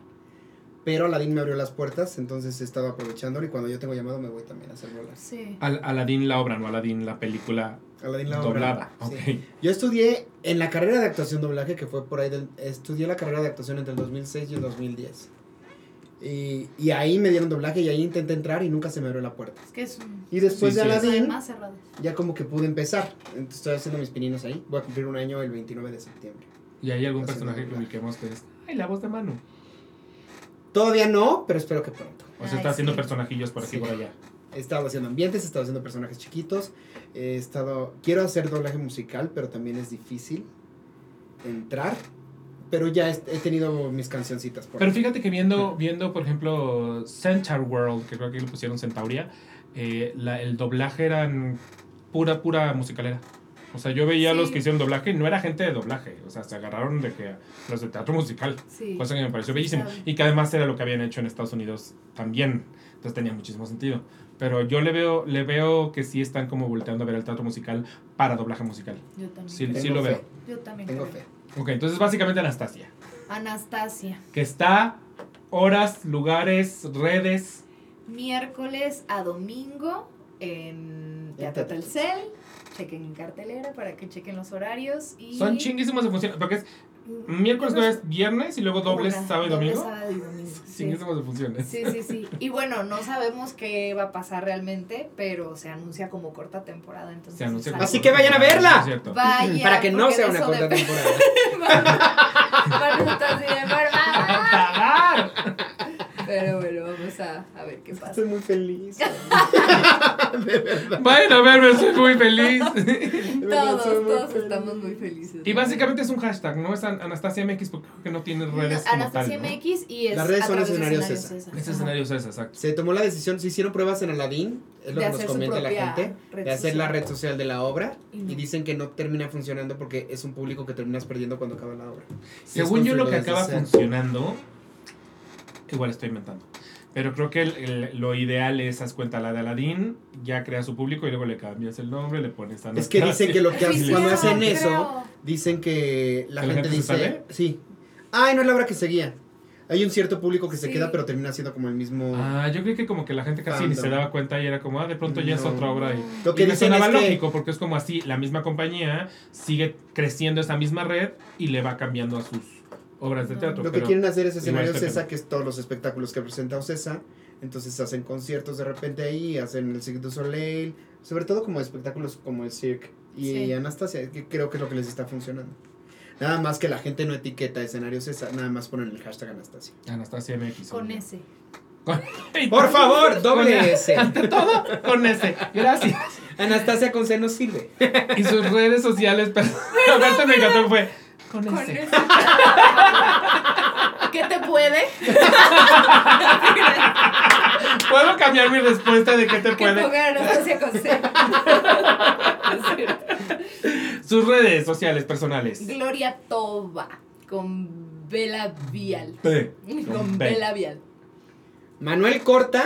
Pero Aladín me abrió las puertas, entonces he estado aprovechándolo y cuando yo tengo llamado me voy también a hacer doblaje. Sí. Al- Aladdin la obra, no Aladdin la película la doblada. obra. Yo estudié en la carrera de actuación doblaje, que fue por ahí, del, estudié la carrera de actuación entre el 2006 y el 2010. Y, y ahí me dieron doblaje y ahí intenté entrar y nunca se me abrió la puerta. Es que es un Y después Sí, de sí. Cerrado. ya como que pude empezar. Entonces estoy haciendo mis pininos ahí. Voy a cumplir un año el 29 de septiembre. Y hay algún personaje que ubiquemos que es. Ay, la voz de Manu. Todavía no, pero espero que pronto. O sea, Ay, está haciendo sí. personajillos por aquí y Sí. por allá. He estado haciendo ambientes, he estado haciendo personajes chiquitos. He estado. Quiero hacer doblaje musical, pero también es difícil entrar. Pero ya he, tenido mis cancioncitas por Pero ahí. fíjate que viendo, viendo por ejemplo, Centaur World, que creo que le pusieron Centauria, eh, la- el doblaje eran pura, pura musicalera. O sea, yo veía a los Sí. que hicieron doblaje y no era gente de doblaje. O sea, se agarraron de que los de teatro musical. Sí. Cosa que me pareció bellísimo. Y que además era lo que habían hecho en Estados Unidos también. Entonces tenía muchísimo sentido. Pero yo le veo, le veo que sí están como volteando a ver el teatro musical para doblaje musical. Yo también. Sí, creo. sí lo fe. veo. Yo también. Tengo creo. fe. Ok, entonces básicamente Anastasia. Anastasia. Que está horas, lugares, redes. Miércoles a domingo en Teatro Telcel. Chequen en cartelera para que chequen los horarios. Y Son chinguísimos de funciones. Porque es miércoles, jueves, viernes y luego dobles Una, sábado y doble domingo. sábado y domingo, sí. Chinguísimos de funciones. Sí, sí, sí. Y bueno, no sabemos qué va a pasar realmente, pero se anuncia como corta temporada, entonces. Se anuncia Así que vayan a verla. Es cierto. Vaya, Para que no sea de una corta temporada. Entonces, por favor. Pero bueno, vamos a, a ver qué pasa. Estoy muy feliz. Bueno, a ver, me soy muy feliz. De verdad, Todos, muy todos feliz. estamos muy felices. Y básicamente es un hashtag, ¿no? Es An- Anastasia MX porque creo que no tiene redes como Anastasia tal, ¿no? MX y es Las redes a son de escenarios escenarios César. César. Ese Ajá. escenario es ese, exacto. Se tomó la decisión, se hicieron pruebas en Aladín, es lo De que nos comenta la gente, de hacer social. la red social de la obra Y y, no. dicen que no termina funcionando porque es un público que terminas perdiendo cuando acaba la obra. Según yo lo que acaba funcionando, igual estoy inventando. Pero creo que el- el- lo ideal es, haz cuenta, la de Aladdin, ya crea su público y luego le cambias el nombre, le pones Es que dicen que lo que Sí, hacen cuando sí, hacen creo. eso, dicen que la ¿Que la gente, dice, sale? sí. Ay, no es la obra que seguía. Hay un cierto público que se queda, pero termina siendo como el mismo. Ah, yo creo que como que la gente casi ni se daba cuenta y era como, ah, de pronto ya es otra obra. Y, Lo que y me es sonaba que lógico, porque es como así, la misma compañía sigue creciendo esa misma red y le va cambiando a sus obras de teatro. lo que quieren hacer es escenario CESA, que es todos los espectáculos que presenta OCESA. Entonces hacen conciertos de repente ahí, hacen el Cirque du Soleil, sobre todo como espectáculos como el Cirque y Sí. Anastasia, que creo que es lo que les está funcionando. Nada más que la gente no etiqueta escenario CESA, nada más ponen el hashtag Anastasia. Anastasia MX. Con ese. Por favor, Con doble S. Ante todo, con ese. Gracias. Anastasia con C no sirve. Y sus redes sociales, pero aparte me encantó fue con Con ese. ese. ¿Qué te puede? ¿Puedo cambiar mi respuesta de qué te puede? con. Sus redes sociales personales. Gloria Toba. Con Vela Vial. P. Con B. Vela Vial. Manuel Corta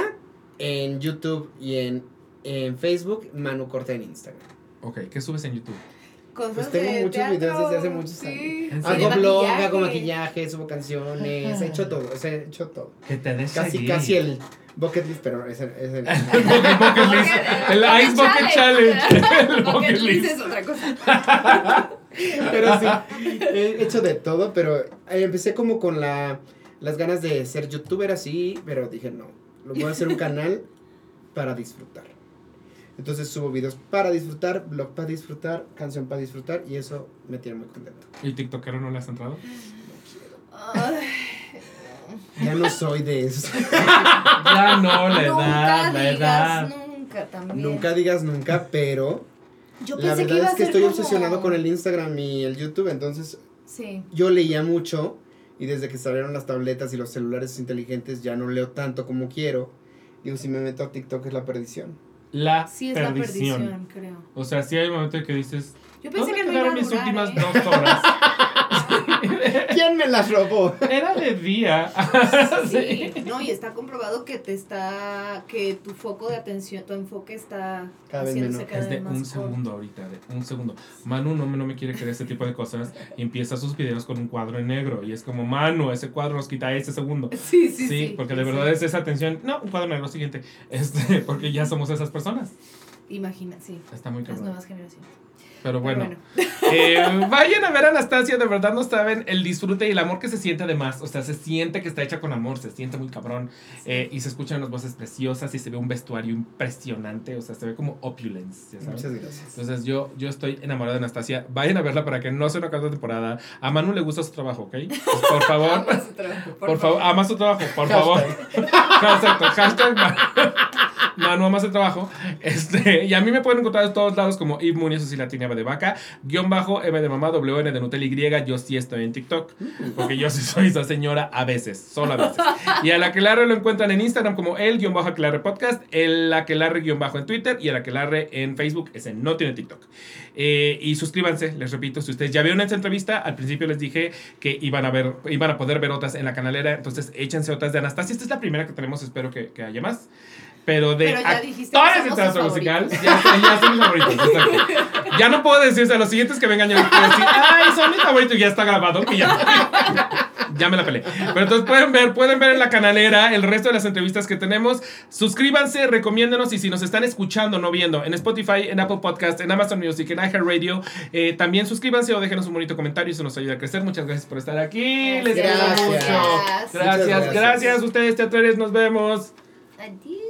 en YouTube y en, en Facebook, Manu Corta en Instagram. Ok, ¿qué subes en YouTube? Cosas Pues tengo de muchos teatro, videos desde hace muchos sí. ¿En Sí, serio? Hago blog, maquillaje. hago maquillaje, subo canciones, he hecho todo, o sea, he hecho todo. Que te des Casi, seguir. casi el bucket list, pero es el... Es el El bucket, bucket list. El Bucket Ice Bucket Challenge. El Bucket list. es otra cosa. pero sí, he hecho de todo, pero eh, empecé como con la, las ganas de ser youtuber así, pero dije no, lo voy a hacer un canal para disfrutar. Entonces subo videos para disfrutar, blog para disfrutar, canción para disfrutar y eso me tiene muy contento. ¿Y TikTokero no le has entrado? Ay, Ya no soy de eso. Ya no, la nunca edad, la digas edad. nunca también. Nunca digas nunca, pero Yo la que verdad es que ser estoy como- obsesionado con el Instagram y el YouTube, entonces Sí. yo leía mucho y desde que salieron las tabletas y los celulares inteligentes ya no leo tanto como quiero. Digo, si me meto a TikTok es la perdición. La Sí, es perdición. la perdición, creo. O sea, sí hay momentos que dices, Yo pensé ¿dónde que no iba a quedaron mis durar, últimas ¿eh? dos horas? ¿Quién me las robó? Era de día. Sí, no, y está comprobado que te está, que tu foco de atención, tu enfoque está Cada vez cada Es de más un corto. segundo ahorita, de un segundo. Manu no, me- no me quiere creer este tipo de cosas y empieza sus videos con un cuadro en negro y es como, Manu, ese cuadro nos quita ese segundo. Sí, sí, Sí, sí. porque de sí. verdad es esa atención. No, un cuadro negro siguiente. Este, porque ya somos esas personas. Imagina, sí, Está muy las cabrón. nuevas generaciones. Pero Pero bueno, eh, vayan a ver a Anastasia, de verdad no saben el disfrute y el amor que se siente además. O sea, se siente que está hecha con amor, se siente muy cabrón. eh, y se escuchan unas voces preciosas y se ve un vestuario impresionante. O sea, se ve como opulence, sabes. Muchas gracias. Entonces yo, yo estoy enamorado de Anastasia. Vayan a verla para que no sea una cuarta temporada. A Manu le gusta su trabajo, ¿ok? Pues, por favor, Ama su trabajo, por, favor, ama su trabajo, por favor. Hashtag Ma- Manu ama su trabajo. Este, y a mí me pueden encontrar en todos lados como Eve Muniz, así latina M de vaca, guion bajo M de mamá, WN de Nutella Y. Yo sí estoy en TikTok, porque yo sí soy esa señora a veces, solo a veces. Y a la que lo encuentran en Instagram como el guion bajo Aquelarre Podcast, el Aquelarre guion bajo en Twitter y el Aquelarre en Facebook. Ese no tiene TikTok. Eh, y suscríbanse, les repito, si ustedes ya vieron esta entrevista, al principio les dije que iban a ver, iban a poder ver otras en la canalera, entonces échense otras de Anastasia. Esta es la primera que tenemos, espero que, que haya más. Pero de Pero ya dijiste actores que de somos teatro sus musical, favoritos. ya, ya son mis favoritos. exacto. Ya no puedo decir, o sea, los siguientes que vengan ya no puedo decir, ay, son mis favoritos, y ya está grabado, y ya. ya me la peleé. Pero entonces pueden ver, pueden ver en la canalera el resto de las entrevistas que tenemos. Suscríbanse, recomiéndenos y si nos están escuchando, no viendo, en Spotify, en Apple Podcast, en Amazon Music, en iHeartRadio, eh, también suscríbanse o déjenos un bonito comentario, eso nos ayuda a crecer. Muchas gracias por estar aquí. Les quiero Gracias. mucho. Gracias. Gracias. gracias. Ustedes, teatrales, nos vemos. Adiós.